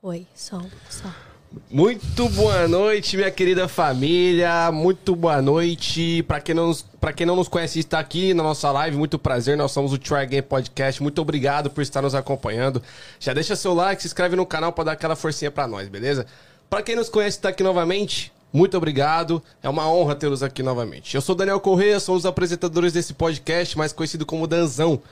Oi, som, som. Muito boa noite, minha querida família. Muito boa noite. Pra quem não, pra quem não nos conhece está aqui na nossa live, muito prazer. Nós somos o Try Game Podcast. Muito obrigado por estar nos acompanhando. Já deixa seu like, se inscreve no canal pra dar aquela forcinha pra nós, beleza? Pra quem nos conhece e tá aqui novamente, muito obrigado. É uma honra tê-los aqui novamente. Eu sou Daniel Corrêa, sou um dos apresentadores desse podcast, mais conhecido como Danzão.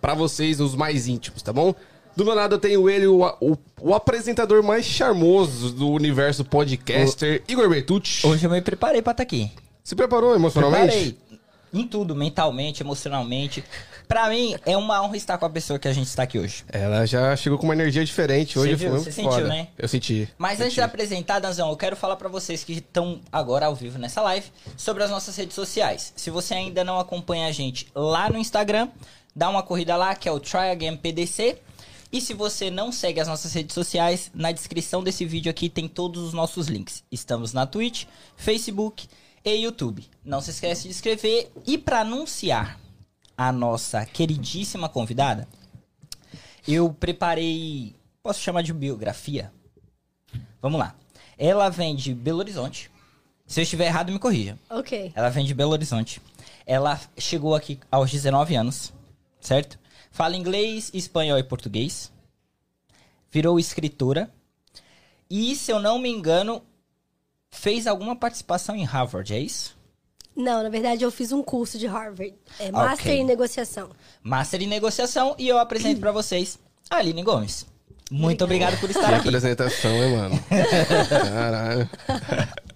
Pra vocês, os mais íntimos, tá bom? Do meu lado eu tenho ele, o, o- o apresentador mais charmoso do universo podcaster, Igor Bertucci. Hoje eu me preparei pra estar aqui. Se preparou emocionalmente? Preparei. Em tudo, mentalmente, emocionalmente. Pra mim, é uma honra estar com a pessoa que a gente está aqui hoje. Ela já chegou com uma energia diferente. Hoje Você viu? foi Você foda. sentiu, né? Eu senti. Mas senti. antes de apresentar, Danzão, eu quero falar pra vocês que estão agora ao vivo nessa live sobre as nossas redes sociais. Se você ainda não acompanha a gente lá no Instagram, dá uma corrida lá, que é o Try Again PDC. E se você não segue as nossas redes sociais, na descrição desse vídeo aqui tem todos os nossos links. Estamos na Twitch, Facebook e YouTube. Não se esquece de inscrever. E para anunciar a nossa queridíssima convidada, eu preparei. Posso chamar de biografia? Vamos lá. Ela vem de Belo Horizonte. Se eu estiver errado, me corrija. Ok. Ela vem de Belo Horizonte. Ela chegou aqui aos 19 anos, certo? Fala inglês, espanhol e português. Virou escritora. E, se eu não me engano, fez alguma participação em Harvard, é isso? Não, na verdade eu fiz um curso de Harvard. É Master Ok. em Negociação. Master em negociação. E eu apresento pra vocês a Aline Gomes. Muito obrigado por estar Que aqui. apresentação, hein, mano? Caralho.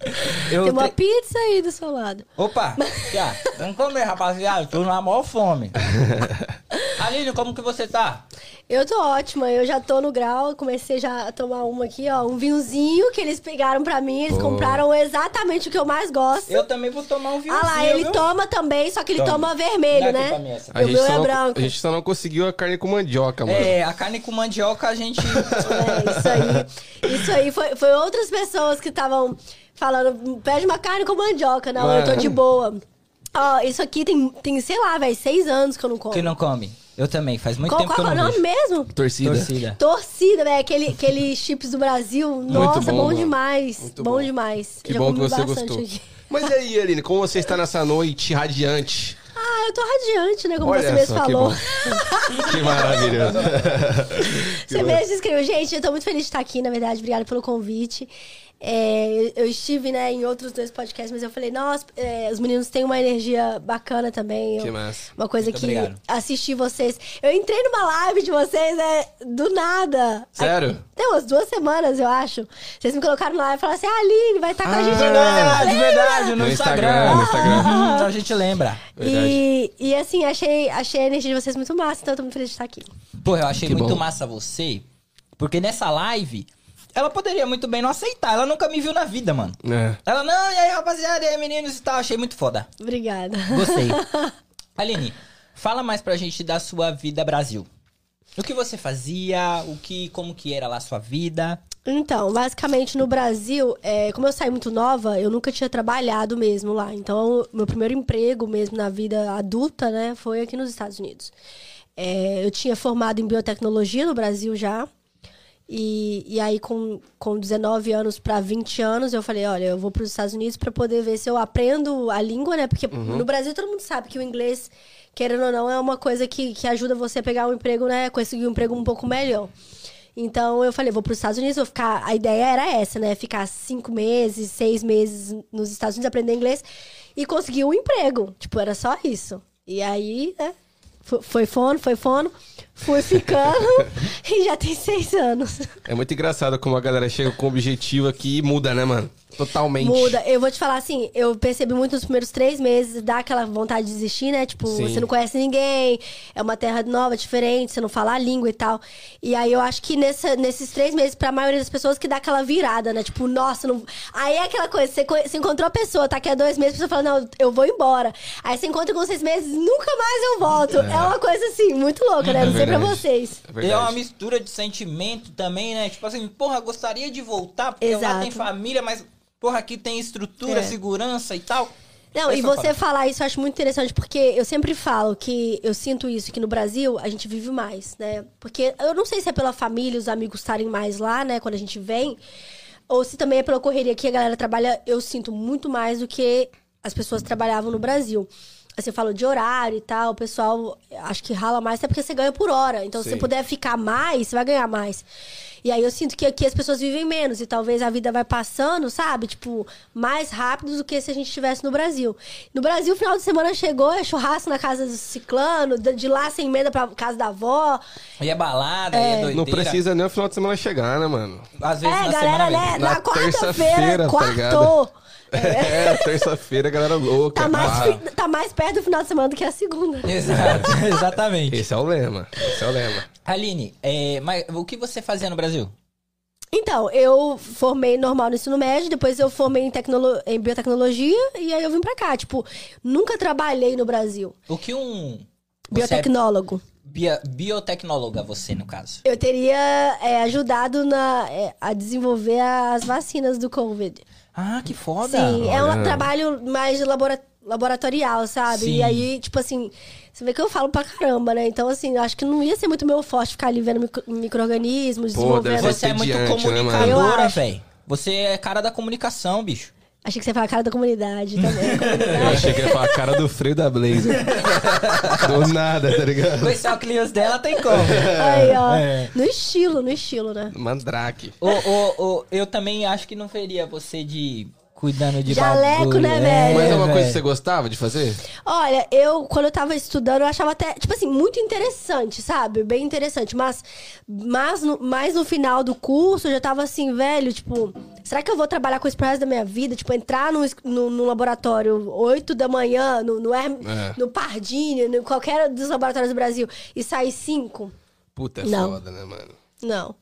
Eu Tem uma tre- pizza aí do seu lado. Opa, já, vamos comer, rapaziada. Tô na maior fome. Aline, como que você tá? Eu tô ótima, eu já tô no grau, comecei já a tomar uma aqui, ó, um vinhozinho que eles pegaram pra mim, eles Oh. compraram exatamente o que eu mais gosto. Eu também vou tomar um vinhozinho, Ah lá, ele viu? toma também, só que ele Toma. toma vermelho, Dá aqui né? A O gente, meu é não, branco. a gente só não conseguiu a carne com mandioca, mano. É, a carne com mandioca a gente. É, isso aí. Isso aí foi, foi outras pessoas que estavam falando, pede uma carne com mandioca. Não, eu tô É. de boa. Ó, isso aqui tem, tem sei lá, velho, seis anos que eu não como. que não come. Eu também, faz muito Qual, tempo qual que eu é o não nome vejo. mesmo? Torcida. Torcida. Torcida, velho. Aquele, aquele chips do Brasil. Nossa, bom, bom, mano. demais. Muito bom, bom. demais. Que Já bom que comi você bastante gostou. aqui. Mas e aí, Aline, como você está nessa noite radiante? Ah, eu tô radiante, né? Como Olha você mesmo só, que falou. bom. Que maravilhoso. Você mesmo escreveu. Gente, eu tô muito feliz de estar aqui, na verdade. Obrigada pelo convite. É, eu estive né, em outros dois podcasts, mas eu falei, nossa, é, os meninos têm uma energia bacana também. Eu- Que massa. Uma coisa Muito que obrigado. assisti vocês. Eu entrei numa live de vocês, né? Do nada. Sério? Aí, tem umas duas semanas, eu acho. Vocês me colocaram na live e falaram assim: ah, Aline, vai estar com a Ah, gente Verdade, verdade, no, No Instagram. Instagram, no Instagram. Uhum, a gente lembra. E, e assim, achei, achei a energia de vocês muito massa, então eu tô muito feliz de estar aqui. Pô, eu achei Que muito bom. massa você, porque nessa live, ela poderia muito bem não aceitar. Ela nunca me viu na vida, mano. É. Ela, não, e aí, rapaziada, e aí, meninos e tal. Achei muito foda. Obrigada. Gostei. Aline, fala mais pra gente da sua vida Brasil. O que você fazia, o que, como que era lá a sua vida. Então, basicamente no Brasil, é, como eu saí muito nova, eu nunca tinha trabalhado mesmo lá. Então, meu primeiro emprego mesmo na vida adulta, né, foi aqui nos Estados Unidos. É, eu tinha formado em biotecnologia no Brasil já. E, e aí, com, com 19 anos para 20 anos, eu falei: olha, eu vou para os Estados Unidos para poder ver se eu aprendo a língua, né? Porque no Brasil todo mundo sabe que o inglês, querendo ou não, é uma coisa que, que ajuda você a pegar um emprego, né? Conseguir um emprego um pouco melhor. Então eu falei, vou para os Estados Unidos, vou ficar. A ideia era essa, né? Ficar cinco meses, seis meses nos Estados Unidos, aprender inglês e conseguir um emprego. Tipo, era só isso. E aí, né? Foi fono, foi fono, fui ficando e já tem seis anos. É muito engraçado como a galera chega com um objetivo aqui e muda, né, mano? Totalmente. Muda. Eu vou te falar assim, eu percebi muito nos primeiros três meses, dá aquela vontade de desistir, né? Tipo, Sim. você não conhece ninguém, é uma terra nova, diferente, você não fala a língua e tal. E aí eu acho que nessa, nesses três meses, pra maioria das pessoas, que dá aquela virada, né? Tipo, nossa, não... Aí é aquela coisa, você, você encontrou a pessoa, tá aqui há dois meses, a pessoa fala, não, eu vou embora. Aí você encontra com seis meses, nunca mais eu volto. É, uma coisa assim, muito louca, né? É sei pra vocês. É E é uma mistura de sentimento também, né? Tipo assim, porra, gostaria de voltar, porque lá Exato. tem família, mas, porra, aqui tem estrutura, É. segurança e tal. Não, e só você falar isso eu acho muito interessante, porque eu sempre falo que eu sinto isso, que no Brasil a gente vive mais, né? Porque eu não sei se é pela família, os amigos estarem mais lá, né, quando a gente vem, ou se também é pela correria que a galera trabalha, eu sinto muito mais do que as pessoas trabalhavam no Brasil. Aí Você falou de horário e tal, o pessoal acho que rala mais, até porque você ganha por hora. Então, se Sim. você puder ficar mais, você vai ganhar mais. E aí eu sinto que aqui as pessoas vivem menos e talvez a vida vai passando, sabe? Tipo, mais rápido do que se a gente estivesse no Brasil. No Brasil, o final de semana chegou, é churrasco na casa do ciclano, de lá sem emenda pra casa da avó. E é balada, e é doideira. Não precisa nem o final de semana chegar, né, mano? Às vezes É, na galera, semana né? Na Na quarta-feira, terça-feira, tá. É, terça-feira, galera louca. Tá mais, fi- tá mais perto do final de semana do que a segunda. Exato, exatamente. Esse é o lema. Esse é o lema. Aline, é, mas o que você fazia no Brasil? Então, eu formei normal no ensino médio, depois eu formei em, tecnolo- em biotecnologia e aí eu vim pra cá. Tipo, nunca trabalhei no Brasil. O que um... Você é Biotecnólogo. bia- biotecnóloga, você, no caso. Eu teria é, ajudado na, é, a desenvolver as vacinas do Covid. Ah, que foda. Sim, é um olha. trabalho mais labora- laboratorial, sabe? Sim. E aí, tipo assim, você vê que eu falo pra caramba, né? Então, assim, eu acho que não ia ser muito meu forte ficar ali vendo micro- micro-organismos, desenvolvendo. Você é muito né, comunicadora, velho. Você é cara da comunicação, bicho. Achei que você ia falar a cara da comunidade também. a Eu comunidade. achei que ia falar a cara do freio da Blazer. Do nada, tá ligado? Com esse óculos dela tem como. Aí, ó. É. No estilo, no estilo, né? Mandrake. Ô, ô, ô, eu também acho que não veria você de cuidando de Jaleco, bagulho. né, velho? Mas é uma coisa que você gostava de fazer? Olha, eu, quando eu tava estudando, eu achava até, tipo assim, muito interessante, sabe? Bem interessante. Mas, mas no, mais no final do curso, eu já tava assim, velho, tipo, será que eu vou trabalhar com isso pro resto da minha vida? Tipo, entrar no, es- no, no laboratório 8 da manhã, no, no, Herm- É. no Pardini, no qualquer dos laboratórios do Brasil, e sair 5? Puta, é Não. foda, né, mano? Não.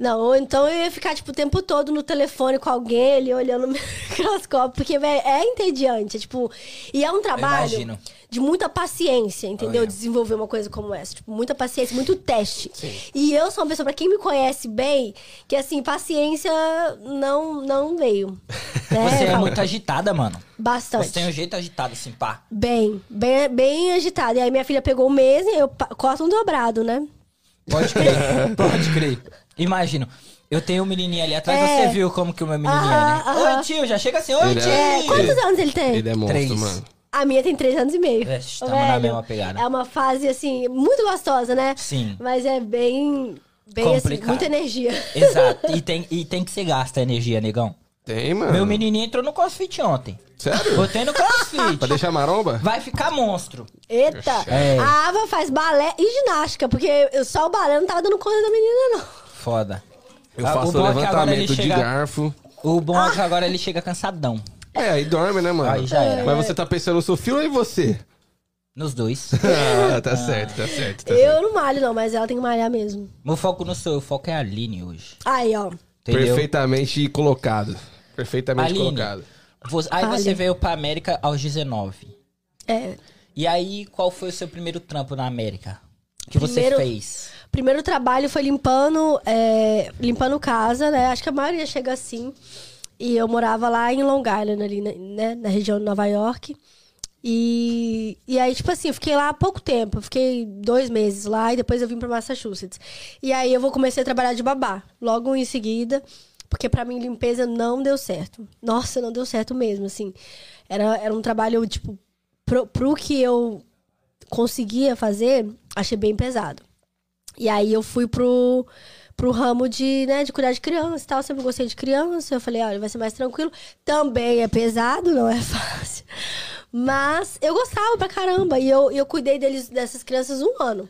Não, ou então eu ia ficar, tipo, o tempo todo no telefone com alguém, ali olhando no microscópio, porque, velho, é entediante, é, tipo... E é um trabalho de muita paciência, entendeu? Olha. Desenvolver uma coisa como essa. Tipo, muita paciência, muito teste. E eu sou uma pessoa, pra quem me conhece bem, que, assim, paciência não, não veio. né? Você é muito agitada, mano. Bastante. Você tem um jeito agitado, assim, pá. Bem, bem, bem agitada. E aí minha filha pegou um mês e eu corto um dobrado, né? Pode crer, pode crer. Imagino. Eu tenho um menininho ali atrás, É. você viu como que o meu menininho é, Aham, né? aham. Oi, tio, já chega assim, oi, Ele tio. é- É, quantos anos ele tem? Ele é monstro, Três. mano. A minha tem três anos e meio. É, Ô, tamo na mesma pegada. É uma fase, assim, muito gostosa, né? Sim. Mas é bem. Bem assim, Complicado. muita energia. Exato. E tem, e tem que ser gasta a energia, negão. Tem, mano. Meu menininho entrou no crossfit ontem. Sério? Botei no crossfit. Pra deixar maromba? Vai ficar monstro. Eita! É. A Ava faz balé e ginástica, porque eu- só o balé não tava dando conta da menina, não. Foda. Eu Ah, o faço bom é que agora ele levantamento de chega- garfo. O bom é que agora ele chega cansadão. É, aí dorme, né, mano? Aí já era. Mas você tá pensando no seu filho ou em você? Nos dois. ah, tá certo, tá certo, tá certo. eu não malho, não, mas ela tem que malhar mesmo. Meu foco não sou eu, o foco é a Aline hoje. Aí, ó. Entendeu? Perfeitamente colocado. Perfeitamente Aline, colocado. Você- aí Fale. você veio pra América aos 19. É. E aí, qual foi o seu primeiro trampo na América? Que Primeiro- você fez? Primeiro trabalho foi limpando, é, limpando casa, né? Acho que a maioria chega assim. E eu morava lá em Long Island, ali, né? Na região de Nova York. E, e aí, tipo assim, eu fiquei lá há pouco tempo. Eu fiquei dois meses lá e depois eu vim pra Massachusetts. E aí eu vou comecei a trabalhar de babá, logo em seguida. Porque pra mim limpeza não deu certo. Nossa, não deu certo mesmo, assim. Era, era um trabalho, tipo, pro, pro que eu conseguia fazer, achei bem pesado. E aí eu fui pro, pro ramo de, né, de cuidar de criança e tal. Sempre gostei de criança. Eu falei, olha, vai ser mais tranquilo. Também é pesado, não é fácil. Mas eu gostava pra caramba. E eu, eu cuidei deles, dessas crianças um ano.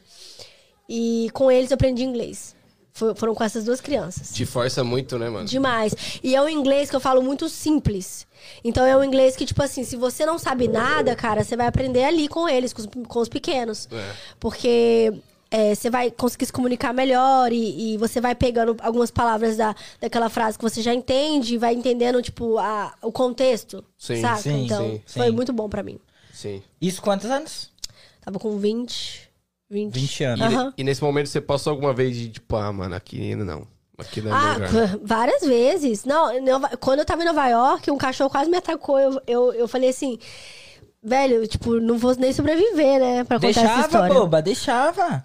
E com eles eu aprendi inglês. Foram com essas duas crianças. Te força muito, né, mano? Demais. E é um inglês que eu falo muito simples. Então é um inglês que, tipo assim, se você não sabe nada, cara, você vai aprender ali com eles, com os, com os pequenos. É. Porque é, você vai conseguir se comunicar melhor e, e você vai pegando algumas palavras da, daquela frase que você já entende e vai entendendo, tipo, a, o contexto. Sim, saca? sim, então, sim, foi sim. muito bom pra mim. Sim. Isso quantos anos? Tava com 20. 20, 20 E, anos. Aham. e nesse momento você passou alguma vez de, tipo, ah, mano, aqui ainda não. Aqui na Ah, Underground. qu- várias vezes. Não, quando eu tava em Nova York, um cachorro quase me atacou. Eu, eu, eu falei assim, velho, tipo, não vou nem sobreviver, né? Pra contar essa Deixava, história. boba, deixava.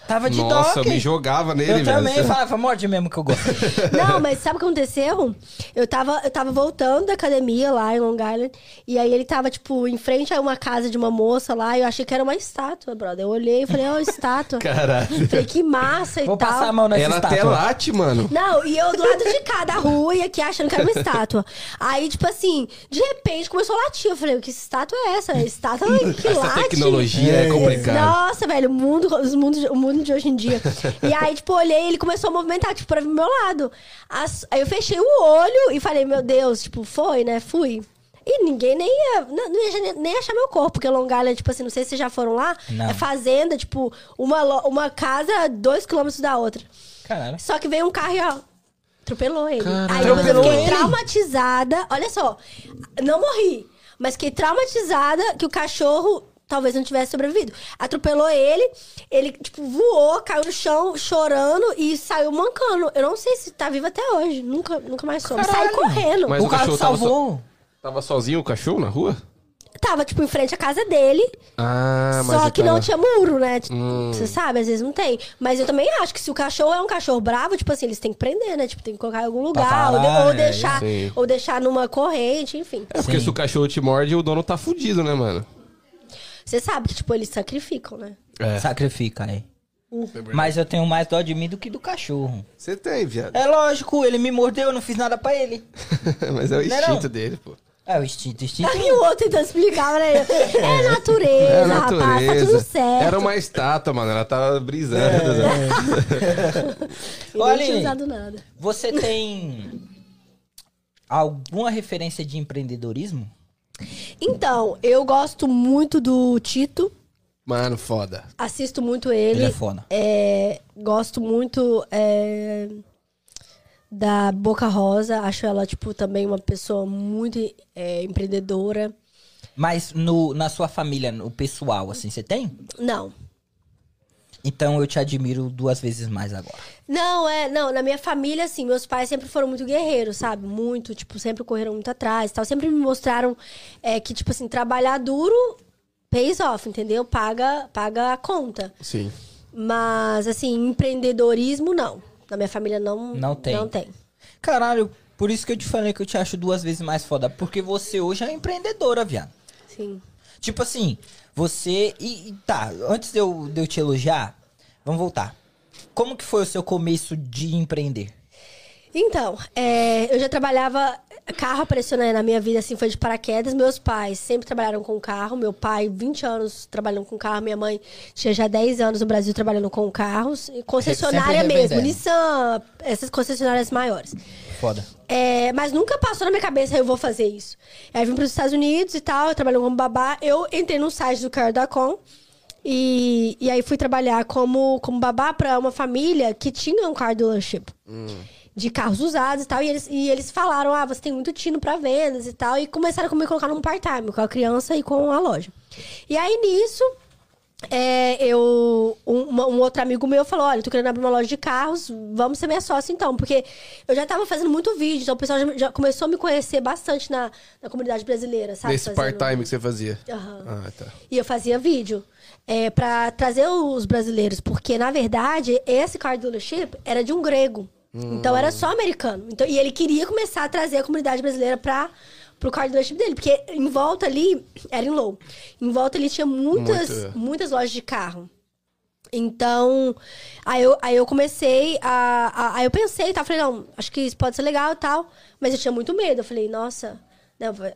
Tava de Nossa, eu doc. me jogava nele, Eu velho. também Você- falava, morde mesmo que eu gosto. Não, mas sabe o que aconteceu? Eu tava, eu tava voltando da academia lá em Long Island. E aí ele tava, tipo, em frente a uma casa de uma moça lá. E eu achei que era uma estátua, brother. Eu olhei e falei, ó, estátua. Caralho. Falei, que massa e Vou tal. passar a mão nessa Ela até estátua. late, mano. Não, e eu do lado de cá da rua e aqui achando que era uma estátua. Aí, tipo assim, de repente começou a latir. Eu falei, que estátua é essa? Estátua que Essa late? tecnologia é, É. complicada. Nossa, velho, o mundo, os mundo, o mundo de hoje em dia. E aí, tipo, eu olhei e ele começou a movimentar, tipo, pra meu lado. As- aí eu fechei o olho e falei, meu Deus, tipo, foi, né? Fui. E ninguém nem ia, não, ia nem- achar meu corpo, porque Long Island, tipo assim, não sei se vocês já foram lá, Não. é fazenda, tipo, uma, uma casa dois quilômetros da outra. Caralho. Só que veio um carro e, ó, atropelou ele. Caralho. Aí eu Atropelou fiquei traumatizada. Olha só, não morri, mas fiquei traumatizada que o cachorro talvez não tivesse sobrevivido. Atropelou ele, ele, tipo, voou, caiu no chão, chorando e saiu mancando. Eu não sei se tá vivo até hoje. Nunca, nunca mais soube. Saiu correndo. Mas o o cachorro tava salvou. Tava sozinho o cachorro na rua? Tava, tipo, em frente à casa dele. Ah, mas Só que não tava- tinha muro, né? Hum. Você sabe, às vezes não tem. Mas eu também acho que se o cachorro é um cachorro bravo, tipo assim, eles têm que prender, né? Tipo, tem que colocar em algum lugar, ou, de- ou né? deixar, Sim. ou deixar numa corrente, enfim. É porque Sim. se o cachorro te morde, o dono tá fudido, né, mano? Você sabe que, tipo, eles sacrificam, né? É. Sacrifica aí. Mas eu tenho mais dó de mim do que do cachorro. Você tem, viado. É lógico, ele me mordeu, eu não fiz nada pra ele. mas é o Não é instinto não? dele, pô. É o instinto, instinto. Aí o outro tentando explicar pra ele. É natureza, É a rapaz, tá natureza. tudo certo. Era uma estátua, mano. Ela tava brisando. É. né? Olha tinha aí. usado nada. Você tem alguma referência de empreendedorismo? Então, eu gosto muito do Tito. Mano, foda. Assisto muito ele. Ele é foda. É, gosto muito é, da Boca Rosa. Acho ela, tipo, também uma pessoa muito é, empreendedora. Mas no, na sua família, no pessoal, assim, você tem? Não. Então eu te admiro duas vezes mais agora. Não, é, não, na minha família, assim, meus pais sempre foram muito guerreiros, sabe? Muito, tipo, sempre correram muito atrás e tal. Sempre me mostraram é, que, tipo assim, trabalhar duro pays off, entendeu? Paga, paga a conta. Sim. Mas, assim, empreendedorismo, não. Na minha família não, Não tem. Não tem. Caralho, por isso que eu te falei que eu te acho duas vezes mais foda. Porque você hoje é empreendedora, viado. Sim. Tipo assim, você. E, e tá, antes de eu, de eu te elogiar, vamos voltar. Como que foi o seu começo de empreender? Então, é, eu já trabalhava. Carro apareceu na, na minha vida, assim, foi de paraquedas. Meus pais sempre trabalharam com carro. Meu pai, 20 anos trabalhando com carro. Minha mãe tinha já 10 anos no Brasil trabalhando com carros. E Concessionária mesmo. Nissan, essas concessionárias maiores. Foda. É, mas nunca passou na minha cabeça, eu vou fazer isso. Aí vim para os Estados Unidos e tal, trabalhando como babá. Eu entrei no site do Car.com e, e aí fui trabalhar como, como babá para uma família que tinha um car dealership. De carros usados e tal. E eles, e eles falaram: ah, você tem muito tino para vendas e tal. E começaram a me colocar num part-time com a criança e com a loja. E aí nisso, é, eu, um, um outro amigo meu falou: Olha, eu tô querendo abrir uma loja de carros, vamos ser minha sócia então. Porque eu já tava fazendo muito vídeo, então o pessoal já, já começou a me conhecer bastante na, na comunidade brasileira, sabe? Fazendo- part-time que você fazia. Aham. Ah, tá. E eu fazia vídeo é, para trazer os brasileiros, porque na verdade esse car dealership era de um grego. Então era só americano. Então, e ele queria começar a trazer a comunidade brasileira para pro car dealership dele, porque em volta ali era em low. Em volta ali tinha muitas, Muito. muitas lojas de carro. Então, aí eu, aí eu comecei a, a- Aí eu pensei tal. Falei, não, acho que isso pode ser legal e tal. Mas eu tinha muito medo. Eu falei, nossa,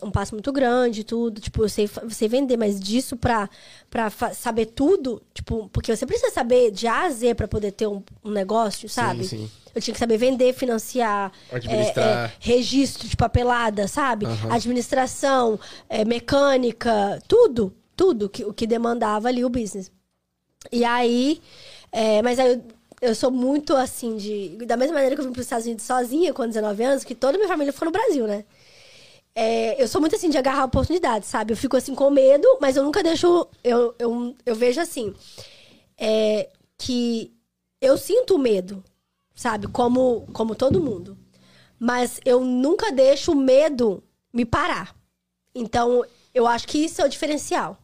um passo muito grande tudo. Tipo, eu sei, fa- eu sei vender, mas disso pra, pra fa- saber tudo, tipo, porque você precisa saber de A a Z pra poder ter um, um negócio, sabe? sim. Eu tinha que saber vender, financiar, Administrar. é, é, registro de papelada, sabe? Administração, é, mecânica, tudo, tudo que, o que demandava ali o business. E aí, é, mas aí eu, eu sou muito assim de. Da mesma maneira que eu vim para os Estados Unidos sozinha com 19 anos, que toda a minha família ficou no Brasil, né? É, eu sou muito assim de agarrar oportunidades, sabe? Eu fico assim com medo, mas eu nunca deixo. Eu, eu, eu vejo assim. é, que eu sinto medo. sabe? Como, como todo mundo. Mas eu nunca deixo o medo me parar. Então, eu acho que isso é o diferencial.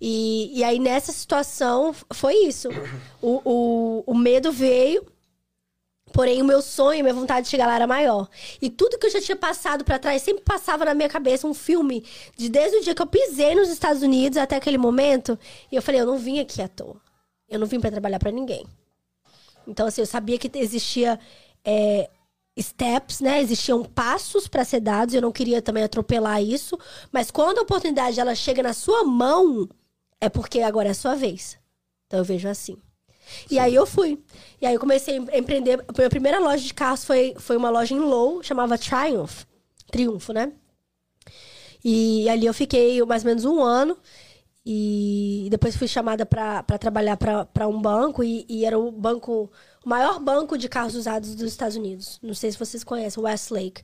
E, e aí, nessa situação, foi isso. O, o, o medo veio, porém, o meu sonho, minha vontade de chegar lá era maior. E tudo que eu já tinha passado para trás sempre passava na minha cabeça um filme de desde o dia que eu pisei nos Estados Unidos até aquele momento. E eu falei, eu não vim aqui à toa. Eu não vim para trabalhar para ninguém. Então, assim, eu sabia que existia é, steps, né? Existiam passos para ser dados. Eu não queria também atropelar isso. Mas quando a oportunidade ela chega na sua mão, é porque agora é a sua vez. Então eu vejo assim. E aí eu fui. E aí eu comecei a empreender. Minha primeira loja de carros foi, foi uma loja em Low, chamava Triumph. Triunfo, né? E ali eu fiquei mais ou menos um ano. E depois fui chamada para trabalhar para um banco. E, e, era o banco, o maior banco de carros usados dos Estados Unidos. Não sei se vocês conhecem, Westlake.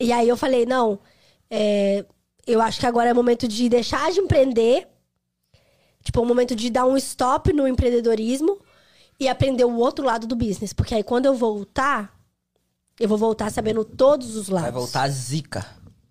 E aí eu falei, não, é, eu acho que agora é momento de deixar de empreender Tipo, é um momento de dar um stop no empreendedorismo e aprender o outro lado do business. Porque aí quando eu voltar, eu vou voltar sabendo todos os lados. Vai voltar zica.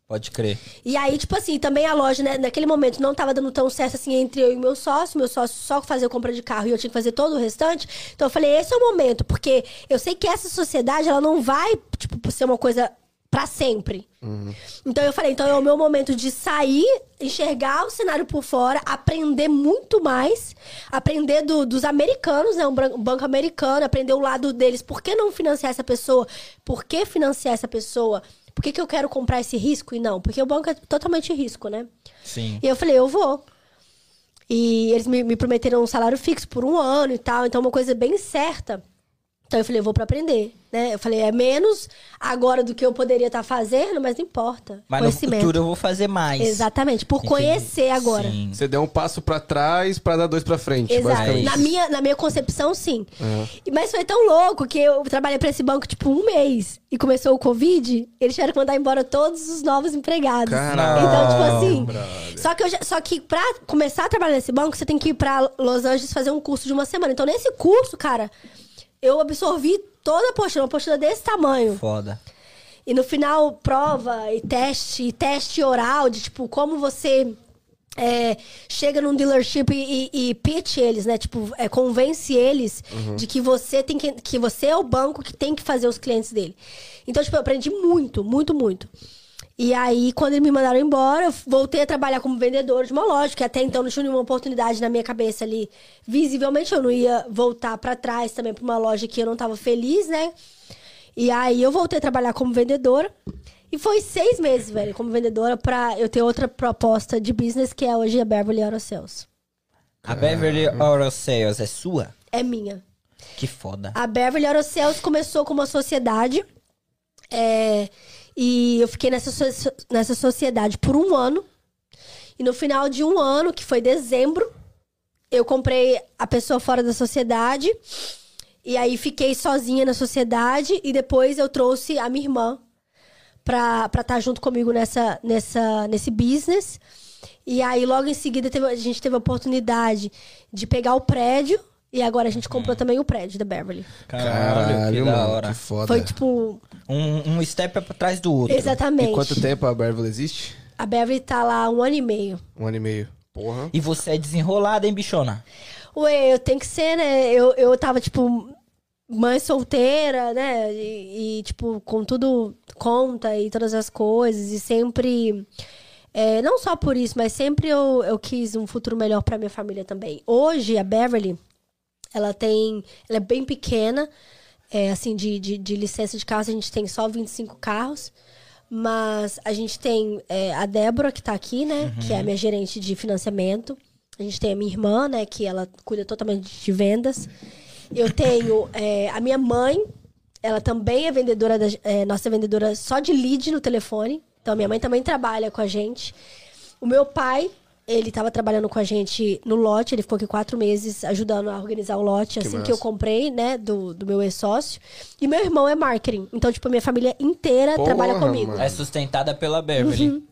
Pode crer. E aí, tipo assim, também a loja, né, naquele momento não tava dando tão certo assim entre eu e meu sócio. Meu sócio só fazia compra de carro e eu tinha que fazer todo o restante. Então eu falei, esse é o momento, porque eu sei que essa sociedade, ela não vai, tipo, ser uma coisa para sempre. Uhum. Então eu falei, então é o meu momento de sair, enxergar o cenário por fora, aprender muito mais, aprender do, dos americanos, né, um banco americano, aprender o lado deles, por que não financiar essa pessoa? Por que financiar essa pessoa? Por que, que eu quero comprar esse risco e não? Porque o banco é totalmente risco, né? Sim. E eu falei, eu vou. E eles me, me prometeram um salário fixo por um ano e tal, então uma coisa bem certa. Então eu falei, eu vou para aprender, né? Eu falei, é menos agora do que eu poderia estar tá fazendo, mas não importa. Mas no futuro eu vou fazer mais. Exatamente, por Entendi. conhecer agora. Sim. Você deu um passo para trás para dar dois para frente, Exato. Na minha, na minha concepção, sim. Uhum. Mas foi tão louco que eu trabalhei para esse banco tipo um mês e começou o Covid, eles tiveram que mandar embora todos os novos empregados. Caramba, então, tipo assim, só que eu já, só que para começar a trabalhar nesse banco, você tem que ir para Los Angeles fazer um curso de uma semana. Então, nesse curso, cara, eu absorvi toda a apostila, uma apostila desse tamanho. Foda. E no final, prova e teste, e teste oral de tipo, como você é, chega num dealership e, e, e, pitch eles, né? Tipo, é, convence eles uhum. de que você tem que. que você é o banco que tem que fazer os clientes dele. Então, tipo, eu aprendi muito, muito, muito. E aí, quando eles me mandaram embora, eu voltei a trabalhar como vendedor de uma loja, que até então não tinha nenhuma oportunidade na minha cabeça ali. Visivelmente, eu não ia voltar para trás também para uma loja que eu não tava feliz, né? E aí, eu voltei a trabalhar como vendedora. E foi seis meses, velho, como vendedora, pra eu ter outra proposta de business, que é hoje a Beverly Auto Sales. A Beverly Auto Sales é sua? É minha. Que foda. A Beverly Auto Sales começou com uma sociedade. É e eu fiquei nessa, so nessa sociedade por um ano. E no final de um ano, que foi dezembro, eu comprei a pessoa fora da sociedade. E aí fiquei sozinha na sociedade. E depois eu trouxe a minha irmã pra estar tá junto comigo nessa, nessa, nesse business. E aí, logo em seguida, teve, a gente teve a oportunidade de pegar o prédio e agora a gente comprou hum. também o prédio da Beverly. Caralho, que da hora. Que foda. Foi tipo. Um, um step pra trás do outro. Exatamente. E quanto tempo a Beverly existe? A Beverly tá lá um ano e meio. Um ano e meio. Porra. E você é desenrolada, hein, bichona? Ué, eu tenho que ser, né? Eu, eu tava, tipo, mãe solteira, né? E, e tipo, com tudo conta e todas as coisas. E sempre. É, não só por isso, mas sempre eu, eu quis um futuro melhor pra minha família também. Hoje, a Beverly ela tem. Ela é bem pequena. É, assim, de, de, de licença de carro, a gente tem só 25 carros. Mas a gente tem é, a Débora, que está aqui, né? Uhum. Que é a minha gerente de financiamento. A gente tem a minha irmã, né? Que ela cuida totalmente de vendas. Eu tenho é, a minha mãe. Ela também é vendedora, da, é, nossa vendedora só de lead no telefone. Então, a minha mãe também trabalha com a gente. O meu pai, ele estava trabalhando com a gente no lote, ele ficou aqui quatro meses ajudando a organizar o lote, que assim massa. que eu comprei, né, do, do meu ex-sócio. E meu irmão é marketing. Então, tipo, a minha família inteira Porra, trabalha comigo. Mano. É sustentada pela Beverly. Uhum.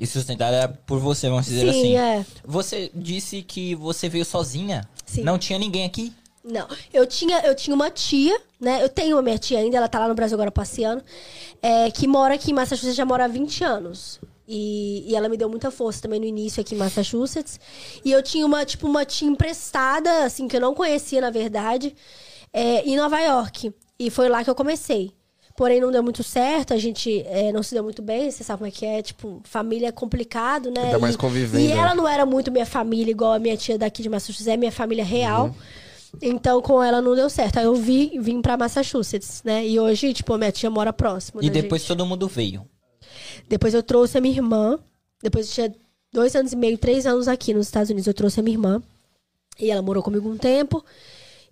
E sustentada por você, vamos dizer Sim, assim. É. Você disse que você veio sozinha. Sim. Não tinha ninguém aqui? Não, eu tinha, eu tinha uma tia, né? Eu tenho uma minha tia ainda, ela tá lá no Brasil agora passeando, é, que mora aqui em Massachusetts, já mora há 20 anos. E, e ela me deu muita força também no início aqui em Massachusetts. E eu tinha uma, tipo, uma tia emprestada, assim, que eu não conhecia, na verdade, é, em Nova York. E foi lá que eu comecei. Porém, não deu muito certo, a gente é, não se deu muito bem, você sabe como é que é, tipo, família é complicado, né? Ainda mais E- convivendo, E né? ela não era muito minha família, igual a minha tia daqui de Massachusetts, é minha família real. Uhum. Então, com ela não deu certo. Aí eu vi, vim pra Massachusetts, né? E hoje, tipo, a minha tia mora próximo. E da depois gente. todo mundo veio. Depois eu trouxe a minha irmã. Depois eu tinha dois anos e meio, três anos aqui nos Estados Unidos. Eu trouxe a minha irmã. E ela morou comigo um tempo.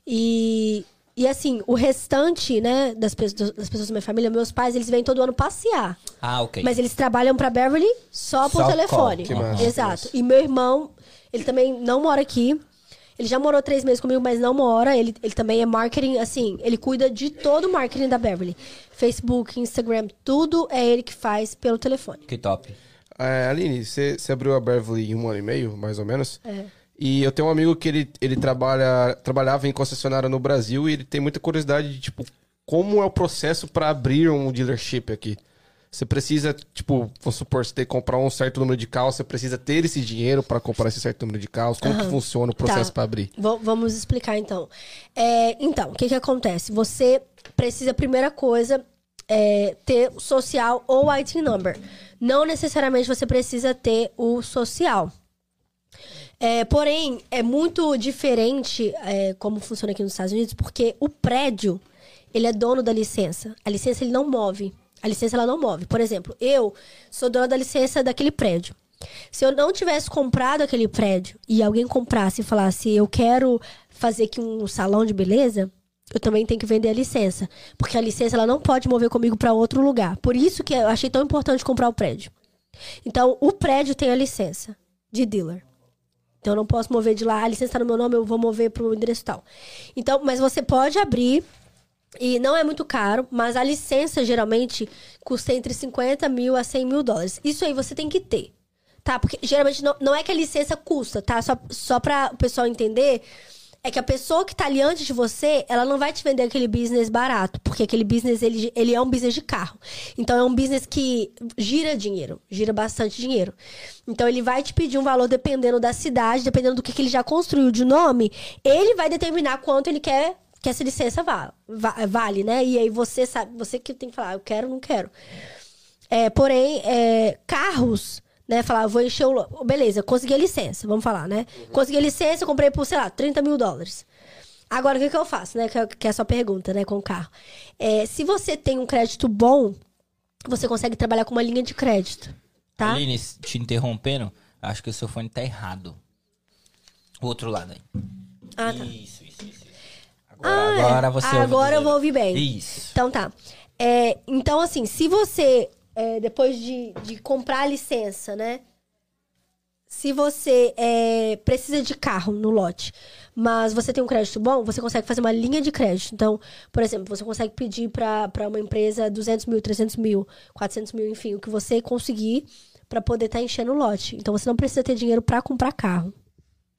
E, e assim, o restante, né, das, pessoas- das pessoas da minha família, meus pais, eles vêm todo ano passear. Ah, ok. Mas eles trabalham pra Beverly só por Só telefone. call. Exato. E meu irmão, ele também não mora aqui. Ele já morou três meses comigo, mas não mora. Ele, ele também é marketing, assim, ele cuida de todo o marketing da Beverly. Facebook, Instagram, tudo é ele que faz pelo telefone. Que top. É, Aline, você abriu a Beverly em um ano e meio, mais ou menos. É. E eu tenho um amigo que ele, ele trabalha, trabalhava em concessionária no Brasil e ele tem muita curiosidade de, tipo, como é o processo para abrir um dealership aqui. Você precisa, tipo, vamos supor, você tem que comprar um certo número de carros, você precisa ter esse dinheiro para comprar esse certo número de carros. Como que Aham. funciona o processo Tá. para abrir? Va- vamos explicar então. É, então, o que que acontece? Você precisa, primeira coisa, é, ter o social ou IT number. Não necessariamente você precisa ter o social. É, porém, é muito diferente é, como funciona aqui nos Estados Unidos, porque o prédio, ele é dono da licença. A licença ele não move. A licença ela não move. Por exemplo, eu sou dona da licença daquele prédio. Se eu não tivesse comprado aquele prédio e alguém comprasse e falasse, eu quero fazer aqui um salão de beleza, eu também tenho que vender a licença. Porque a licença ela não pode mover comigo para outro lugar. Por isso que eu achei tão importante comprar o prédio. Então, o prédio tem a licença de dealer. Então, eu não posso mover de lá. A licença está no meu nome, eu vou mover para o endereço tal. Então, mas você pode abrir. E não é muito caro, mas a licença geralmente custa entre 50 mil a 100 mil dólares. Isso aí você tem que ter. Tá? Porque geralmente não, não é que a licença custa, tá? Só, só para o pessoal entender. É que a pessoa que tá ali antes de você, ela não vai te vender aquele business barato. Porque aquele business, ele, ele é um business de carro. Então, é um business que gira dinheiro. Gira bastante dinheiro. Então, ele vai te pedir um valor dependendo da cidade, dependendo do que, que ele já construiu de nome. Ele vai determinar quanto ele quer que essa licença va- va- vale, né? E aí, você sabe, você que tem que falar, eu quero ou não quero. É, porém, é, carros, né? Falar, vou encher o. Beleza, consegui a licença, vamos falar, né? Consegui a licença, comprei por, sei lá, 30 mil dólares. Agora, o que, que eu faço, né? Que é, que é a sua pergunta, né, com o carro. É, se você tem um crédito bom, você consegue trabalhar com uma linha de crédito, tá? Aline, te interrompendo, acho que o seu fone tá errado. O outro lado aí. Ah, tá. Isso, isso, isso. isso. Agora, Ah, é. agora você ouve Agora eu vou ouvir bem. Isso. Então tá. É, então, assim, se você, é, depois de, de comprar a licença, né? Se você é, precisa de carro no lote, mas você tem um crédito bom, você consegue fazer uma linha de crédito. Então, por exemplo, você consegue pedir para uma empresa 200 mil, 300 mil, 400 mil, enfim, o que você conseguir para poder estar enchendo o lote. Então, você não precisa ter dinheiro para comprar carro.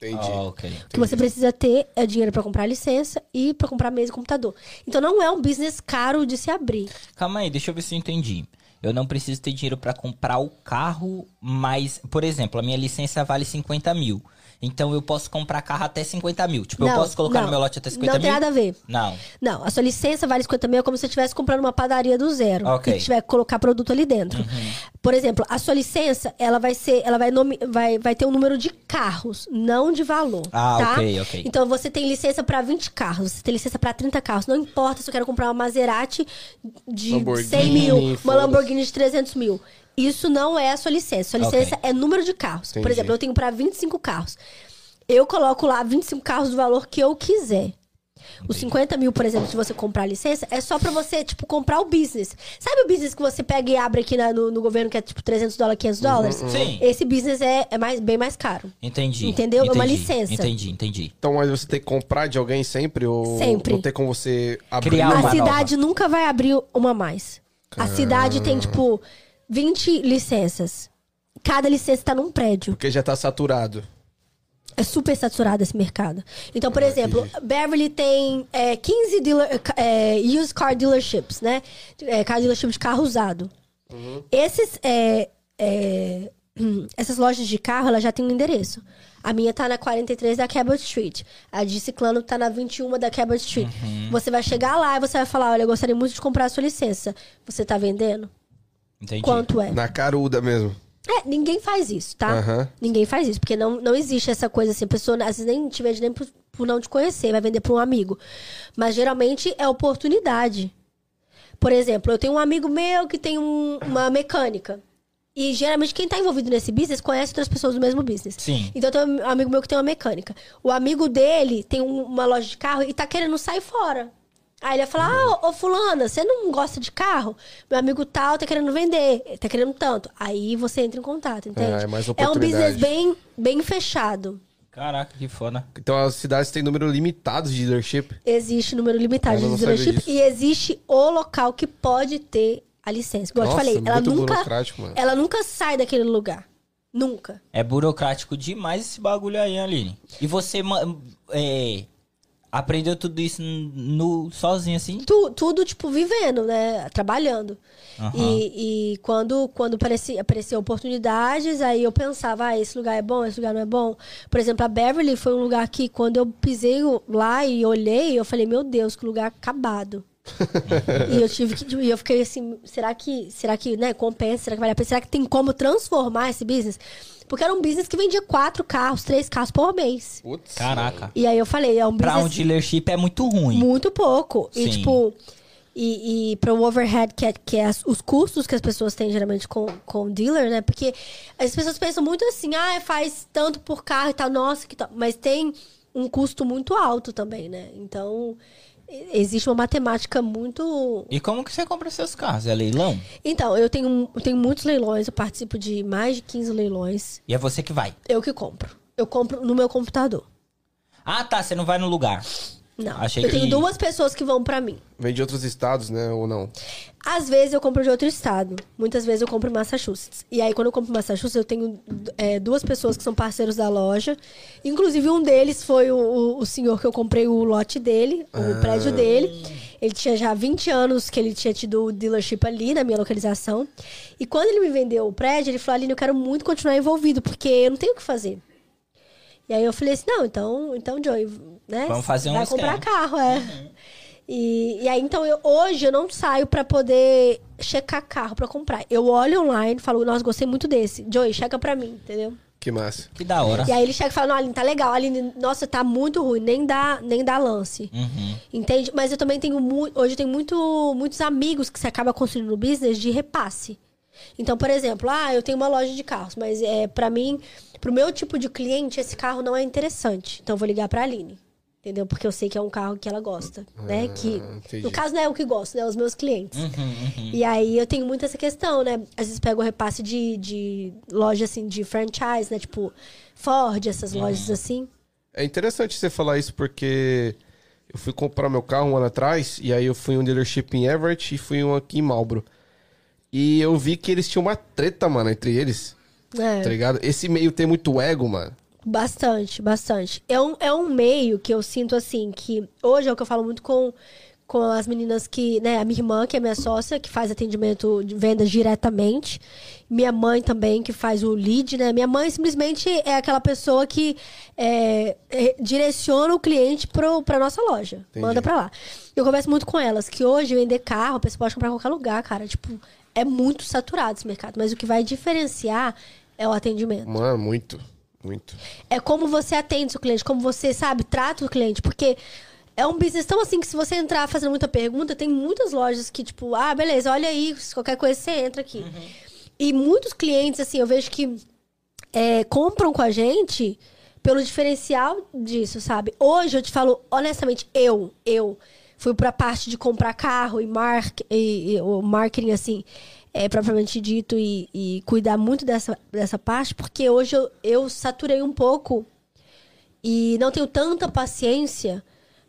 Entendi. Ah, ok. O que você precisa ter é dinheiro para comprar licença e para comprar mesa e computador. Então não é um business caro de se abrir. Calma aí, deixa eu ver se eu entendi. Eu não preciso ter dinheiro pra comprar o carro, mas, por exemplo, a minha licença vale 50 mil. Então eu posso comprar carro até 50 mil. Tipo, eu Não, posso colocar não. no meu lote até 50 Não mil? tem nada a ver. Não. Não, a sua licença vale 50 mil é como se você estivesse comprando uma padaria do zero. Ok. E tiver que colocar produto ali dentro. Por exemplo, a sua licença, ela vai ser, ela vai, nomi- vai, vai ter um número de carros, não de valor. Ah, tá? ok, ok. Então você tem licença para 20 carros, você tem licença para 30 carros. Não importa se eu quero comprar uma Maserati de Lamborghini, 100 mil, uma. Lamborghini de 300 mil. Isso não é a sua licença. Sua licença é número de carros. Por Entendi. exemplo, eu tenho para 25 carros. Eu coloco lá 25 carros do valor que eu quiser. Os 50 mil, por exemplo, se você comprar a licença, é só pra você, tipo, comprar o business. Sabe o business que você pega e abre aqui na- no, no governo, que é tipo 300 dólares, 500 dólares? Sim. Esse business é, é mais, bem mais caro. Entendi. Entendeu? É uma licença. Entendi, entendi. Então, mas você tem que comprar de alguém sempre? Ou Sempre. não tem como você abrir? Criar a uma cidade nunca vai abrir uma mais. A cidade tem, tipo, 20 licenças. Cada licença tá num prédio. Porque já tá saturado. É super saturado esse mercado. Então, por exemplo, Beverly tem é, 15 dealer, é, used car dealerships, né? É, car dealership de carro usado. Esses, é, é, essas lojas de carro, ela já tem um endereço. A minha tá na 43 da Cabot Street. A de Ciclano tá na 21 da Cabot Street. Você vai chegar lá e você vai falar, olha, eu gostaria muito de comprar a sua licença. Você tá vendendo? Entendi. Quanto é? Na caruda mesmo. É, ninguém faz isso, tá? Aham. Ninguém faz isso, porque não, não existe essa coisa assim. A pessoa às vezes nem te vende nem por, por não te conhecer, vai vender pra um amigo. Mas geralmente é oportunidade. Por exemplo, eu tenho um amigo meu que tem um- uma mecânica. E geralmente quem tá envolvido nesse business conhece outras pessoas do mesmo business. Sim. Então tem um amigo meu que tem uma mecânica. O amigo dele tem um- uma loja de carro e tá querendo sair fora. Aí ele vai falar: Ah, ô fulana, você não gosta de carro? Meu amigo tal tá querendo vender, tá querendo tanto. Aí você entra em contato, entende? É, é mais um oportunidade. business bem, bem fechado. Caraca, que foda. Então as cidades têm número limitado de dealership. Existe número limitado de dealership e existe o local que pode ter a licença. Igual eu te falei, ela nunca, ela nunca sai daquele lugar. Nunca. É burocrático demais esse bagulho aí, Aline. E você é, aprendeu tudo isso no, sozinho, assim? Tu- tudo, tipo, vivendo, né? Trabalhando. Aham. E, e quando, quando aparecia, apareciam oportunidades, aí eu pensava, ah, esse lugar é bom, esse lugar não é bom. Por exemplo, a Beverly foi um lugar que, quando eu pisei lá e olhei, eu falei, meu Deus, que lugar acabado. e eu tive que. E eu fiquei assim, será que, será que, né, compensa? Será que vale a pena? Será que tem como transformar esse business? Porque era um business que vendia quatro carros, três carros por mês. Putz. Caraca. E aí eu falei, é um Pra um business dealership é muito ruim. muito pouco. E, Sim. tipo, e, e para o overhead, que é, que é as- os custos que as pessoas têm geralmente com, com o dealer, né? Porque as pessoas pensam muito assim, ah, faz tanto por carro e tal, nossa, que tal. Mas tem um custo muito alto também, né? Então, e- existe uma matemática muito. E como que você compra seus carros? É leilão? Então, eu tenho, eu tenho muitos leilões, eu participo de mais de 15 leilões. E é você que vai. Eu que compro. Eu compro no meu computador. Ah, tá. Você não vai no lugar. Não. Achei eu tenho que- duas pessoas que vão pra mim. Vem de outros estados, né? Ou não? Às vezes eu compro de outro estado. Muitas vezes eu compro em Massachusetts. E aí, quando eu compro em Massachusetts, eu tenho é, duas pessoas que são parceiros da loja. Inclusive, um deles foi o, o- o senhor que eu comprei o lote dele, o prédio dele. Ele tinha já 20 anos que ele tinha tido o dealership ali na minha localização. E quando ele me vendeu o prédio, ele falou: Aline, eu quero muito continuar envolvido, porque eu não tenho o que fazer. E aí eu falei assim: não, então, então Joey, né? Vamos fazer um Vai comprar esquema. carro, é. E, e aí, então, eu, hoje eu não saio pra poder checar carro pra comprar. Eu olho online, falo, nossa, gostei muito desse. Joey, checa pra mim, entendeu? Que massa. Que da hora. E aí ele chega e fala, não, Aline, tá legal. Aline, nossa, tá muito ruim, nem dá, nem dá lance. Uhum. Entende? Mas eu também tenho muito. Hoje eu tenho muito, muitos amigos que você acaba construindo no business de repasse. Então, por exemplo, ah, eu tenho uma loja de carros, mas é para mim, pro meu tipo de cliente, esse carro não é interessante. Então eu vou ligar pra Aline. Entendeu? Porque eu sei que é um carro que ela gosta, né? Que Ah, entendi. no caso não é o que gosto, né? Os meus clientes. Uhum, uhum. E aí eu tenho muito essa questão, né? Às vezes pego o repasse de, de loja assim, de franchise, né? Tipo, Ford, essas lojas assim. É interessante você falar isso porque eu fui comprar meu carro um ano atrás e aí eu fui em um dealership em Everett e fui um aqui em Marlboro. E eu vi que eles tinham uma treta, mano, entre eles, É. tá ligado? Esse meio tem muito ego, mano. Bastante, bastante. É um, é um meio que eu sinto assim, que hoje é o que eu falo muito com, com as meninas que, né, a minha irmã, que é minha sócia, que faz atendimento de vendas diretamente. Minha mãe também, que faz o lead, né? Minha mãe simplesmente é aquela pessoa que é, é, direciona o cliente pro, pra nossa loja. Entendi. Manda pra lá. Eu converso muito com elas que hoje vender carro, a pessoa pode comprar em qualquer lugar, cara. Tipo, é muito saturado esse mercado. Mas o que vai diferenciar é o atendimento. Mano, muito, muito. É como você atende o seu cliente, como você, sabe, trata o cliente. Porque é um business tão assim que se você entrar fazendo muita pergunta, tem muitas lojas que, tipo, ah, beleza, olha aí, se qualquer coisa você entra aqui. E muitos clientes, assim, eu vejo que é, compram com a gente pelo diferencial disso, sabe? Hoje eu te falo, honestamente, eu, eu fui pra parte de comprar carro e, mark, e, e o marketing, assim, é, propriamente dito, e, e cuidar muito dessa, dessa parte, porque hoje eu, eu saturei um pouco e não tenho tanta paciência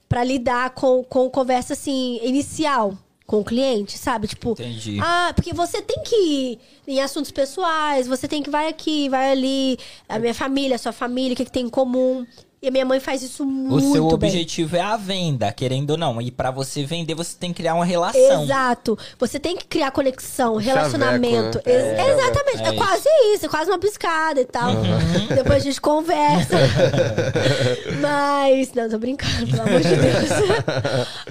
pra lidar com, com conversa, assim, inicial. com o cliente, sabe? Tipo, Entendi. ah, porque você tem que ir em assuntos pessoais, você tem que vai aqui, vai ali, a minha família, a sua família, o que, que tem em comum. E a minha mãe faz isso O muito seu bem. objetivo é a venda, querendo ou não. E pra você vender, você tem que criar uma relação. Exato. Você tem que criar conexão, Chaveco, relacionamento. né? Ex- É, Exatamente. é É, quase isso, é quase uma piscada e tal. Depois a gente conversa. Mas. Não, tô brincando, pelo amor de Deus.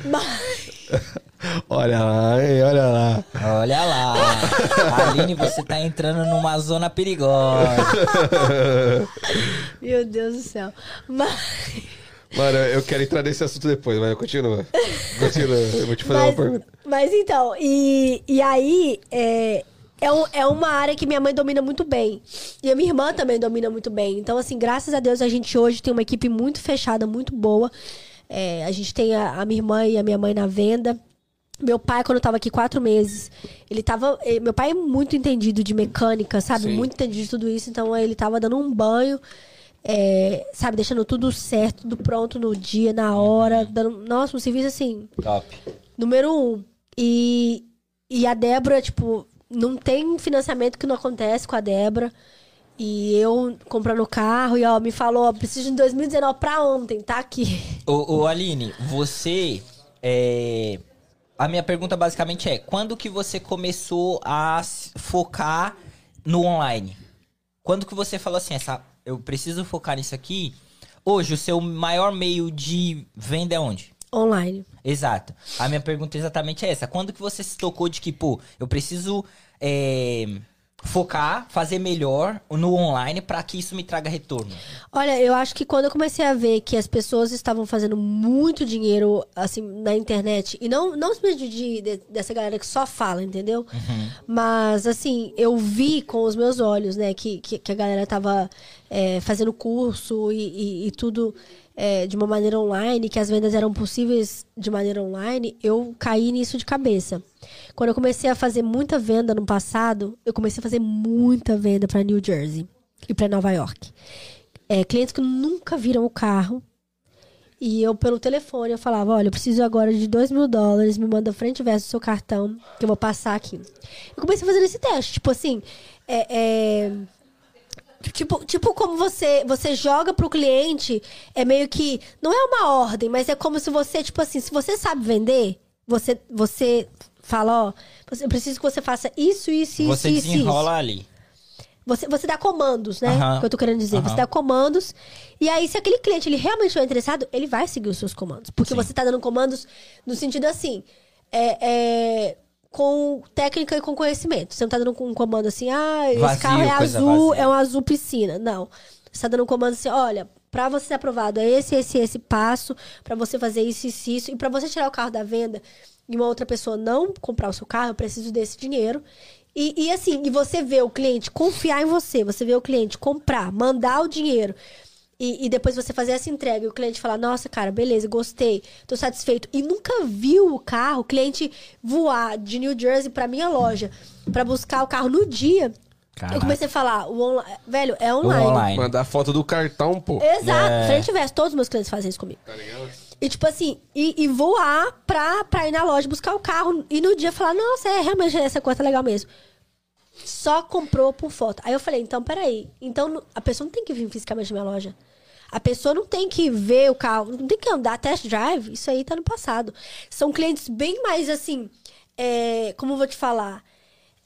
Mas. Olha lá, hein, olha lá. Olha lá. Aline, você tá entrando numa zona perigosa. Meu Deus do céu. Mas. Mano, eu quero entrar nesse assunto depois, mas continua. Continua, eu vou te fazer uma Mas, pergunta. mas então, e, e aí, é, é, um- é uma área que minha mãe domina muito bem. E a minha irmã também domina muito bem. Então, assim, graças a Deus, a gente hoje tem uma equipe muito fechada, muito boa. É, a gente tem a, a minha irmã e a minha mãe na venda. Meu pai, quando eu tava aqui quatro meses, ele tava. eh, Meu pai é muito entendido de mecânica, sabe? Sim. Muito entendido de tudo isso. Então ele tava dando um banho, eh, sabe? Deixando tudo certo, tudo pronto no dia, na hora. Dando, nossa, um serviço assim, Top. número um. E, e a Débora, tipo, não tem financiamento que não acontece com a Débora. E eu comprando carro, e ó, me falou, ó, preciso de 2019 pra ontem, tá aqui. Ô, ô, Aline, você. é, A minha pergunta basicamente é: quando que você começou a focar no online? Quando que você falou assim, essa, eu preciso focar nisso aqui? Hoje, o seu maior meio de venda é onde? Online. Exato. A minha pergunta exatamente é essa. Quando que você se tocou de que, pô, eu preciso é, focar, fazer melhor no online pra que isso me traga retorno? Olha, eu acho que quando eu comecei a ver que as pessoas estavam fazendo muito dinheiro, assim, na internet, e não, não simplesmente de, de- dessa galera que só fala, entendeu? Mas, assim, eu vi com os meus olhos, né, que, que, que a galera tava é, fazendo curso e, e- e tudo é, de uma maneira online, que as vendas eram possíveis de maneira online, eu caí nisso de cabeça. Quando eu comecei a fazer muita venda no passado, eu comecei a fazer muita venda para New Jersey e para Nova York. É, clientes que nunca viram o carro. E eu, pelo telefone, eu falava, olha, eu preciso agora de 2 mil dólares, me manda frente e verso do seu cartão, que eu vou passar aqui. Eu comecei fazendo esse teste, tipo assim, é, é, Tipo, tipo como você você joga pro cliente, é meio que. Não é uma ordem, mas é como se você, tipo assim, se você sabe vender, você, você fala, ó, você- eu preciso que você faça isso, isso, você isso, isso. desenrola ali. Você, você dá comandos, né? Aham. Que eu tô querendo dizer. Você dá comandos. E aí, se aquele cliente ele realmente estiver interessado, ele vai seguir os seus comandos. Porque Sim. você tá dando comandos no sentido assim. É, é, com técnica e com conhecimento. Você não tá dando um comando assim, ah, esse Vazio, carro é azul, vazia. é um azul piscina. Não. Você tá dando um comando assim, olha, pra você ser aprovado é esse, esse, esse passo, pra você fazer isso, isso, isso. E pra você tirar o carro da venda e uma outra pessoa não comprar o seu carro, eu preciso desse dinheiro. E, e assim, e você vê o cliente confiar em você, você vê o cliente comprar, mandar o dinheiro. E, e depois você fazer essa entrega e o cliente falar, nossa, cara, beleza, gostei, tô satisfeito. E nunca viu o carro, o cliente voar de New Jersey pra minha loja pra buscar o carro no dia. Caraca. Eu comecei a falar, o online, velho, é online. online. Mandar foto do cartão, pô. Exato, É. frente verso, todos os meus clientes fazem isso comigo. Tá ligado? E tipo assim, e, e voar pra, pra ir na loja buscar o carro e no dia falar, nossa, é realmente essa cor tá legal mesmo. Só comprou por foto. Aí eu falei, então peraí. Então a pessoa não tem que vir fisicamente na minha loja. A pessoa não tem que ver o carro, não tem que andar test drive. Isso aí tá no passado. São clientes bem mais assim, é, como eu vou te falar,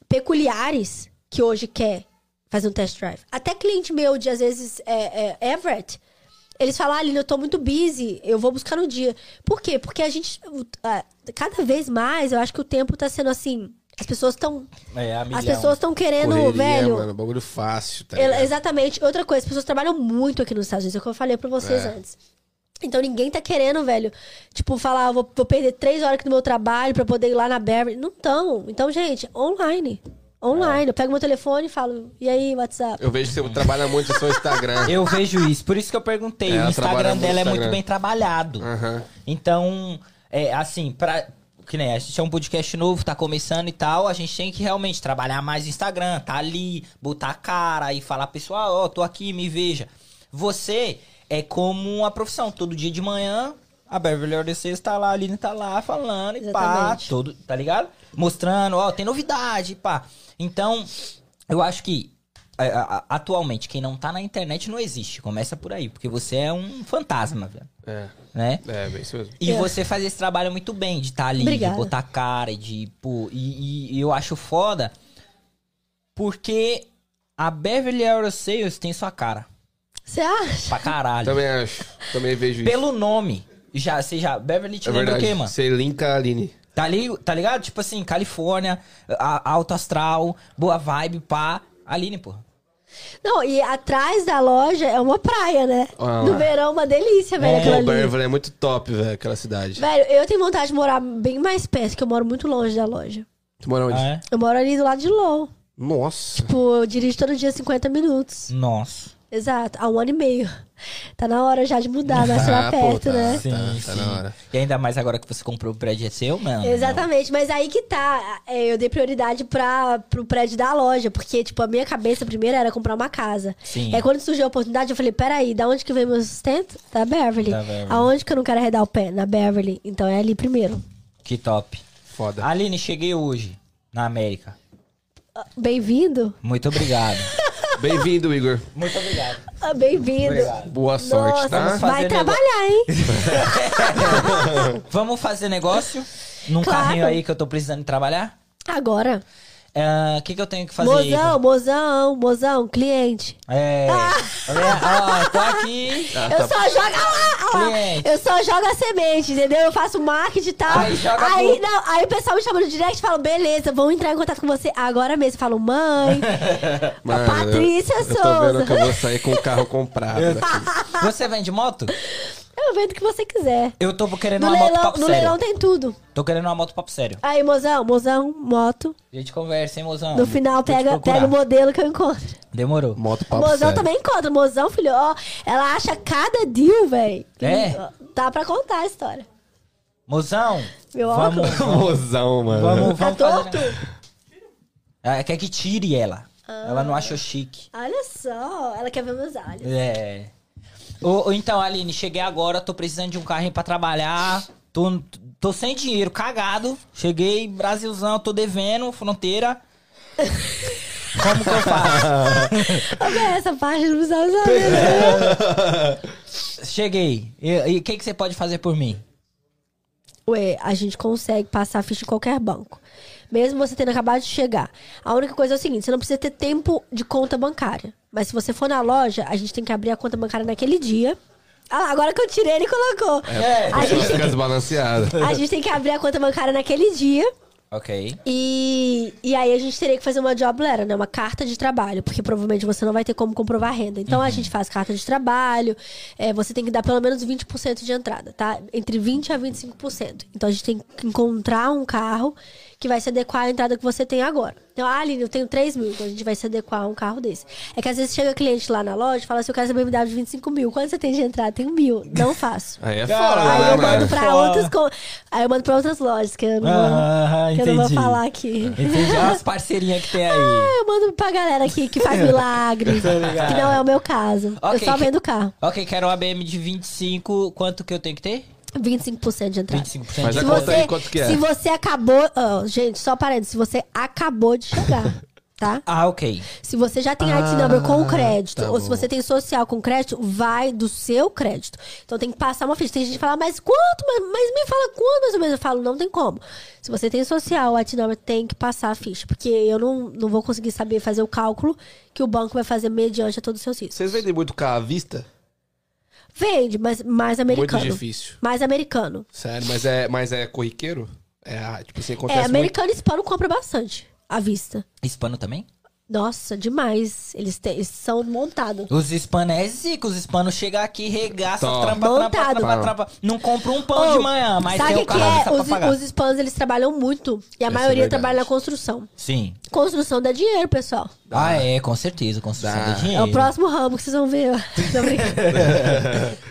peculiares que hoje quer fazer um test drive. Até cliente meu de às vezes é, é, Everett, eles falam, Aline, eu tô muito busy, eu vou buscar no dia. Por quê? Porque a gente, ah, cada vez mais, eu acho que o tempo tá sendo assim, as pessoas estão, É, as pessoas estão querendo, Correria, velho, mano, bagulho fácil, tá ligado? exatamente. Outra coisa, as pessoas trabalham muito aqui nos Estados Unidos, é o que eu falei pra vocês É. antes. Então ninguém tá querendo, velho, tipo, falar, "Ah, vou, vou perder três horas aqui no meu trabalho pra poder ir lá na Beverly. Não tão. Então, gente, online. Online. Eu pego meu telefone e falo, e aí, WhatsApp? Eu vejo que você trabalha muito no seu Instagram. Eu vejo isso, por isso que eu perguntei. É, o Instagram muito dela é no muito Instagram. bem trabalhado. Aham. Então, é assim, pra. Que nem a gente é um podcast novo, tá começando e tal, a gente tem que realmente trabalhar mais Instagram, tá ali, botar a cara e falar, pessoal, ó, tô aqui, me veja. Você é como uma profissão, todo dia de manhã, A Beverly Sales tá lá, a Aline tá lá falando e pá, Exatamente. todo, tá ligado? Mostrando, ó, tem novidade, pá. Então, eu acho que atualmente quem não tá na internet não existe. Começa por aí, porque você é um fantasma, velho. É, Né? é, bem isso mesmo. E É. você faz esse trabalho muito bem, de estar ali, Obrigada. de botar cara, de, pô, e, e- eu acho foda porque a Beverly Hills Sales tem sua cara. Você acha? Pra caralho. Também acho, também vejo isso. Pelo nome. Já, você já. Beverly te É lembra verdade. o quê, mano? Você linka a Aline. Tá, ali, tá ligado? Tipo assim, Califórnia, a- alto astral, boa vibe, pá. Aline, porra. Não, e atrás da loja é uma praia, né? Ah. No verão, uma delícia, velho, É. ali. Beverly é muito top, velho, aquela cidade. Velho, eu tenho vontade de morar bem mais perto, que eu moro muito longe da loja. Tu mora onde? Ah, é? Eu moro ali do lado de Low. Nossa. Tipo, eu dirijo todo dia 50 minutos. Nossa. Exato, há um ano e meio. Tá na hora já de mudar, mais pra Ah, pô, perto, tá. né? Sim, tá sim. na hora. E ainda mais agora que você comprou o prédio é seu, mano. Exatamente, mas aí que tá. é, eu dei prioridade pra, pro prédio da loja, porque, tipo, a minha cabeça primeiro era comprar uma casa. Sim. Aí quando surgiu a oportunidade, eu falei, peraí, da onde que vem meu sustento? Da Beverly. Da Beverly. Aonde que eu não quero arredar o pé? Na Beverly. Então é ali primeiro. Que top. Foda. Aline, cheguei hoje na América. Ah, Bem-vindo. Muito obrigado. Bem-vindo, Igor. Muito obrigado. Ah, Bem-vindo. Obrigado. Boa sorte, Nossa, tá? Vamos fazer vai negócio. trabalhar, hein? Vamos fazer negócio? Num Claro. carrinho aí que eu tô precisando trabalhar? Agora. Ah, O que, que eu tenho que fazer aí? Mozão, mozão, mozão, cliente. É. Ó, tô aqui. Ah, eu tá. só jogo lá, ó, Cliente. eu só jogo a semente, entendeu? Eu faço marketing e tal. Aí joga aí, pro- não, aí o pessoal me chama no direct e fala, beleza, vamos entrar em contato com você agora mesmo. Eu falo, mãe, Mano, Patrícia eu, eu tô vendo Souza. que eu vou sair com o carro comprado. daqui. Você vende moto? Eu vendo o que você quiser. Eu tô querendo No uma moto leilão, papo no sério. leilão tem tudo. Tô querendo uma moto papo sério. Aí, mozão, mozão, moto. A gente conversa, hein, mozão? No final, pega, pega o modelo que eu encontro. Demorou. Moto papo mozão sério. também encontra. Mozão, filho, ó, ela acha cada deal, velho. É? Dá pra contar a história. Mozão, Meu vamos, óculos. Mozão, mano. vamos, Tá vamos fazer... torto? Ela quer que tire ela. Ah. Ela não achou chique. Olha só, ela quer ver meus olhos. É. Ô, ô, então, Aline, cheguei agora, tô precisando de um carrinho pra trabalhar. Tô, tô sem dinheiro, cagado. Cheguei, Brasilzão, tô devendo, fronteira. Como que eu faço? Essa parte não precisa saber? Cheguei. E o que, que você pode fazer por mim? Ué, a gente consegue passar ficha em qualquer banco. Mesmo você tendo acabado de chegar. A única coisa é o seguinte, você não precisa ter tempo de conta bancária. Mas se você for na loja, a gente tem que abrir a conta bancária naquele dia. Ah lá, agora que eu tirei, ele colocou. É. A, gente, Fica desbalanceado. a gente tem que abrir a conta bancária naquele dia. Ok. E, e aí a gente teria que fazer uma job letter, né? Uma carta de trabalho, porque provavelmente você não vai ter como comprovar renda. Então a gente faz carta de trabalho, é, você tem que dar pelo menos 20% de entrada, tá? Entre 20% a 25%. Então a gente tem que encontrar um carro que vai se adequar à entrada que você tem agora. Então, ah, Aline, eu tenho 3 mil, então a gente vai se adequar a um carro desse. É que às vezes chega cliente lá na loja e fala assim, eu quero essa BMW de 25 mil. Quanto você tem de entrada? Tenho mil. Não faço. Aí é foda, Aí né, eu mano? mando pra Foda. outras co- Aí eu mando pra outras lojas, que eu não vou, Ah, que eu não vou falar aqui. Entendi. Olha as parceirinhas que tem aí. Eu mando pra galera aqui que faz milagre. ligado. que não é o meu caso. Ok, eu só vendo carro. Ok, quero uma BM de 25. Quanto que eu tenho que ter? 25% de entrada. 25% Mas Se conta você, aí, quanto que é? se você acabou. gente, só parênteses. Se você acabou de chegar, tá? Ah, ok. Se você já tem IT number com crédito, tá ou se você tem social com crédito, vai do seu crédito. Então tem que passar uma ficha. Tem gente que fala, mas quanto? Mas, mas me fala quanto mais ou menos. Eu falo, não tem como. Se você tem social, o IT number tem que passar a ficha. Porque eu não, não vou conseguir saber fazer o cálculo que o banco vai fazer mediante a todos os seus riscos. Vocês vendem muito carro à vista? Vende, mas mais americano. Muito difícil. Mais americano. Sério, mas é, mas é corriqueiro? É, tipo assim, acontece É, muito. americano e hispano compra bastante à vista. Hispano também? Nossa, demais. Eles, têm, eles são montados. Os hispanos é zica, os hispanos chegam aqui, regaçam, Tó. trampa, trampa, Montado. trampa, trampa. Não compram um pão de manhã, mas sabe tem o o que, é? Os, os hispanos, eles trabalham muito. E a Essa é maioria verdade. trabalha na construção. Sim. Construção dá dinheiro, pessoal. Ah, é, com certeza, construção Dá. dá É dinheiro. o próximo ramo que vocês vão ver.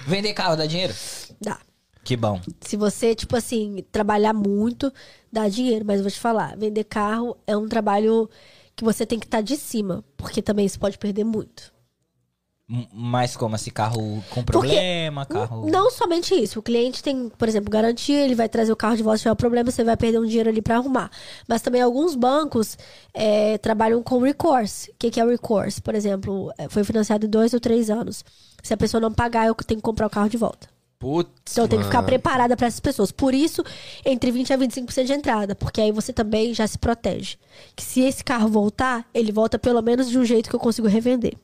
Vender carro dá dinheiro? dá. Que bom. Se você, tipo assim, trabalhar muito, dá dinheiro. Mas eu vou te falar, vender carro é um trabalho que você tem que estar de cima. Porque também você pode perder muito. Mas como assim, carro com problema, carro... Não somente isso. O cliente tem, por exemplo, garantia, ele vai trazer o carro de volta se tiver um problema, você vai perder um dinheiro ali pra arrumar. Mas também alguns bancos é, trabalham com recourse. O que, que é recourse? Por exemplo, é, foi financiado em dois ou três anos. Se a pessoa não pagar, eu tenho que comprar o carro de volta. Putz. Então tenho que ficar preparada pra essas pessoas. Por isso, entre 20% a 25% de entrada. Porque aí você também já se protege. Que se esse carro voltar, ele volta pelo menos de um jeito que eu consigo revender.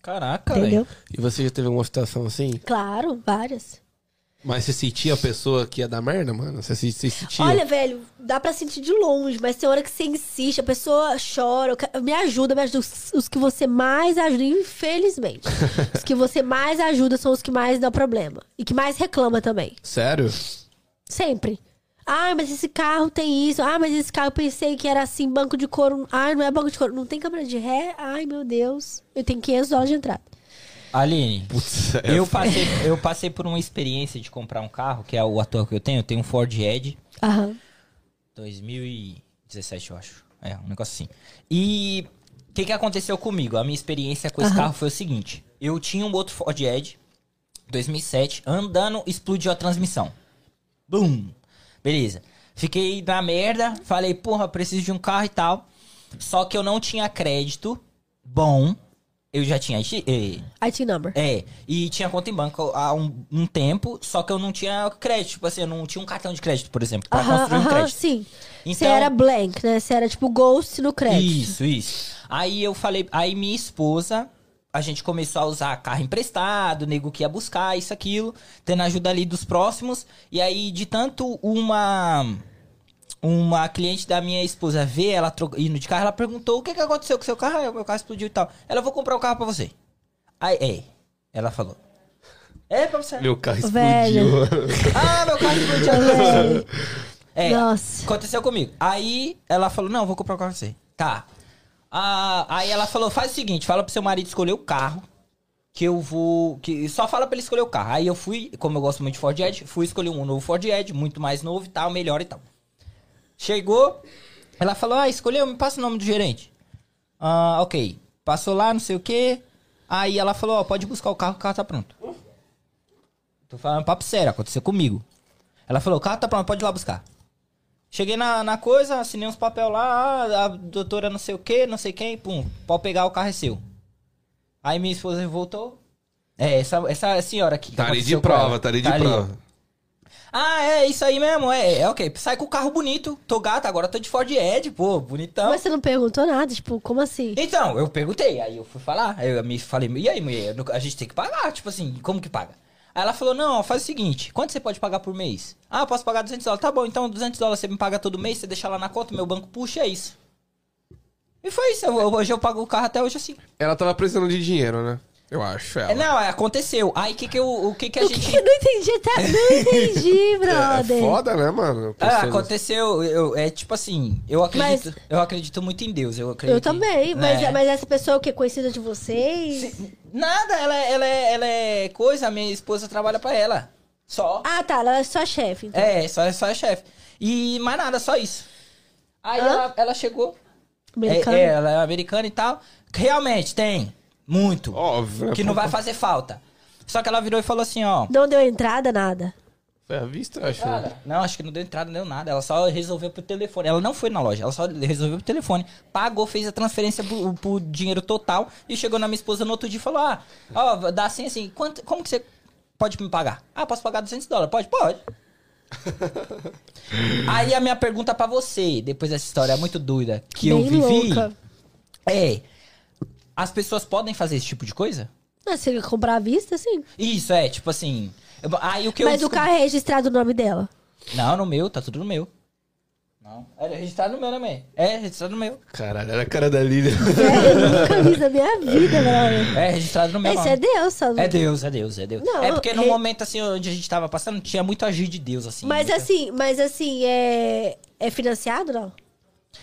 Caraca, Entendeu? E você já teve alguma situação assim? Claro, várias. Mas você sentia a pessoa que ia dar merda, mano? Você, se- você sentia? Olha, velho, dá pra sentir de longe, mas tem hora que você insiste, a pessoa chora, me ajuda, me ajuda. Os, os que você mais ajuda, infelizmente. os que você mais ajuda são os que mais dão problema. E que mais reclama também. Sério? Sempre. Ah, mas esse carro tem isso. Ah, mas esse carro eu pensei que era assim, banco de couro. Ah, não é banco de couro. Não tem câmera de ré? Ai, meu Deus. Eu tenho 500 dólares de entrada. Aline, Putz, é eu passei, eu passei por uma experiência de comprar um carro, que é o atual que eu tenho. Eu tenho um Ford Edge Aham. 2017, eu acho. É, um negócio assim. E o que, que aconteceu comigo? A minha experiência com esse Aham. carro foi o seguinte. Eu tinha um outro Ford Edge, 2007, andando, explodiu a transmissão. Bum! Beleza. Fiquei na merda, falei, porra, preciso de um carro e tal. Só que eu não tinha crédito bom. Eu já tinha... eh, IT number. é, e tinha conta em banco há um, um tempo, só que eu não tinha crédito. Tipo assim, eu não tinha um cartão de crédito, por exemplo, pra Aham, construir um crédito. sim. Você Então- era blank, né? Você era tipo ghost no crédito. Isso, isso. Aí eu falei, aí minha esposa, a gente começou a usar carro emprestado, nego que ia buscar, isso, aquilo, tendo ajuda ali dos próximos. E aí, de tanto uma. Uma cliente da minha esposa ver ela indo de carro, ela perguntou o que, que aconteceu com seu carro, Aí, o meu carro explodiu e tal. Ela, eu vou comprar o carro pra você. Aí, é. Ela falou. É pra você. Meu carro explodiu. Ah, meu carro explodiu. É, Nossa. aconteceu comigo. Aí ela falou, não, vou comprar o carro pra você. Tá. Ah, aí ela falou, faz o seguinte, fala pro seu marido escolher o carro. Que eu vou. Que só fala pra ele escolher o carro. Aí eu fui, como eu gosto muito de Ford Edge, fui escolher um novo Ford Edge, muito mais novo e tal, melhor e tal. Chegou, ela falou, ah, escolheu, me passa o nome do gerente. Ah, ok. Passou lá, não sei o que. Aí ela falou, ó, pode buscar o carro, o carro tá pronto. Tô falando papo sério, aconteceu comigo. Ela falou, o carro tá pronto, pode ir lá buscar. Cheguei na, na coisa, assinei uns papel lá, ah, a doutora não sei o que, não sei quem, pum, pode pegar o carro é seu. Aí minha esposa voltou. É, essa, essa senhora aqui. que Tá ali de prova, ela. tá ali de ó. prova. Ah, é isso aí mesmo, é, é ok. Sai com o carro bonito, tô gata, agora tô de Ford Edge, pô, bonitão. Mas você não perguntou nada, tipo, como assim? Então, eu perguntei, aí eu fui falar, aí eu me falei, e aí, mulher, a gente tem que pagar, tipo assim, como que paga? Aí ela falou, não, faz o seguinte, quanto você pode pagar por mês? Ah, eu posso pagar 200 dólares. Tá bom, então 200 dólares você me paga todo mês, você deixa lá na conta, meu banco puxa, é isso. E foi isso, eu- hoje eu pago o carro até hoje assim. Ela tava precisando de dinheiro, né? Eu acho, ela. É, não, é, aconteceu. Aí que que eu, o que que a O gente... que eu não entendi? Tá? Não entendi, É brother. foda, né, mano? Ah, aconteceu, eu, é tipo assim, eu acredito, eu acredito muito em Deus, eu acredito Eu também, em- mas, né? mas essa pessoa que é conhecida de vocês. Nada, ela, é- ela, é, ela é coisa, a minha esposa trabalha pra ela. Só. Ah, tá, ela é sua chefe. Então. É, só, só é chefe. E mais nada, só isso. Aí ela, ela chegou. Americana. É, é, ela é americana e tal. Realmente, tem. Muito. Óbvio, né? que não vai fazer falta. Só que ela virou e falou assim, ó. Não deu entrada, nada. Foi à vista, eu acho. Cara, não, acho que não deu entrada, não deu nada. Ela só resolveu pro telefone. Ela não foi na loja, ela só resolveu pro telefone. Pagou, fez a transferência pro, pro dinheiro total e chegou na minha esposa no outro dia e falou: Ah, ó, dá assim assim. Quanto, como que você pode me pagar? Ah, posso pagar 200 dólares? Pode? Pode. Aí a minha pergunta pra você, depois dessa história muito doida que eu Bem vivi, louca. é: As pessoas podem fazer esse tipo de coisa? Ah, se ele comprar à vista, sim. Isso, é, tipo assim. eu- Aí o que eu Mas o descobri- carro é registrado no nome dela. Não, no meu, tá tudo no meu. Não. É registrado no meu também. É registrado no meu. Caralho, era a cara da Lilian. É, eu nunca vi isso na minha vida, brother. É registrado no meu. Esse nome. é Deus, só. É Deus, é Deus, é Deus. Não, é porque no re- momento assim onde a gente tava passando, tinha muito agir de Deus, assim. Mas muita- assim, mas assim, é. É financiado, não?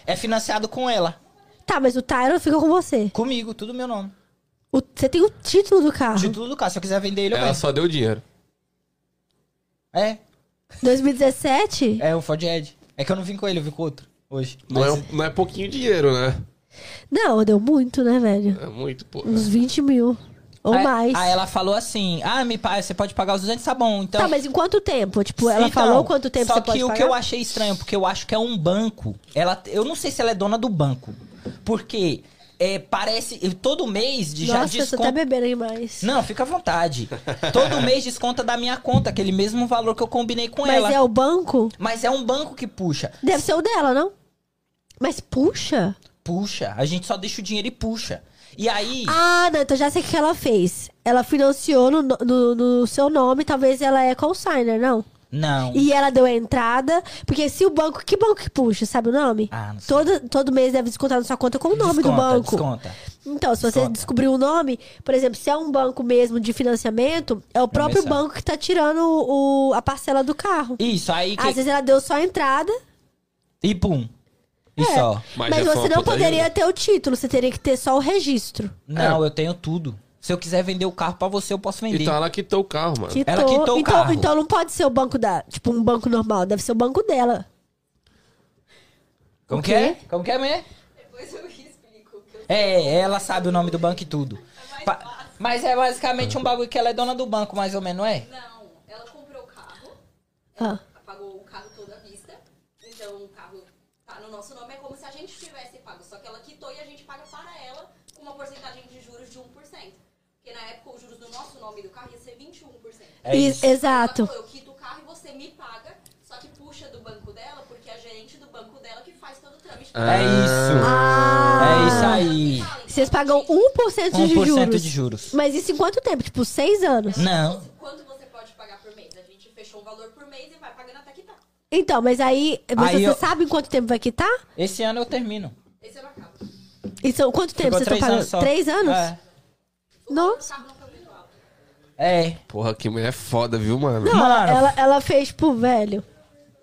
É financiado com ela. Tá, mas o Tyron fica com você. Comigo, tudo meu nome. O- você tem o título do carro. Título do carro. Se eu quiser vender ele, eu Ela vendo. só deu dinheiro. É. 2017? É o Ford Edge. É que eu não vim com ele, eu vim com outro. Hoje. Não, é, Mas- um- não é pouquinho dinheiro, né? Não, deu muito, né, velho? É muito, pô. Uns 20 mil. Ou aí, mais. Aí ela falou assim: Ah, me pa- você pode pagar os 200, tá bom. Então. Tá, mas em quanto tempo? Tipo, ela Então, falou quanto tempo só você que pode o que eu achei estranho, porque eu acho que é um banco. Ela, eu não sei se ela é dona do banco. Porque é, parece. Todo mês de já Nossa, desconta. até bebendo demais. Não, fica à vontade. Todo mês desconta da minha conta, aquele mesmo valor que eu combinei com Mas ela. é o banco? Mas é um banco que puxa. Deve ser o dela, não? Mas puxa. Puxa. A gente só deixa o dinheiro e puxa. E aí. Ah, não, então já sei o que ela fez. Ela financiou no, no, no seu nome, talvez ela é consigner, não? Não. E ela deu a entrada, porque se o banco. Que banco que puxa, sabe o nome? Ah, não sei. Todo, todo mês deve descontar na sua conta com o nome do Desconta, banco. Desconta. Então, se você Desconta. descobrir o nome, por exemplo, se é um banco mesmo de financiamento, é o próprio Começar. banco que tá tirando o, a parcela do carro. Isso, aí. que- Às vezes ela deu só a entrada, E pum. E É. só. Mas mas, foi você não poderia ajuda. ter o título, você teria que ter só o registro. Não, eu tenho tudo. Se eu quiser vender o carro pra você, eu posso vender. Então ela quitou o carro, mano. Quitou. Ela quitou o então, carro. então não pode ser o banco da. Tipo, um banco normal, deve ser o banco dela. Como O que é? Como que é, mulher? Depois eu explico. Que eu... É, ela sabe o nome do banco e tudo. Pa- Mas é basicamente um bagulho que ela é dona do banco, mais ou menos, não é? Não, ela comprou o carro, Ah. pagou o carro todo à vista. Então o carro tá no nosso nome, é como se a gente tivesse pago. Só que ela quitou e a gente paga para ela com uma porcentagem de juros de 1%. Porque na época os juros do nosso nome do carro ia ser 21%. É E- isso. Exato. Eu quito o carro e você me paga, só que puxa do banco dela, porque é a gerente do banco dela que faz todo o trâmite. É isso. Ah! É isso aí. Vocês pagam 1% de 1% juros. de juros. Mas isso em quanto tempo? Tipo, seis anos? Não. Quanto você pode pagar por mês? A gente fechou um valor por mês e vai pagando até quitar. Então, mas aí. Mas Aí você eu- sabe em quanto tempo vai quitar? Esse ano eu termino. Esse acabo. E são quanto tempo Ficou vocês estão pagando? anos só. Três anos? É. Nossa. É. Porra, que mulher foda, viu, mano? Não, Mano. ela, ela fez, tipo, velho.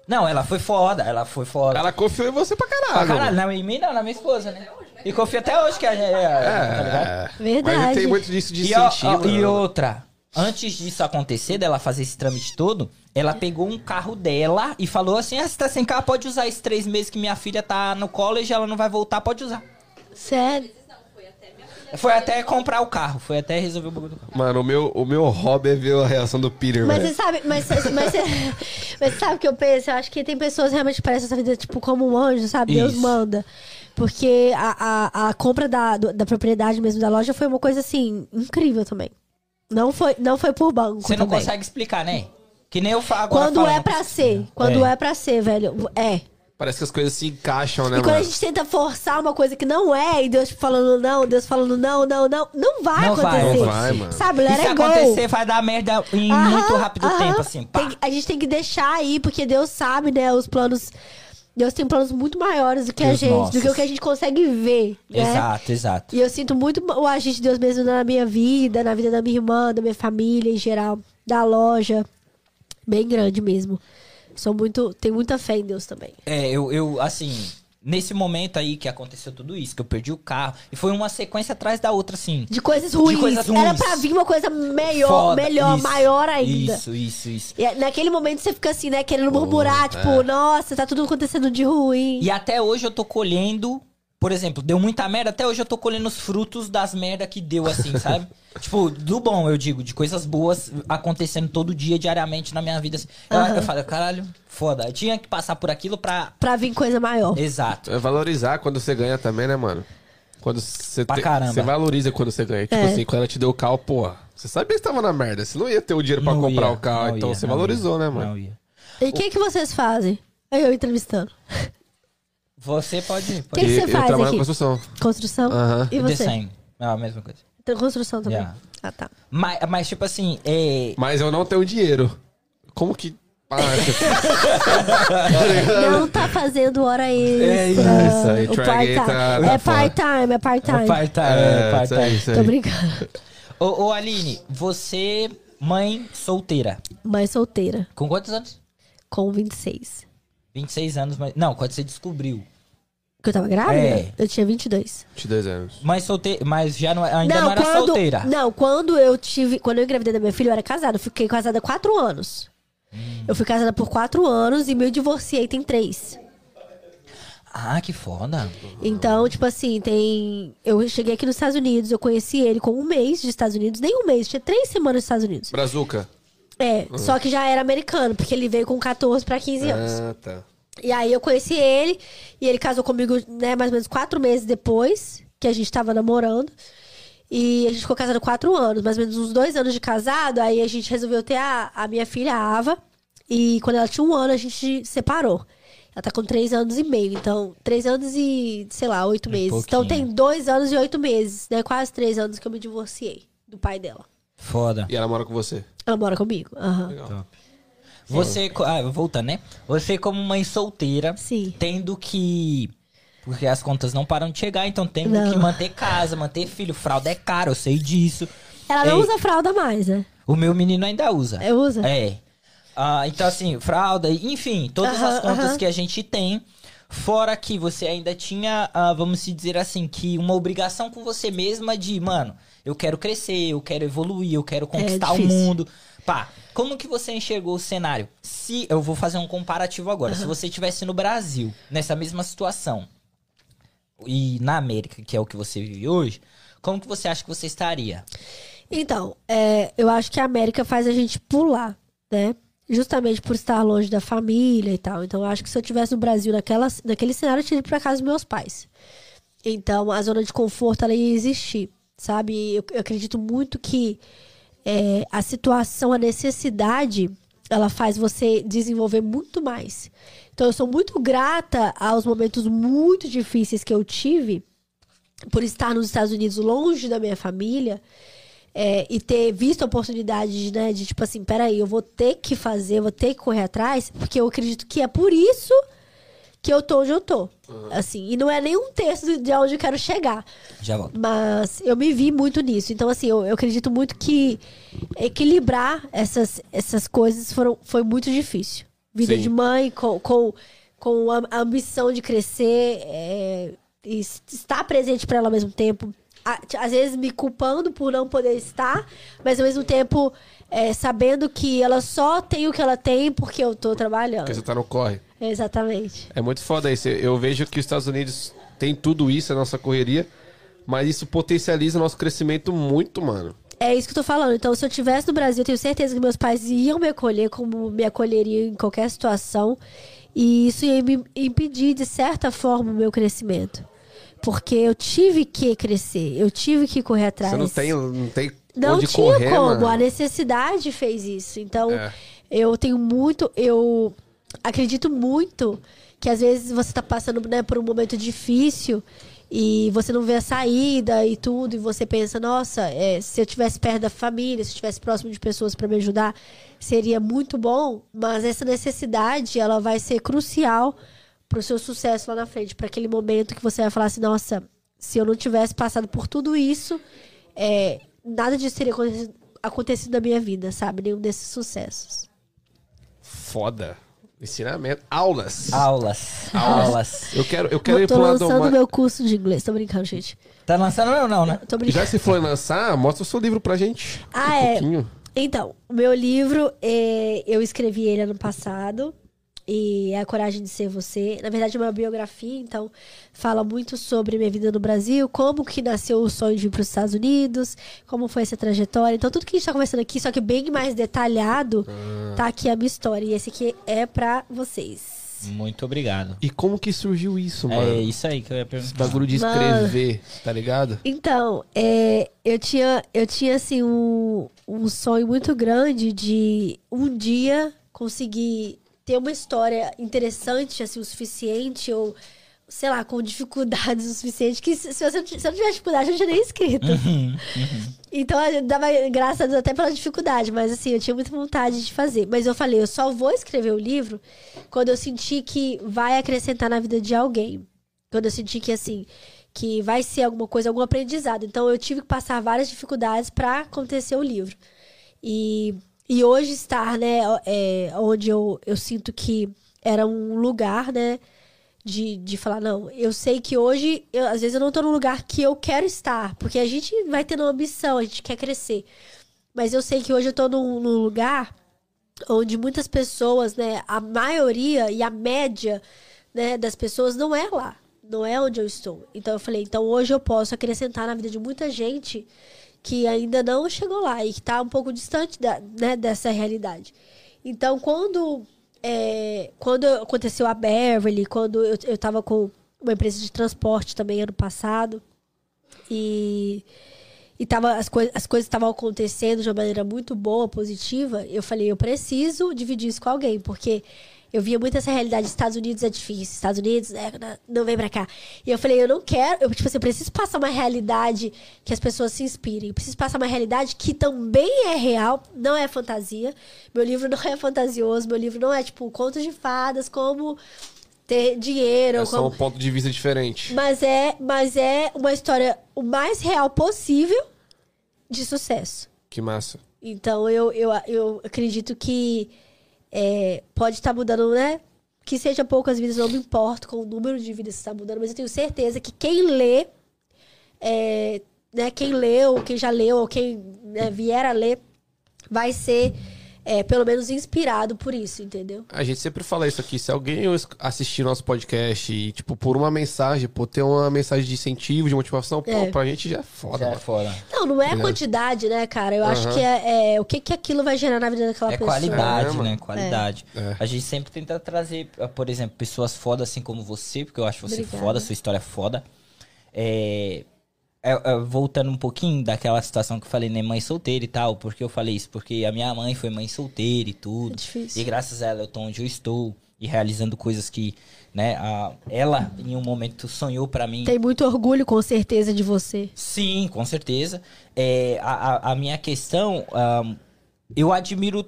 Não, ela foi foda, ela foi foda. Ela confiou em você pra caralho. Pra caralho, não, em mim não, na minha esposa, né? E confia até hoje que a gente. É, tá ligado? É, Verdade. Mas tem muito disso de E, ó, sentir, ó, e outra, antes disso acontecer, dela fazer esse trâmite todo, ela pegou um carro dela e falou assim: ah, você tá sem carro, pode usar esses três meses que minha filha tá no college, ela não vai voltar, pode usar. Sério. Foi até comprar o carro, foi até resolver o bagulho do carro. Mano, o meu, o meu hobby é ver a reação do Peter, Mas velho. você sabe, mas, você- mas, você- mas você sabe o que eu penso? Eu acho que tem pessoas que realmente parecem essa vida, tipo, como um anjo, sabe? Deus Isso. manda. Porque a, a, a compra da, do- da propriedade mesmo da loja foi uma coisa, assim, incrível também. Não foi, não foi por banco Você não também. consegue explicar, né? Que nem eu falo agora. Quando é falando. pra ser. Quando É. é. pra ser, velho. É. Parece que as coisas se encaixam, né, E quando a mano? gente tenta forçar uma coisa que não é, e Deus falando não, Deus falando não, não, não, não vai Não vai, acontecer. não vai, mano. Sabe, E let se it go. acontecer, vai dar merda em Aham, muito rápido aham. tempo, assim. Pá. Tem- a gente tem que deixar aí, porque Deus sabe, né, os planos. Deus tem planos muito maiores do que a Deus gente, do nossos. que o que a gente consegue ver. Né? Exato, exato. E eu sinto muito o agir de Deus mesmo na minha vida, na vida da minha irmã, da minha família em geral, da loja. Bem grande mesmo. Sou muito. Tenho muita fé em Deus também. É, eu, eu, assim, nesse momento aí que aconteceu tudo isso, que eu perdi o carro, e foi uma sequência atrás da outra, assim. De coisas ruins. coisas Era ruins. pra vir uma coisa melhor, Foda. melhor, Isso, maior ainda. Isso, isso, isso. E é- naquele momento você fica assim, né, querendo murmurar, tipo, nossa, tá tudo acontecendo de ruim. E até hoje eu tô colhendo, por exemplo, deu muita merda, até hoje eu tô colhendo os frutos das merda que deu, assim, sabe? tipo, do bom, eu digo, de coisas boas acontecendo todo dia, diariamente na minha vida. Assim. Eu, Aham. eu falo, caralho, foda. Eu tinha que passar por aquilo pra. Pra vir coisa maior. Exato. É valorizar quando você ganha também, né, mano? Quando você Pra te- caramba. Você valoriza quando você ganha. Tipo É. assim, quando ela te deu o carro, pô, você sabia que você tava na merda. Você não ia ter o dinheiro pra Não comprar ia, o carro, então ia, você valorizou, ia, né, mano? Não ia. E o que que vocês fazem? Aí eu entrevistando. Você pode. Que pode que você eu faz trabalho aqui? na construção. Construção? Aham. E você? Desenho. É a mesma coisa. Tem construção também. Yeah. Ah, tá. Mas, mas tipo assim, é. Mas eu não tenho dinheiro. Como que. Ah, Não tá fazendo hora extra. É isso aí, O part-time. again, tá- é tá fora. part-time, é part-time. Part-time, é, é, part-time. aí. Tô brincando. Ô, ô, Aline, você, mãe solteira, Mãe solteira, com quantos anos? com 26. 26 anos, mas. Não, quando você descobriu. Que eu tava grávida? É. Eu tinha 22. 22 anos. Mãe solteira, mas já não, ainda não, era quando, solteira. Não, quando eu tive. Quando eu engravidei da minha filha, eu era casada. Eu fiquei casada há quatro anos. Hum. Eu fui casada por quatro anos e me divorciei tem três. Ah, que foda. Então, tipo assim, tem. Eu cheguei aqui nos Estados Unidos, eu conheci ele com um mês de Estados Unidos, nem um mês, tinha três semanas nos Estados Unidos. Brazuca. É, só que já era americano, porque ele veio com 14 pra 15 anos. Ah, tá. E aí eu conheci ele, e ele casou comigo, né, mais ou menos quatro meses depois que a gente tava namorando. E a gente ficou casado quatro anos, mais ou menos uns dois anos de casado. Aí a gente resolveu ter a, a minha filha, a Ava. E quando ela tinha um ano, a gente separou. Ela tá com três anos e meio, então, três anos e, sei lá, oito meses. Então pouquinho. tem dois anos e oito meses, né? Quase três anos que eu me divorciei do pai dela. Foda. E ela mora com você. Ela mora comigo. Aham. Legal. Você, ah, voltando, né? Você como mãe solteira, Sim. tendo que... Porque as contas não param de chegar, então tendo Não. que manter casa, manter filho. Fralda é caro, eu sei disso. Ela não Ei, usa fralda mais, né? O meu menino ainda usa. Eu uso? É. Ah, então, assim, fralda, enfim, todas Aham, as contas aham. que a gente tem. Fora que você ainda tinha, ah, vamos se dizer assim, que uma obrigação com você mesma de, mano, eu quero crescer, eu quero evoluir, eu quero conquistar o difícil. mundo. Pá, como que você enxergou o cenário? Se, eu vou fazer um comparativo agora, se você estivesse no Brasil, nessa mesma situação, e na América, que é o que você vive hoje, como que você acha que você estaria? Então, é, eu acho que a América faz a gente pular, né? Justamente por estar longe da família e tal. Então, eu acho que se eu estivesse no Brasil naquela, naquele cenário, eu tinha ido pra casa dos meus pais. Então, a zona de conforto, ela ia existir, sabe? Eu, eu acredito muito que é, a situação, a necessidade, ela faz você desenvolver muito mais. Então, eu sou muito grata aos momentos muito difíceis que eu tive por estar nos Estados Unidos longe da minha família é, e ter visto a oportunidade de, né, de tipo assim, peraí, eu vou ter que fazer, vou ter que correr atrás, porque eu acredito que é por isso que eu tô onde eu tô. Assim, e não é nem um terço de onde eu quero chegar. Já volto. Mas eu me vi muito nisso. Então, assim, eu, eu acredito muito que equilibrar essas, essas coisas foram, foi muito difícil. Vida Sim. de mãe, com, com, com a ambição de crescer, é, e estar presente para ela ao mesmo tempo. Às vezes me culpando por não poder estar, mas ao mesmo tempo é, sabendo que ela só tem o que ela tem porque eu tô trabalhando. Porque você tá no corre. Exatamente. É muito foda isso. Eu vejo que os Estados Unidos tem tudo isso, a nossa correria, mas isso potencializa o nosso crescimento muito, mano. É isso que eu tô falando. Então, se eu tivesse no Brasil, eu tenho certeza que meus pais iam me acolher como me acolheriam em qualquer situação. E isso ia me impedir, de certa forma, o meu crescimento. Porque eu tive que crescer, eu tive que correr atrás. Você não tem, não tem Não tinha correr, como, mano. a necessidade fez isso. Então, É. eu tenho muito, eu acredito muito que às vezes você tá passando né, por um momento difícil e você não vê a saída e tudo, e você pensa, nossa, é, se eu tivesse perto da família, se eu estivesse próximo de pessoas para me ajudar, seria muito bom, mas essa necessidade, ela vai ser crucial pro seu sucesso lá na frente, para aquele momento que você vai falar assim, nossa, se eu não tivesse passado por tudo isso, é, nada disso teria acontecido, acontecido na minha vida, sabe? Nenhum desses sucessos. Foda. Ensinamento. Aulas. Aulas. Aulas. Eu quero, eu quero Eu ir tô pro lado lançando mais... meu curso de inglês, tô brincando, gente. Tá lançando ou não, né? Tô brincando. Já se for lançar, mostra o seu livro pra gente. Ah, um é. pouquinho. Então, o meu livro, é, eu escrevi ele ano passado. E é A Coragem de Ser Você. Na verdade, é uma biografia, então fala muito sobre minha vida no Brasil, como que nasceu o sonho de ir para os Estados Unidos, como foi essa trajetória. Então, tudo que a gente tá conversando aqui, só que bem mais detalhado, tá aqui a minha história. E esse aqui é pra vocês. Muito obrigado. E como que surgiu isso, mano? É isso aí que eu ia Esse perguntar. bagulho de Mano. escrever, tá ligado? Então, é, eu tinha, eu tinha assim um, um sonho muito grande de um dia conseguir ter uma história interessante assim o suficiente ou sei lá com dificuldades o suficiente que se, se eu, se eu não tivesse dificuldade eu não tinha nem escrito. Então eu dava graças a Deus até pela dificuldade, mas assim, eu tinha muita vontade de fazer. Mas eu falei, eu só vou escrever o livro quando eu sentir que vai acrescentar na vida de alguém. Quando eu sentir que assim, que vai ser alguma coisa, algum aprendizado. Então eu tive que passar várias dificuldades para acontecer o livro. E, e hoje estar, né, é, onde eu, eu sinto que era um lugar, né, de, de falar, não, eu sei que hoje, eu, às vezes eu não tô no lugar que eu quero estar, porque a gente vai tendo uma ambição, a gente quer crescer. Mas eu sei que hoje eu tô num, num lugar onde muitas pessoas, né, a maioria e a média né, das pessoas não é lá. Não é onde eu estou. Então eu falei, então hoje eu posso acrescentar na vida de muita gente que ainda não chegou lá e que está um pouco distante da, né, dessa realidade. Então, quando, é, quando aconteceu a Beverly, quando eu, eu tava com uma empresa de transporte também ano passado, e, e tava, as, coi as coisas estavam acontecendo de uma maneira muito boa, positiva, eu falei, eu preciso dividir isso com alguém, porque eu via muito essa realidade. Estados Unidos é difícil, Estados Unidos é, não vem pra cá. E eu falei, eu não quero. Eu, tipo assim, eu preciso passar uma realidade que as pessoas se inspirem. Eu preciso passar uma realidade que também é real, não é fantasia. Meu livro não é fantasioso, meu livro não é, tipo, contos de fadas, como ter dinheiro. É como... só um ponto de vista diferente. Mas é, mas é uma história o mais real possível de sucesso. Que massa. Então eu, eu, eu acredito que é, pode estar mudando, né? Que seja poucas vidas, não me importo com o número de vidas que está mudando, mas eu tenho certeza que quem lê, é, né, quem leu, quem já leu, ou quem né, vier a ler, vai ser é, pelo menos inspirado por isso, entendeu? A gente sempre fala isso aqui. Se alguém assistir nosso podcast e, tipo, por uma mensagem, por ter uma mensagem de incentivo, de motivação, É. pô, pra gente já é foda. Já é foda. Não, não é a quantidade, né, cara? Eu acho Aham. que é, é o que, que aquilo vai gerar na vida daquela É pessoa. qualidade, É, né? Qualidade. É. A gente sempre tenta trazer, ah, por exemplo, pessoas fodas assim como você, porque eu acho você Obrigada. foda, sua história é foda. É, voltando um pouquinho daquela situação que eu falei, né? Mãe solteira e tal. Por que eu falei isso? Porque a minha mãe foi mãe solteira e tudo. É difícil. E graças a ela eu tô onde eu estou. E realizando coisas que, né? A, ela, em um momento, sonhou pra mim. Tem muito orgulho, com certeza, de você. Sim, com certeza. É, a, a, minha questão, ahn, eu admiro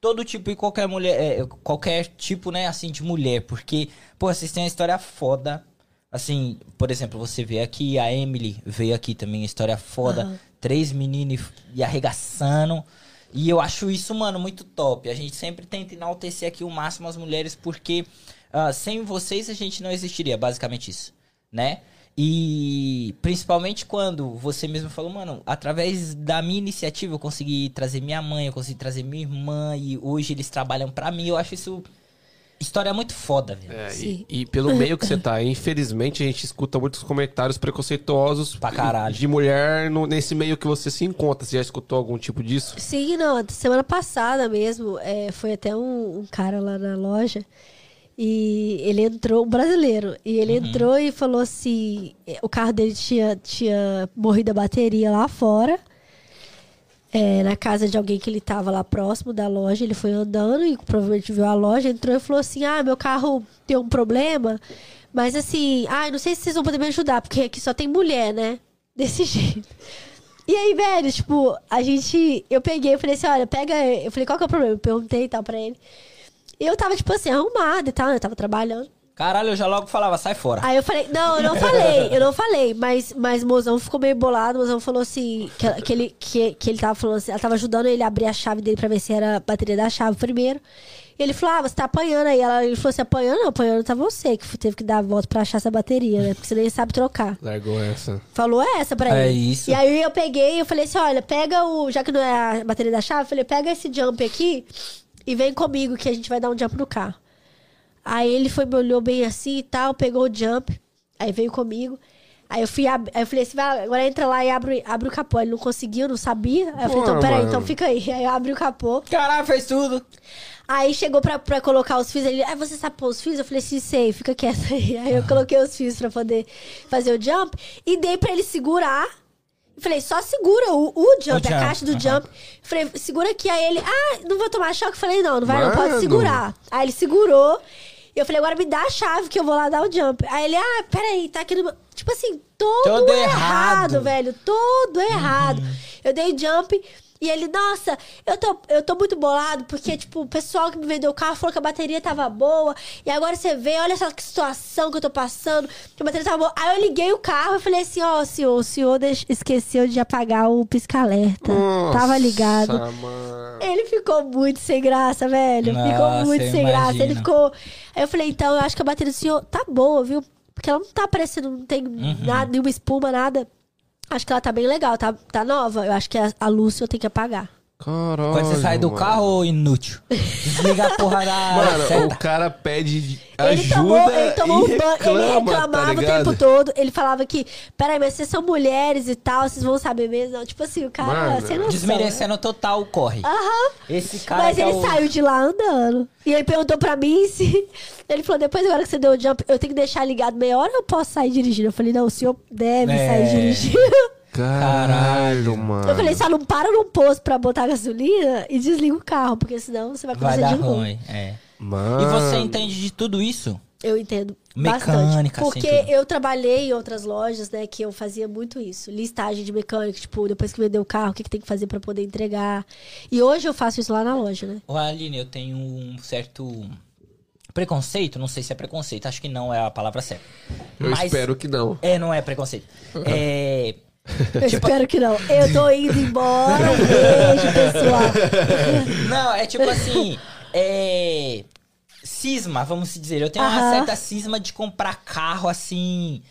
todo tipo e qualquer mulher, é, qualquer tipo, né, assim, de mulher, porque, pô, vocês têm uma história foda. Assim, por exemplo, você vê aqui, a Emily veio aqui também, história foda. Aham. Três meninos e arregaçando. E eu acho isso, mano, muito top. A gente sempre tenta enaltecer aqui o máximo as mulheres, porque ah, sem vocês a gente não existiria, basicamente isso, né? E principalmente quando você mesmo falou, mano, através da minha iniciativa eu consegui trazer minha mãe, eu consegui trazer minha irmã, e hoje eles trabalham pra mim. Eu acho isso história muito foda, velho. É, e, e pelo meio que você tá, infelizmente a gente escuta muitos comentários preconceituosos Pra caralho. de mulher no- nesse meio que você se encontra. Você já escutou algum tipo disso? Sim, não. Semana passada mesmo, é, foi até um, um cara lá na loja. E ele entrou, um brasileiro. E ele entrou e falou assim: o carro dele tinha, tinha morrido a bateria lá fora. É, na casa de alguém que ele tava lá próximo da loja. Ele foi andando e provavelmente viu a loja, entrou e falou assim: Ah, meu carro tem um problema. Mas assim, ah, não sei se vocês vão poder me ajudar, porque aqui só tem mulher, né? Desse jeito. E aí, velho, tipo, a gente. Eu peguei e falei assim: olha, pega. Eu falei, qual que é o problema? Eu perguntei e tal pra ele. Eu tava, tipo assim, arrumada e tal, né? Eu tava trabalhando. Caralho, eu já logo falava, sai fora. Aí eu falei, não, eu não falei, eu não falei, mas, mas o mozão ficou meio bolado, o mozão falou assim, que, que, ele, que, que ele tava falando assim, ela tava ajudando ele a abrir a chave dele pra ver se era a bateria da chave primeiro. E ele falou, ah, você tá apanhando aí. Ela, ele falou assim, apanhando não, apanhando tá você, que teve que dar a volta pra achar essa bateria, né? Porque você nem sabe trocar. Largou essa. Falou essa pra É ele. isso. E aí eu peguei e eu falei assim, olha, pega o... Já que não é a bateria da chave, eu falei, pega esse jump aqui e vem comigo que a gente vai dar um jump no carro. Aí ele foi, me olhou bem assim e tal, pegou o jump, aí veio comigo. Aí eu fui, ab- aí eu falei assim, vai, agora entra lá e abre, abre o capô. Ele não conseguiu, não sabia. Aí eu falei, então peraí, mano. então fica aí. Aí eu abri o capô. Caralho, fez tudo. Aí chegou pra, pra colocar os fios, ele, ah, você sabe pôr os fios? Eu falei, sim, sei, fica quieto aí. Aí eu coloquei os fios pra poder fazer o jump e dei pra ele segurar. Falei, só segura o, o jump, jump, a caixa do aham. jump. Falei, segura aqui. Aí ele, ah, não vou tomar choque? Falei, não, não vai, não, pode Mano. segurar. Aí ele segurou. E eu falei, agora me dá a chave que eu vou lá dar o jump. Aí ele, ah, peraí, tá aqui no. meu-" Tipo assim, todo, Todo errado, errado. velho. Todo errado. Eu dei jump. E ele, nossa, eu tô, eu tô muito bolado, porque, tipo, o pessoal que me vendeu o carro falou que a bateria tava boa. E agora você vê, olha essa situação que eu tô passando, que a bateria tava boa. Aí eu liguei o carro e falei assim, ó, senhor, o senhor esqueceu de apagar o pisca-alerta. Tava ligado. Nossa, mano. Ele ficou muito sem graça, velho. ficou Nossa, muito eu sem graça. Ele imagino. ficou. Aí eu falei, então, eu acho que a bateria do senhor tá boa, viu? Porque ela não tá parecendo, não tem Uhum. nada, nenhuma espuma, nada. Acho que ela tá bem legal, tá, tá nova. Eu acho que a, a luz eu tenho que apagar. Caralho. Quando você sai do mano. carro, inútil. Desliga a porra da Mano, seta. o cara pede Ele ajuda tomou, ele tomou e um banho, reclama, ele reclamava tá o tempo todo. Ele falava que, peraí, mas vocês são mulheres e tal, vocês vão saber mesmo. Não, Tipo assim, o cara, Mano, sem noção. Desmerecendo total o corre. Aham. Esse cara Mas é ele o- saiu de lá andando. E ele perguntou pra mim se. Ele falou: depois, agora que você deu o jump, eu tenho que deixar ligado meia hora ou eu posso sair dirigindo? Eu falei: não, o senhor deve É. sair dirigindo. Caralho, mano. Eu falei: só não para num posto pra botar gasolina e desliga o carro, porque senão você vai Vai começar dar de novo. ruim, é. Mano. E você entende de tudo isso? Eu entendo Mecânica, bastante. Porque assim, eu trabalhei em outras lojas, né, que eu fazia muito isso. Listagem de mecânica, tipo, depois que vendeu o carro, o que, que tem que fazer pra poder entregar. E hoje eu faço isso lá na loja, né? Ô, Aline, eu tenho um certo preconceito, não sei se é preconceito, acho que não é a palavra certa. Eu Mas- espero que não. É, não é preconceito. É. Eu espero que não. Eu tô indo embora. Beijo, pessoal. Não, é tipo assim. É. Cisma, vamos se dizer. Eu tenho uma certa cisma de comprar carro assim.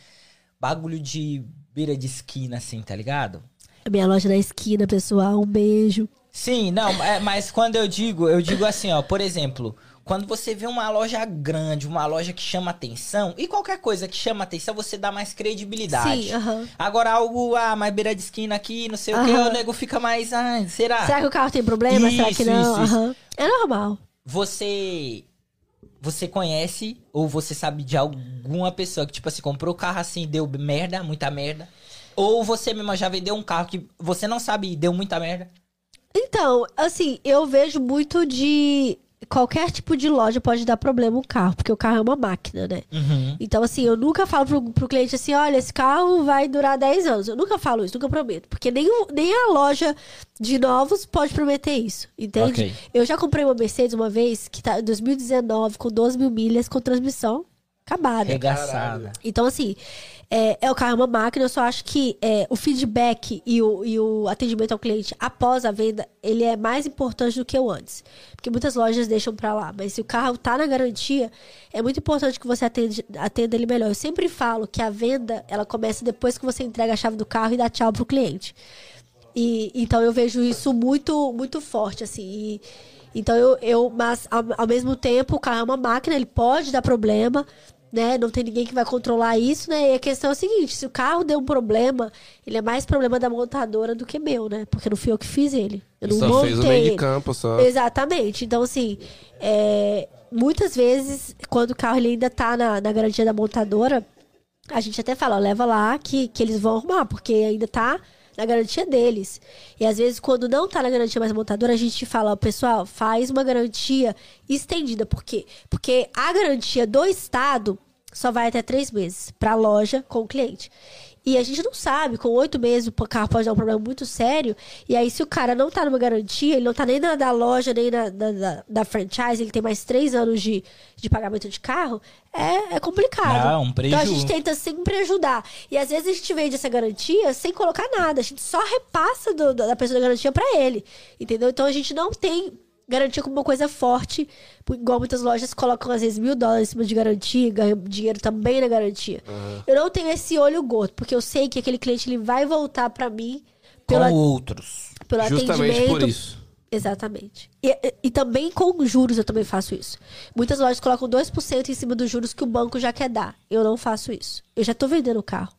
Bagulho de beira de esquina, assim, tá ligado? A minha loja na esquina, pessoal. Um beijo. Sim, não, é, mas quando eu digo, eu digo assim, ó, por exemplo, quando você vê uma loja grande, uma loja que chama atenção, e qualquer coisa que chama atenção, você dá mais credibilidade. Sim, aham. Agora, algo, ah, mais beira de esquina aqui, não sei o que, o nego fica mais, ah, será? Será que o carro tem problema? Será que Isso, não? isso, isso. Aham. É normal. Você. Você conhece ou você sabe de alguma pessoa que, tipo assim, comprou o carro assim, deu merda, muita merda? Ou você mesmo já vendeu um carro que você não sabe e deu muita merda? Então, assim, eu vejo muito de. Qualquer tipo de loja pode dar problema o carro, porque o carro é uma máquina, né? Uhum. Então, assim, eu nunca falo pro, pro cliente assim, olha, esse carro vai durar 10 anos. Eu nunca falo isso, nunca prometo. Porque nem, nem a loja de novos pode prometer isso, entende? Ok. Eu já comprei uma Mercedes uma vez, que tá em 2019, com 12 mil milhas, com transmissão acabada. Regaçada. Então, assim, é, é o carro é uma máquina, eu só acho que é, o feedback e o, e o atendimento ao cliente após a venda, ele é mais importante do que o antes. Porque muitas lojas deixam pra lá, mas se o carro tá na garantia, é muito importante que você atende, atenda ele melhor. Eu sempre falo que a venda, ela começa depois que você entrega a chave do carro e dá tchau pro cliente. E, então eu vejo isso muito, muito forte, assim. E- então eu, eu mas ao, ao mesmo tempo o carro é uma máquina, ele pode dar problema, né? Não tem ninguém que vai controlar isso, né? E a questão é o seguinte: se o carro deu um problema, ele é mais problema da montadora do que meu, né? Porque não fui eu que fiz ele. Eu não Só montei fez o meio de campo, só. Exatamente. Então, assim, é, muitas vezes, quando o carro ele ainda tá na, na garantia da montadora, a gente até fala, ó, leva lá que, que eles vão arrumar, porque ainda tá na garantia deles. E às vezes, quando não tá na garantia mais montadora, a gente fala, pessoal, faz uma garantia estendida. Por quê? Porque a garantia do Estado só vai até três meses pra loja com o cliente. E a gente não sabe, com oito meses o carro pode dar um problema muito sério. E aí, se o cara não tá numa garantia, ele não tá nem na da loja, nem na, na- da, da franchise, ele tem mais três anos de, de pagamento de carro, é, é complicado. Ah, um Então a gente tenta sempre ajudar. E às vezes a gente vende essa garantia sem colocar nada. A gente só repassa do- da pessoa da garantia pra ele. Entendeu? Então a gente não tem garantia como uma coisa forte, igual muitas lojas colocam às vezes mil dólares em cima de garantia, ganham dinheiro também na garantia. Eu não tenho esse olho gordo, porque eu sei que aquele cliente ele vai voltar pra mim pelo, Com outros. pelo Justamente atendimento. por isso. Exatamente. E, e- e também com juros eu também faço isso. Muitas lojas colocam 2% em cima dos juros que o banco já quer dar. Eu não faço isso. Eu já tô vendendo o carro.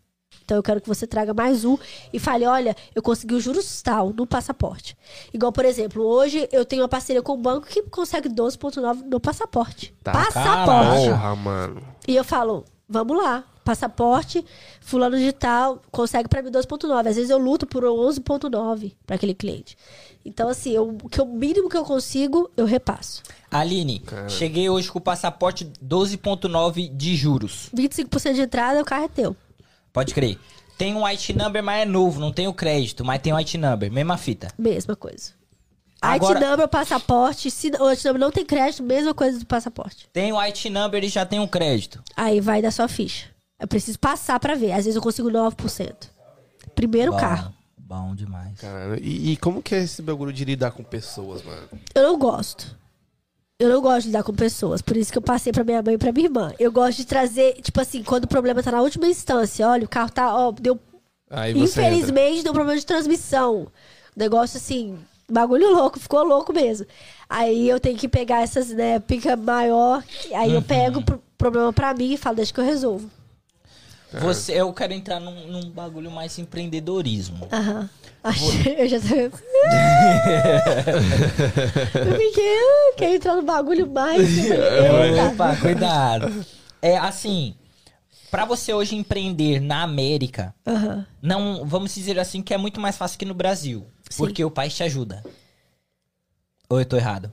Então eu quero que você traga mais um e fale, olha, eu consegui o juros tal no passaporte. Igual, por exemplo, hoje eu tenho uma parceria com o banco que consegue 12,9 no passaporte. Tá. passaporte. Porra, mano. E eu falo, vamos lá, passaporte, fulano de tal, consegue pra mim 12.9. Às vezes eu luto por 11.9 pra aquele cliente. Então, assim, eu, o que o mínimo que eu consigo, eu repasso. Aline, cheguei hoje com o passaporte 12.9 de juros. 25% de entrada, o carro é teu. Pode crer. Tem um IT number, mas é novo, não tem o crédito, mas tem o IT number, mesma fita. Mesma coisa. Agora- IT number, passaporte, se o IT number não tem crédito, mesma coisa do passaporte. Tem o IT number e já tem o crédito. Aí vai da sua ficha. Eu preciso passar pra ver. Às vezes eu consigo 9%. Primeiro Bom, carro. Bom demais. Cara, e, e como que é esse bagulho de lidar com pessoas, mano? Eu não gosto. Eu não gosto de lidar com pessoas. Por isso que eu passei pra minha mãe e pra minha irmã. Eu gosto de trazer, tipo assim, quando o problema tá na última instância. Olha, o carro tá, ó, deu. Aí você entra. Infelizmente, deu problema de transmissão. Negócio assim, Bagulho louco, ficou louco mesmo. Aí eu tenho que pegar essas, né, pica maior, aí eu pego o pro- problema pra mim e falo, deixa que eu resolvo. Você, eu quero entrar num, num bagulho mais empreendedorismo. Aham. Achei- Eu já tô. eu fiquei, ah, quero entrar no bagulho mais. Eita. Opa, cuidado. É assim, pra você hoje empreender na América, Aham. não, vamos dizer assim que é muito mais fácil que no Brasil, Sim. porque o país te ajuda. Ou eu tô errado?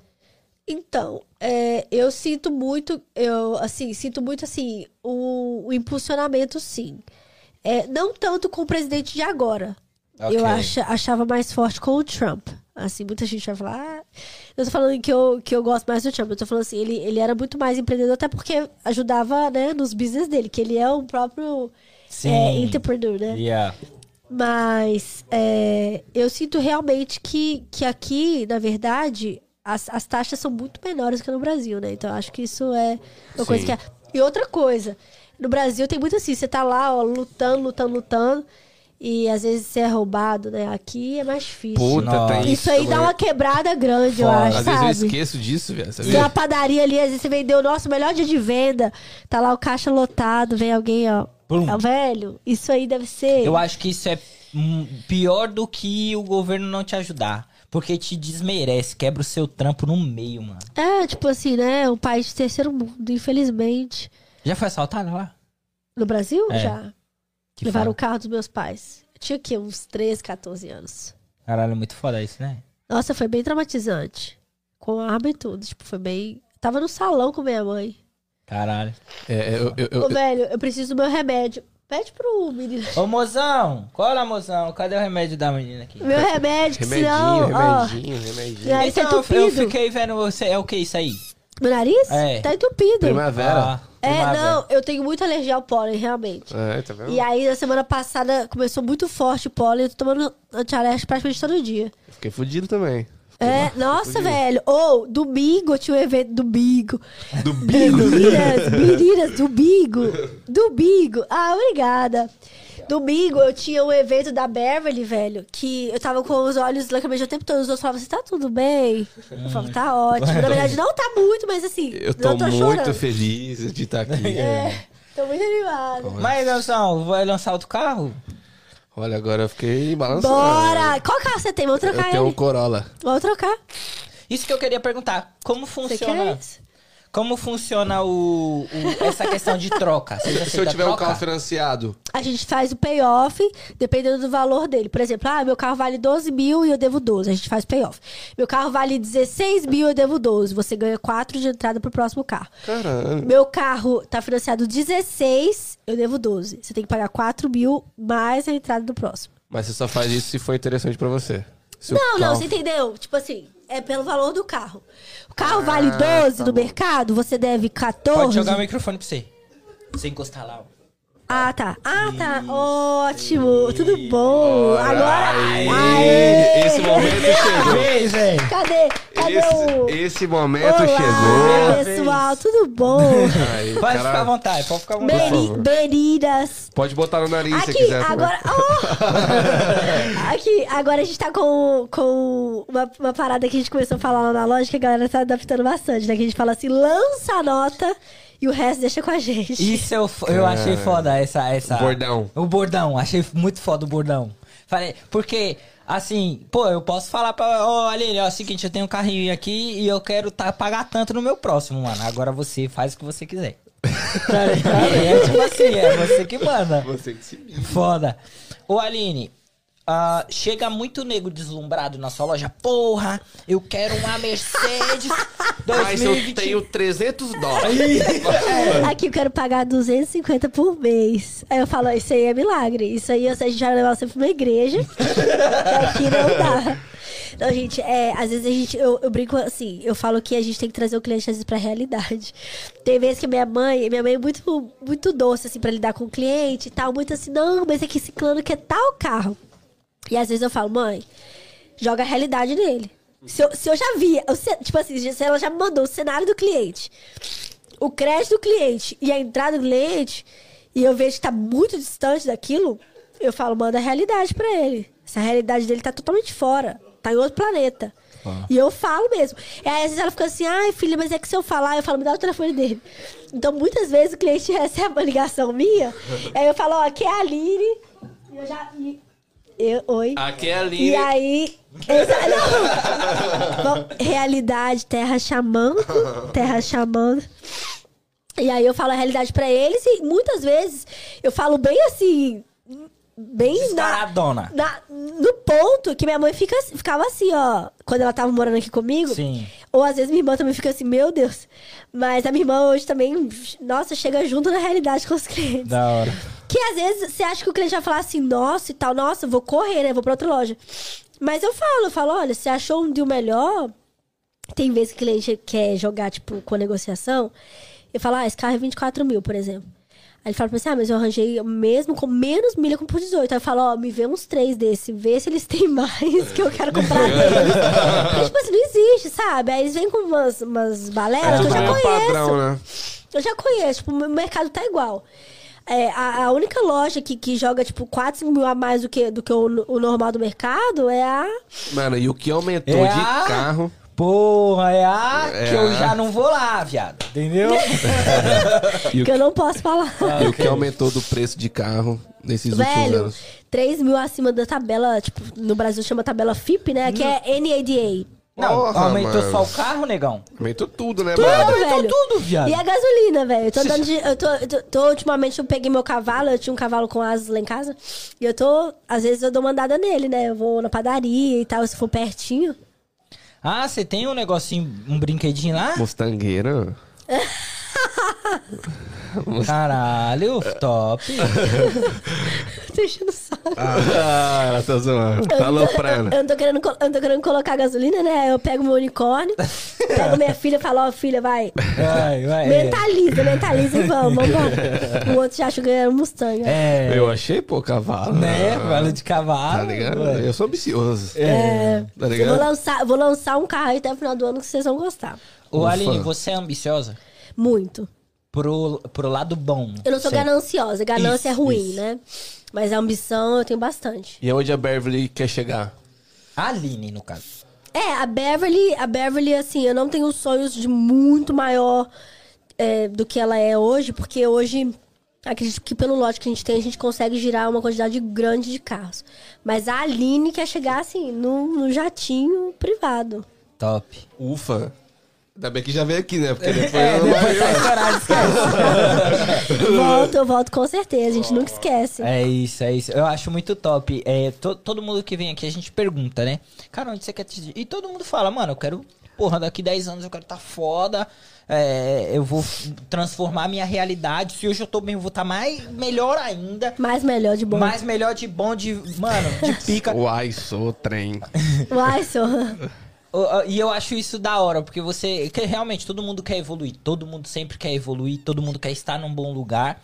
Então, é, eu sinto muito, eu, assim, sinto muito, assim, o, o impulsionamento, sim. É, não tanto com o presidente de agora. Eu Ok. acha, achava mais forte com o Trump. Assim, muita gente vai falar. Ah, eu tô falando que eu, que eu gosto mais do Trump. Eu tô falando assim, ele, ele era muito mais empreendedor, até porque ajudava, né, nos business dele, que ele é o próprio é, entrepreneur, né? Yeah. Mas é, eu sinto realmente que, que aqui, na verdade, as, as taxas são muito menores que no Brasil, né? Então eu acho que isso é uma coisa Sim. que é. E outra coisa, no Brasil tem muito assim, você tá lá, ó, lutando, lutando, lutando, e às vezes você é roubado, né? Aqui é mais difícil. Puta, Nossa. tem isso aí dá uma quebrada grande, eu Foda. acho, Às vezes eu sabe? esqueço disso, velho. Você tem uma padaria ali, às vezes você vendeu o nosso melhor dia de venda, tá lá o caixa lotado, vem alguém, ó. Ah, velho, isso aí deve ser. Eu acho que isso é hum, pior do que o governo não te ajudar. Porque te desmerece, quebra o seu trampo no meio, mano. É, tipo assim, né? Um país de terceiro mundo, infelizmente. Já foi assaltado lá? No Brasil, É. já. Que Levaram foda. o carro dos meus pais. Eu tinha o quê? Uns 13, 14 anos. Caralho, é muito foda isso, né? Nossa, foi bem traumatizante. Com arma e tudo. Tipo, foi bem. Tava no salão com minha mãe. Caralho. É, eu, eu, eu- Ô, velho, eu preciso do meu remédio. Pede pro menino. Ô, mozão! Cola, mozão. Cadê o remédio da menina aqui? Meu remédio, que remedinho, senão. ó, remedinho, remedinho. Nariz tá Então, eu entupido. fiquei vendo você. É o que isso aí? Meu nariz? É. Tá entupido. Primavera. Ah, É, primavera. não, eu tenho muita alergia ao pólen, realmente. É, tá vendo? E aí, na semana passada, começou muito forte o pólen. Eu tô tomando antialérgico praticamente todo dia. Fiquei fudido também. É, nossa, velho. Ou, domingo, eu tinha um evento. Domingo. Do Meninas, meninas, domingo. Domingo. Ah, obrigada. Domingo eu tinha um evento da Beverly, velho, que eu tava com os olhos lacrimejando o tempo todo. Os outros falavam assim, tá tudo bem? Eu falava, tá ótimo. Na verdade, não tá muito, mas assim, Eu tô, não tô muito chorando. feliz de estar aqui. É, tô muito animada. Mas, Nelson, vai lançar outro carro? Olha, agora eu fiquei balançando. Bora! Qual carro você tem? Vamos Eu trocar tenho um ele. Corolla. Vamos trocar. Isso que eu queria perguntar. Como Você funciona? Como funciona o, o- essa questão de troca? Se eu tiver um carro financiado, A gente faz o payoff, dependendo do valor dele. Por exemplo, ah, meu carro vale 12 mil e eu devo 12. A gente faz payoff. Meu carro vale 16 mil e eu devo 12. Você ganha 4 de entrada pro próximo carro. caramba. Meu carro tá financiado 16, eu devo 12. Você tem que pagar 4 mil mais a entrada do próximo. Mas você só faz isso se for interessante pra você. Se o Não, não, carro- você entendeu? Tipo assim, é pelo valor do carro. O carro Ah, vale 12 tá no bom. mercado, você deve 14. Pode jogar o microfone pra você. Você encostar lá. ó. Ah, tá. Ah, tá. Ótimo. Tudo bom. Agora. Aê, Aê! Esse momento chegou. Velho. Cadê? Cadê o. Esse, esse momento Olá, chegou. pessoal, tudo bom? Aí, Pode cara, ficar à vontade, pode ficar à vontade. Meninas. Pode botar no nariz se Aqui, quiser. também. agora. Oh! Aqui, agora a gente tá com, com uma, uma parada que a gente começou a falar lá na loja que a galera tá adaptando bastante, né? Que a gente fala assim: lança a nota e o resto deixa com a gente. Isso eu, eu achei foda, essa, essa... O bordão. O bordão, achei muito foda o bordão. Falei, porque, assim, pô, eu posso falar pra... Ô, Aline, é o seguinte, eu tenho um carrinho aqui e eu quero tá, pagar tanto no meu próximo, mano. Agora você faz o que você quiser. Tá ligado? é tipo assim, é você que manda. Você que se vira. Foda. Ô, Aline, ah, chega muito nego deslumbrado na sua loja. Porra, eu quero uma Mercedes Mas eu 2020. tenho 300 dólares. Aqui eu quero pagar 250 por mês. Aí eu falo, isso aí é milagre. Isso aí a gente vai levar você pra uma igreja. Aqui não dá. Não, gente, é, às vezes a gente, eu, eu brinco assim, eu falo que a gente tem que trazer o cliente às vezes pra realidade. Tem vezes que minha mãe, minha mãe é muito, muito doce, assim, pra lidar com o cliente e tal, muito assim, não, mas é que esse clã quer tal carro. E às vezes eu falo, mãe, joga a realidade nele. Se eu, se eu já vi, tipo assim, se ela já me mandou o cenário do cliente, o crédito do cliente e a entrada do cliente, e eu vejo que tá muito distante daquilo, eu falo, manda a realidade pra ele. Essa realidade dele tá totalmente fora. tá em outro planeta. E eu falo mesmo. E aí, às vezes ela fica assim, ai, filha, mas é que se eu falar, eu falo, me dá o telefone dele. Então, muitas vezes o cliente recebe uma ligação minha, aí eu falo, ó, aqui é a Aline. E eu já. e- eu, oi. Aqui é a Aline. E aí. Não. Bom, realidade, terra chamando. Terra chamando. E aí eu falo a realidade pra eles e muitas vezes eu falo bem assim. Bem na, Descaradona. na- no ponto que minha mãe fica, ficava assim, ó. Quando ela tava morando aqui comigo. Sim. Ou às vezes minha irmã também fica assim, meu Deus. Mas a minha irmã hoje também, nossa, chega junto na realidade com os clientes. Da hora. Que às vezes você acha que o cliente vai falar assim, nossa e tal, nossa, vou correr, né? Vou pra outra loja. Mas eu falo, eu falo, olha, você achou um deal melhor? Tem vezes que o cliente quer jogar, tipo, com a negociação. Eu falo, ah, esse carro é 24 mil, por exemplo. Aí ele fala pra mim assim, ah, mas eu arranjei mesmo com menos milha com por 18. Aí eu falo, ó, me vê uns três desse, vê se eles têm mais que eu quero comprar deles. Porque, tipo assim, não existe, sabe? Aí eles vêm com umas, umas baleras que eu já é conheço. padrão, né? Eu já conheço, tipo, o mercado tá igual. É, a, a única loja que, que joga, tipo, 4, 5 mil a mais do que, do que o, o normal do mercado é a. Mano, e o que aumentou É de a- carro. Porra, é a É que eu a- já não vou lá, viado. Entendeu? E o, que eu não posso falar. e o que aumentou do preço de carro nesses últimos Velho, anos. 3 mil acima da tabela, tipo, no Brasil chama tabela FIP, né? Que é NADA. Não, Porra, aumentou mano. só o carro, negão? Aumentou tudo, né, Tudo, brother? velho. tudo, viado. E a gasolina, velho. Eu tô andando de. Eu tô, eu tô, tô- ultimamente, eu peguei meu cavalo, eu tinha um cavalo com asas lá em casa. E eu tô. Às vezes eu dou uma andada nele, né? Eu vou na padaria e tal, se for pertinho. Ah, você tem um negocinho, um brinquedinho lá? Mustangueira. Caralho, top. Deixa no saco. Ah, ela tá zoando. Tá aloprando. Eu não tô querendo, eu não tô querendo colocar gasolina, né? Eu pego meu unicórnio, pego minha filha e falo, ó, filha, vai. Vai, vai. Mentaliza, mentaliza e vamos, vamos. O outro já acha que era um Mustang. né? É. Eu achei, pô, cavalo. Né? Cavalo de cavalo. Tá ligado? ué. Eu sou ambicioso. É. Tá Eu vou ligado? lançar, vou lançar um carro aí até o final do ano que vocês vão gostar. Ô, Ufa. Aline, você é ambiciosa? Muito. Pro, pro lado bom. Eu não sou Sei. gananciosa. Ganância é Isso, ruim, isso. né? Mas a ambição eu tenho bastante. E onde a Beverly quer chegar? Aline, no caso. É, a Beverly, a Beverly, assim, eu não tenho sonhos de muito maior é, do que ela é hoje, porque hoje, acredito que pelo lote que a gente tem, a gente consegue girar uma quantidade grande de carros. Mas a Aline quer chegar, assim, no, no jatinho privado. Top. Ufa. Ainda bem que já veio aqui, né? Porque depois É, eu não depois tá estourado, esquece. volto, eu volto com certeza, a gente nunca esquece. É isso, é isso. Eu acho muito top. É, to- todo mundo que vem aqui, a gente pergunta, né? Cara, onde você quer te... E todo mundo fala, mano, eu quero... Porra, daqui 10 anos eu quero estar tá foda. é, eu vou transformar a minha realidade. Se hoje eu tô bem, eu vou estar mais... Melhor ainda. Mais melhor de bom. Mais melhor de bom, de... Mano, de pica. Uai, sou trem. Uai, só. E eu acho isso da hora, porque você. Que realmente todo mundo quer evoluir. Todo mundo sempre quer evoluir, todo mundo quer estar num bom lugar.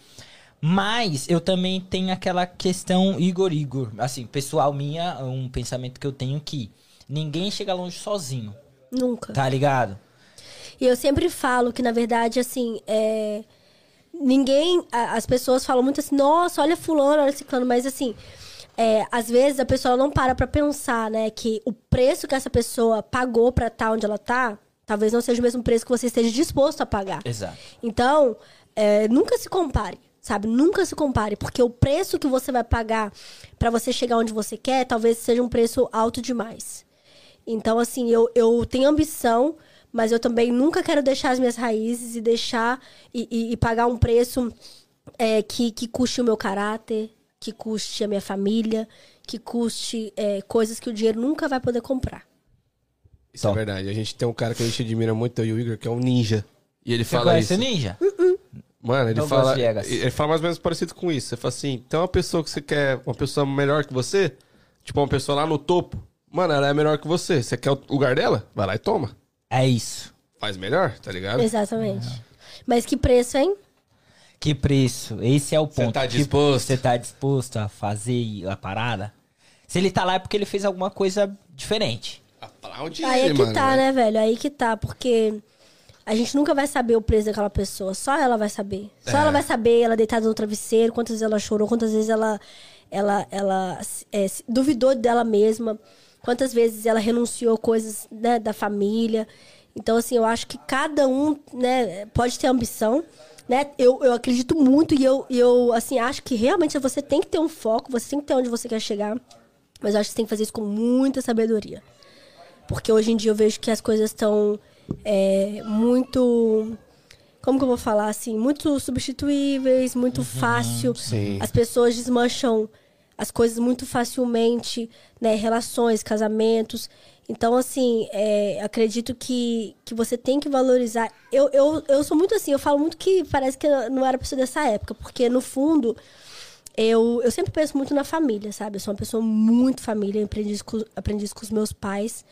Mas eu também tenho aquela questão Igor Igor. Assim, pessoal minha, um pensamento que eu tenho que ninguém chega longe sozinho. Nunca. Tá ligado? E eu sempre falo que, na verdade, assim, é... ninguém. As pessoas falam muito assim, nossa, olha fulano, olha ciclano, mas assim. É, às vezes a pessoa não para pra pensar, né, que o preço que essa pessoa pagou pra estar onde ela tá, talvez não seja o mesmo preço que você esteja disposto a pagar. Exato. Então, é, nunca se compare, sabe? Nunca se compare, porque o preço que você vai pagar pra você chegar onde você quer, talvez seja um preço alto demais. Então, assim, eu, eu tenho ambição, mas eu também nunca quero deixar as minhas raízes e deixar e, e- e pagar um preço é, que, que custe o meu caráter, que custe a minha família, que custe é, coisas que o dinheiro nunca vai poder comprar. Isso Top. é verdade. A gente tem um cara que a gente admira muito, e o Igor, que é um ninja. E ele Você fala conhece isso. Ninja? Mano, ele Douglas fala. Viegas. Ele fala mais ou menos parecido com isso. Você fala assim: tem uma pessoa que você quer, uma pessoa melhor que você, tipo uma pessoa lá no topo. Mano, ela é melhor que você. Você quer o lugar dela? Vai lá e toma. É isso. Faz melhor, tá ligado? Exatamente. Mas que preço, hein? Que preço? Esse é o Você ponto. tá Que disposto? Você tá disposto a fazer a parada? Se ele tá lá é porque ele fez alguma coisa diferente. Aplaude Aí é que mano. tá, né, velho? Aí que tá, porque a gente nunca vai saber o preço daquela pessoa. Só ela vai saber. Só É. ela vai saber, ela deitada no travesseiro, quantas vezes ela chorou, quantas vezes ela, ela, ela é, duvidou dela mesma, quantas vezes ela renunciou coisas né, da família. Então, assim, eu acho que cada um né, pode ter ambição. Né? Eu, eu acredito muito e eu, eu assim, acho que realmente você tem que ter um foco, você tem que ter onde você quer chegar. Mas eu acho que você tem que fazer isso com muita sabedoria. Porque hoje em dia eu vejo que as coisas estão é, muito. Como que eu vou falar assim? Muito substituíveis, muito fácil. sim. As pessoas desmancham as coisas muito facilmente, né? Relações, casamentos. Então, assim, é, acredito que, que você tem que valorizar. Eu, eu, eu sou muito assim, eu falo muito que parece que eu não era pessoa dessa época, porque no fundo eu, eu sempre penso muito na família, sabe? Eu sou uma pessoa muito família, aprendi isso com, aprendi isso com os meus pais.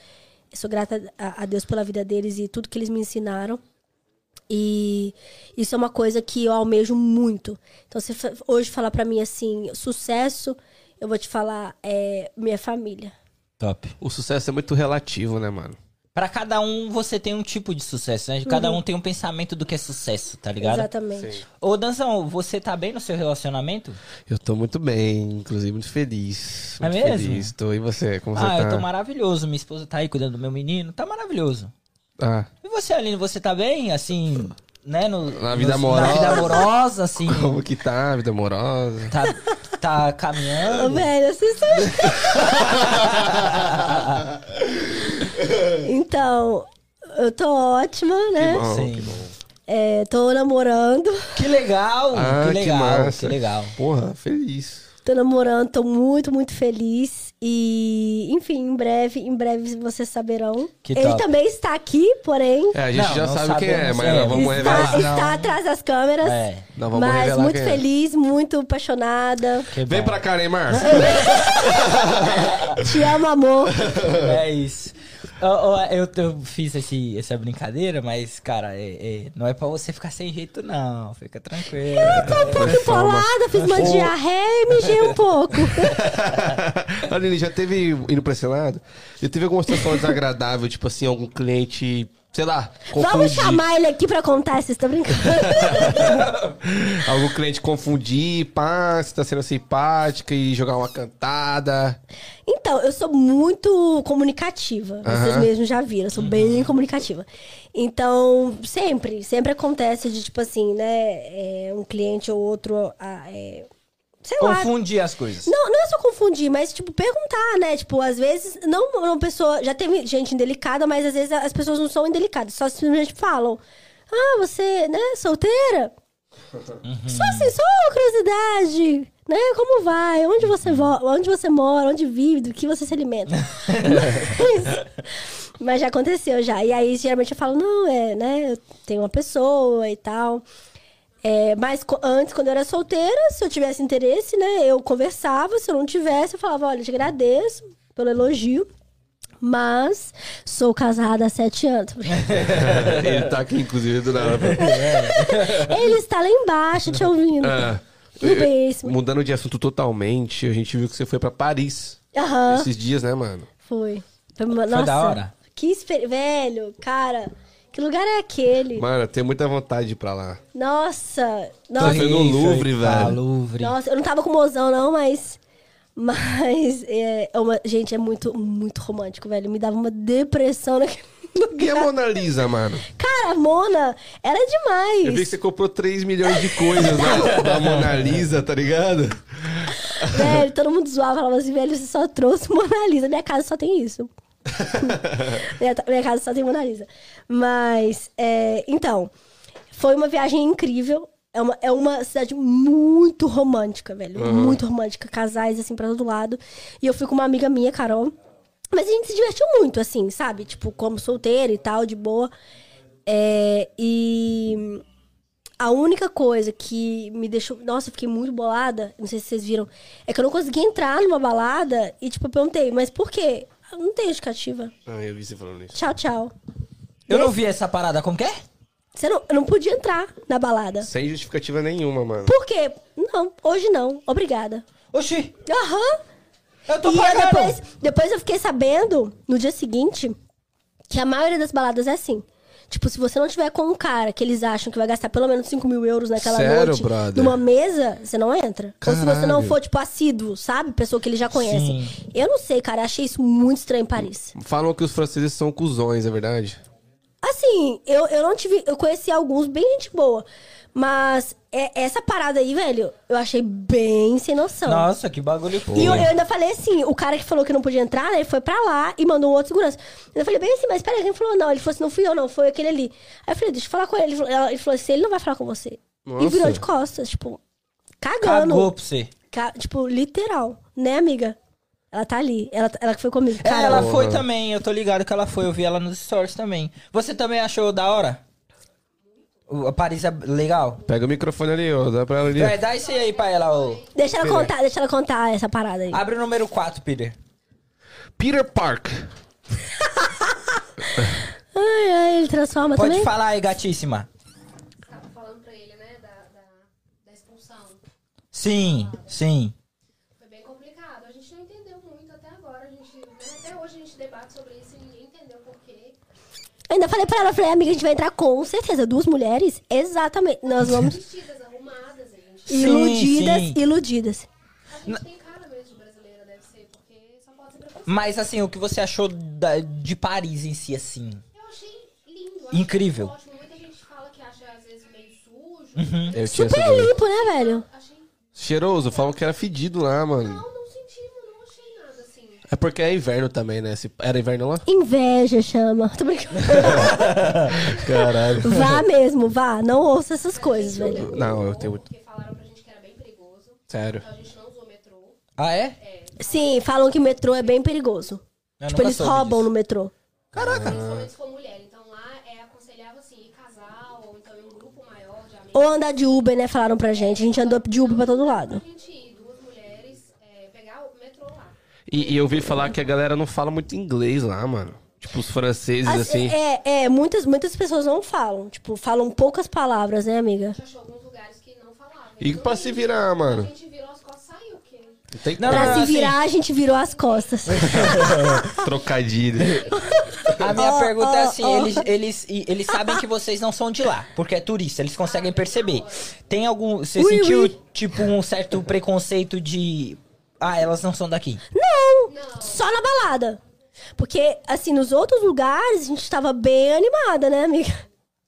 Eu sou grata a, a Deus pela vida deles e tudo que eles me ensinaram. E isso é uma coisa que eu almejo muito. Então, se hoje falar pra mim assim, sucesso, eu vou te falar, é minha família. Top. O sucesso é muito relativo, né, mano? Pra cada um, você tem um tipo de sucesso, né? Cada um tem um pensamento do que é sucesso, tá ligado? Exatamente. Ô, Danzão, você tá bem no seu relacionamento? Eu tô muito bem, inclusive muito feliz. É Muito mesmo? Feliz. Tô. E você? Como você ah, tá? eu tô maravilhoso. Minha esposa tá aí cuidando do meu menino. Tá maravilhoso. Ah, E você, Aline, você tá bem? Assim, né? No, Na vida amorosa. Na vida amorosa, assim. como que tá a vida amorosa? Tá, tá Ô, caminhando. velho, vocês são... então, eu tô ótima, né? bom. Sim. que bom. É, tô namorando. Que legal, Ah, que legal, que, massa. legal. Porra, feliz. Tô namorando, tô muito, muito feliz. E, enfim, em breve, em breve vocês saberão. Que Ele top. também está aqui, porém. É, a gente Não, já não sabe quem é, mas é. vamos está, revelar. Não. está atrás das câmeras. É. Nós vamos mas revelar muito quem é. feliz, muito apaixonada. Que Vem bom. pra cá, Neymar. Te amo, amor. É isso. Ó, eu, eu fiz esse, essa brincadeira, mas, cara, é- é, não é pra você ficar sem jeito, não. Fica tranquilo. Tô um pouco empolada, fiz uma diarreia e mijei um pouco. Aline, já teve, indo pra esse lado, já teve alguma situação desagradável, tipo assim, algum cliente, sei lá, Vamos confundir. chamar ele aqui pra contar, vocês estão brincando? Algum cliente confundir, pá, você tá sendo simpática e jogar uma cantada. Então, eu sou muito comunicativa. Vocês mesmos já viram, eu sou bem comunicativa. Então, sempre, sempre acontece de, tipo assim, né? é, um cliente ou outro. ah, é, sei lá. Confundir as coisas. Não, não é só confundir, mas, tipo, perguntar, né? Tipo, às vezes, não uma pessoa. Já teve gente indelicada, mas às vezes as pessoas não são indelicadas, só simplesmente falam. Ah, você, né, solteira? Só assim, só uma curiosidade, né? Como vai? Onde você, vo onde você mora? Onde vive? Do que você se alimenta? mas, mas já aconteceu já. E aí, geralmente eu falo, não, é, né? Eu tenho uma pessoa e tal. É, mas antes, quando eu era solteira, se eu tivesse interesse, né? Eu conversava. Se eu não tivesse, eu falava, olha, eu te agradeço pelo elogio. Mas sou casada há sete anos. Ele tá aqui, inclusive, do nada. Ele está lá embaixo te ouvindo. É. No basement. Mudando de assunto totalmente, a gente viu que você foi pra Paris Aham, esses dias, né, mano? foi. Foi, uma- nossa, da hora? Que experiência. Velho, cara, que lugar é aquele? Mano, eu tenho muita vontade de ir pra lá. Nossa, Tô nossa. vendo no Louvre, Tá, velho. Louvre. Nossa, eu não tava com mozão, não, mas. Mas. É, é uma, gente, é muito, muito romântico, velho. Me dava uma depressão naquele E a lugar. Mona Lisa, mano? Cara, a Mona era demais. Eu vi que você comprou 3 milhões de coisas da, da Mona Lisa, tá ligado? Velho, todo mundo zoava, falava assim, velho, você só trouxe Mona Lisa. Minha casa só tem isso. minha, minha casa só tem Mona Lisa. Mas, é, então, foi uma viagem incrível. É uma, é uma cidade muito romântica, velho. Muito romântica. Casais, assim, pra todo lado. E eu fui com uma amiga minha, Carol. Mas a gente se divertiu muito, assim, sabe? Tipo, como solteira e tal, de boa. É, e a única coisa que me deixou. Nossa, eu fiquei muito bolada. Não sei se vocês viram. É que eu não consegui entrar numa balada e, tipo, eu perguntei, mas por quê? Eu não tenho justificativa. Ah, eu vi você falando isso. Tchau, tchau. Eu não vi essa parada, como que é? Você não, eu não podia entrar na balada. Sem justificativa nenhuma, mano. Por quê? Não, hoje não. Obrigada. Oxi, Aham. eu tô E eu pagando. depois, depois eu fiquei sabendo, no dia seguinte, que a maioria das baladas é assim. Tipo, se você não tiver com um cara que eles acham que vai gastar pelo menos 5 mil euros naquela Sério, noite, brother? numa mesa, você não entra. Ou se você não Caralho. for, tipo, assíduo, sabe? Pessoa que ele já conhece. Sim. Eu não sei, cara. Achei isso muito estranho em Paris. Falam que os franceses são cuzões, é verdade? Assim, eu, eu não tive. Eu conheci alguns bem gente boa. Mas é- essa parada aí, velho, eu achei bem sem noção. Nossa, que bagulho E eu, eu ainda falei assim, o cara que falou que não podia entrar, né, ele foi pra lá e mandou um outro segurança. Eu falei bem assim, mas peraí, quem falou não? Ele falou assim, não fui eu não, foi aquele ali. Aí eu falei, deixa eu falar com ele. Ele falou, ela- ele falou assim, ele não vai falar com você. E Nossa. virou de costas, tipo, cagando. Cagou pra você. Ca- tipo, literal, né, amiga? Ela tá ali, ela, ela que foi comigo. É, Cara, ela Porra. foi também, eu tô ligado que ela foi, eu vi ela nos stories também. Você também achou da hora? O, a Paris é legal? Pega o microfone ali, ó. Dá pra ela ali. É, dá esse aí pra ela, ô. deixa ela contar, deixa ela contar essa parada aí. Abre o número 4, Peter. Peter Park. Ai, ai, ele transforma Pode também? falar aí, gatíssima. Tava falando pra ele, né, da, da, da expulsão. Sim, sim. Foi bem complicado. A gente não entendeu muito até agora. A gente, né, até hoje a gente debate sobre isso e ninguém entendeu por quê. Ainda falei pra ela, falei, amiga, a gente vai entrar com certeza. Duas mulheres? Exatamente. Nós vamos. Vestidas, arrumadas, gente. Iludidas, sim. iludidas. A gente tem cara mesmo de brasileira, deve ser, porque só pode ser preconceito. Mas assim, o que você achou da- de Paris em si, assim? Eu achei lindo. achei Incrível. Ótimo. Muita gente fala que acha às vezes meio sujo. Tinha Super limpo, né, velho? Achei. Cheiroso, falam que era fedido lá, mano. Não. É porque é inverno também, né? Se- Era inverno lá? Inveja chama. Tô brincando. Caralho. Vá mesmo, vá. Não ouça essas coisas, velho. Não, eu tenho muito. Porque falaram pra gente que era bem perigoso. Sério. Então a gente não usou metrô. Ah, é? Sim, falam que metrô é bem perigoso. Eu tipo, eles roubam disso. no metrô. Principalmente se for mulher. Então lá é aconselhável assim, ir casal, ou então em um grupo maior de amigos. Ou andar de Uber, né? Falaram pra gente. A gente andou de Uber pra todo lado. A gente ir, duas mulheres, é, pegar o metrô lá. E, e eu ouvi falar que a galera não fala muito inglês lá, mano. Tipo, os franceses, assim. É, é, muitas, muitas pessoas não falam. Tipo, falam poucas palavras, né, amiga? A gente achou alguns lugares que não falavam. E pra se virar, A mano? gente virou as costas saiu, porque... Não tem Não. Pra se assim- virar, a gente virou as costas. Trocadilho. A minha Ó, pergunta é ó, assim, ó. eles, eles, eles sabem que vocês não são de lá, porque é turista, eles conseguem perceber. Tem algum. Você Ui, sentiu, ui. tipo, um certo preconceito de. Ah, elas não são daqui. Não, Não. só na balada. Porque, assim, nos outros lugares, a gente tava bem animada, né, amiga?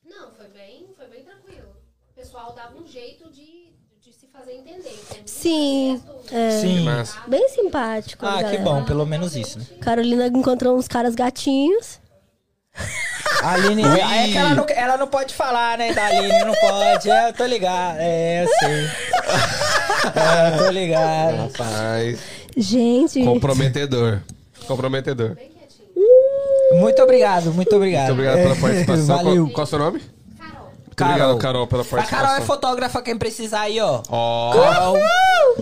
Não, foi bem, foi bem tranquilo. O pessoal dava um jeito de, de se fazer entender. Sim, é. Sim. Massa. Bem simpático. Ah, que galera. bom, pelo menos isso, né? Carolina encontrou uns caras gatinhos. A Aline. É que ela não, ela não pode falar, né, da Aline? Não pode. É, eu tô ligado. É, eu sei. É, eu tô ligado. Rapaz. Gente. Comprometedor. Comprometedor. Bem quietinho. Muito obrigado, muito obrigado. Muito obrigado pela participação. Valeu. Qual, qual é o seu nome? Carol, obrigado, Carol, pela A participação. Carol é fotógrafa, quem precisar aí, ó. Ó, Carol.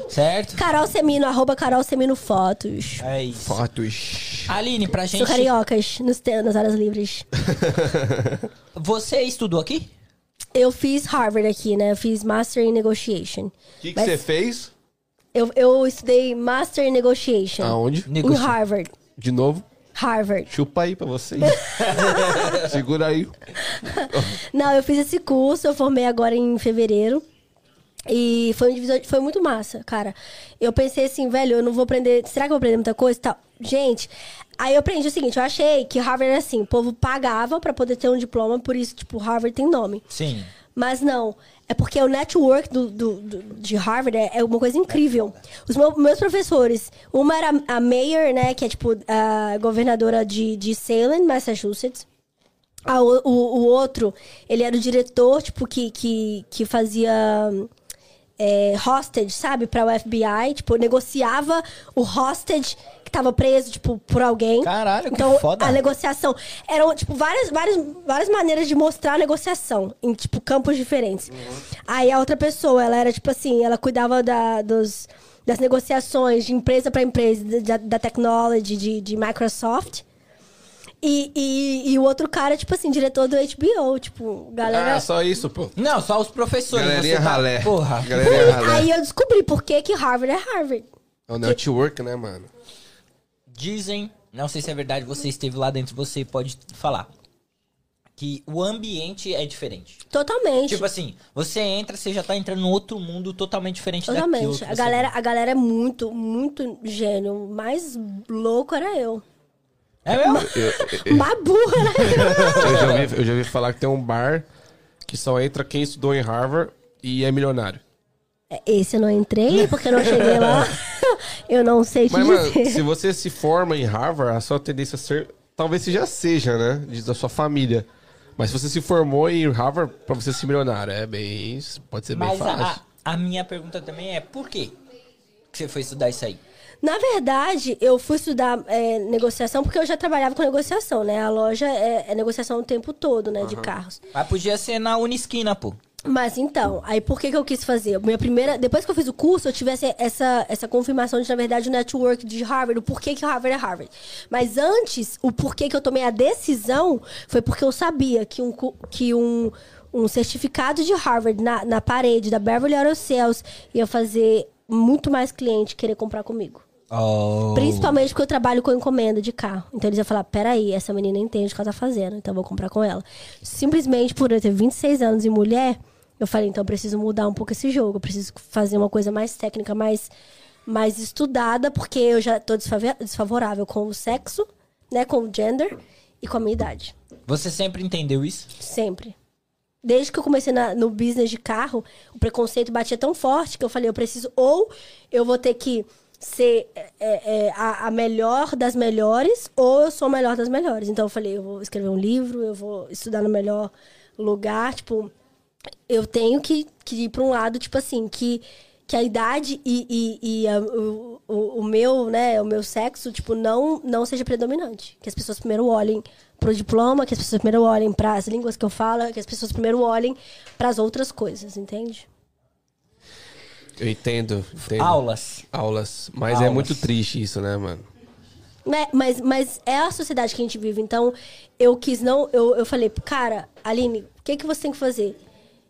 Certo? Carol Semino, arroba Carol Semino Fotos. É isso. fotos. Aline, pra gente. Sou cariocas nos te- nas áreas livres. Você estudou aqui? Eu fiz Harvard aqui, né? Eu fiz Master in Negotiation. O que que Mas- você fez? Eu, eu estudei Master in Negotiation. Aonde? Em Harvard. De novo? Harvard. Chupa aí pra você. Segura aí. Não, eu fiz esse curso, eu formei agora em fevereiro. E foi um divisor, foi muito massa, cara. Eu pensei assim, velho, eu não vou aprender. Será que eu vou aprender muita coisa e tal? Gente, aí eu aprendi o seguinte, eu achei que Harvard era assim, o povo pagava pra poder ter um diploma, por isso, tipo, Harvard tem nome. Sim. Mas não, é porque o network do, do- do- de Harvard é, é uma coisa incrível. Os meu- meus professores, uma era a Mayor, né, que é tipo a governadora de, de Salem, Massachusetts. Ah, o, o, outro, ele era o diretor, tipo, que, que, que fazia é, hostage, sabe, pra o FBI. Tipo, negociava o hostage tava preso, tipo, por alguém. Caralho, que então, foda. a negociação. Eram, tipo, várias, várias, várias maneiras de mostrar a negociação em, tipo, campos diferentes. Aí a outra pessoa, ela era, tipo assim, ela cuidava da, dos, das negociações de empresa para empresa, da, da technology, de, de Microsoft. E, e, e o outro cara, tipo assim, diretor do HBO, tipo, galera... Ah, só isso, pô. Não, só os professores. Galerinha tá- ralé. Porra. Galerinha ralé. Aí eu descobri por que, que Harvard é Harvard. É o network, né, mano? Dizem, não sei se é verdade, você esteve lá dentro, você pode falar. que o ambiente é diferente. Totalmente. Tipo assim, você entra, você já tá entrando num outro mundo totalmente diferente daquilo. Totalmente. que A galera, a galera é muito, muito gênio. O mais louco era eu. É mesmo? Mais burra eu. Já, ouvi, eu já ouvi falar que tem um bar que só entra quem estudou em Harvard e é milionário. É, Esse eu não entrei, porque eu não cheguei lá. Eu não sei te Mas, mano, dizer. se você se forma em Harvard, a sua tendência a ser. Talvez você já seja, né? De- Da sua família. Mas se você se formou em Harvard, pra você ser milionário, é bem. Pode ser bem Mas fácil. a, a minha pergunta também é, por quê que você foi estudar isso aí? Na verdade, eu fui estudar é, negociação porque eu já trabalhava com negociação, né? A loja é, é negociação o tempo todo, né? De carros. Mas podia ser na Unisquina, pô. Mas então, aí por que, que eu quis fazer? Minha primeira, depois que eu fiz o curso, eu tivesse essa, essa confirmação de, na verdade, o network de Harvard, o porquê que Harvard é Harvard. Mas antes, o porquê que eu tomei a decisão foi porque eu sabia que um, que um, um certificado de Harvard na, na parede da Beverly Sales ia fazer muito mais cliente querer comprar comigo. Oh. Principalmente porque eu trabalho com encomenda de carro. Então eles iam falar: peraí, essa menina entende o que ela tá fazendo, então eu vou comprar com ela. Simplesmente por eu ter 26 anos e mulher, eu falei: então eu preciso mudar um pouco esse jogo. Eu preciso fazer uma coisa mais técnica, mais, mais estudada, porque eu já tô desfavorável com o sexo, né, com o gender e com a minha idade. Você sempre entendeu isso? Sempre. Desde que eu comecei na- no business de carro, o preconceito batia tão forte que eu falei, eu preciso, ou eu vou ter que ser é, é, a, a melhor das melhores, ou eu sou a melhor das melhores. Então eu falei, eu vou escrever um livro, eu vou estudar no melhor lugar, tipo, eu tenho que, que ir para um lado, tipo assim, que, que a idade e, e, e a- o, o, o meu, né, o meu sexo, tipo, não, não seja predominante. Que as pessoas primeiro olhem pro diploma, que as pessoas primeiro olhem para as línguas que eu falo, que as pessoas primeiro olhem para as outras coisas, entende? Eu entendo, entendo. Aulas. Aulas. Mas é Aulas. muito triste isso, né, mano? Né, Mas, mas é a sociedade que a gente vive. Então, eu quis não. Eu, eu falei, cara, Aline, o que, que você tem que fazer?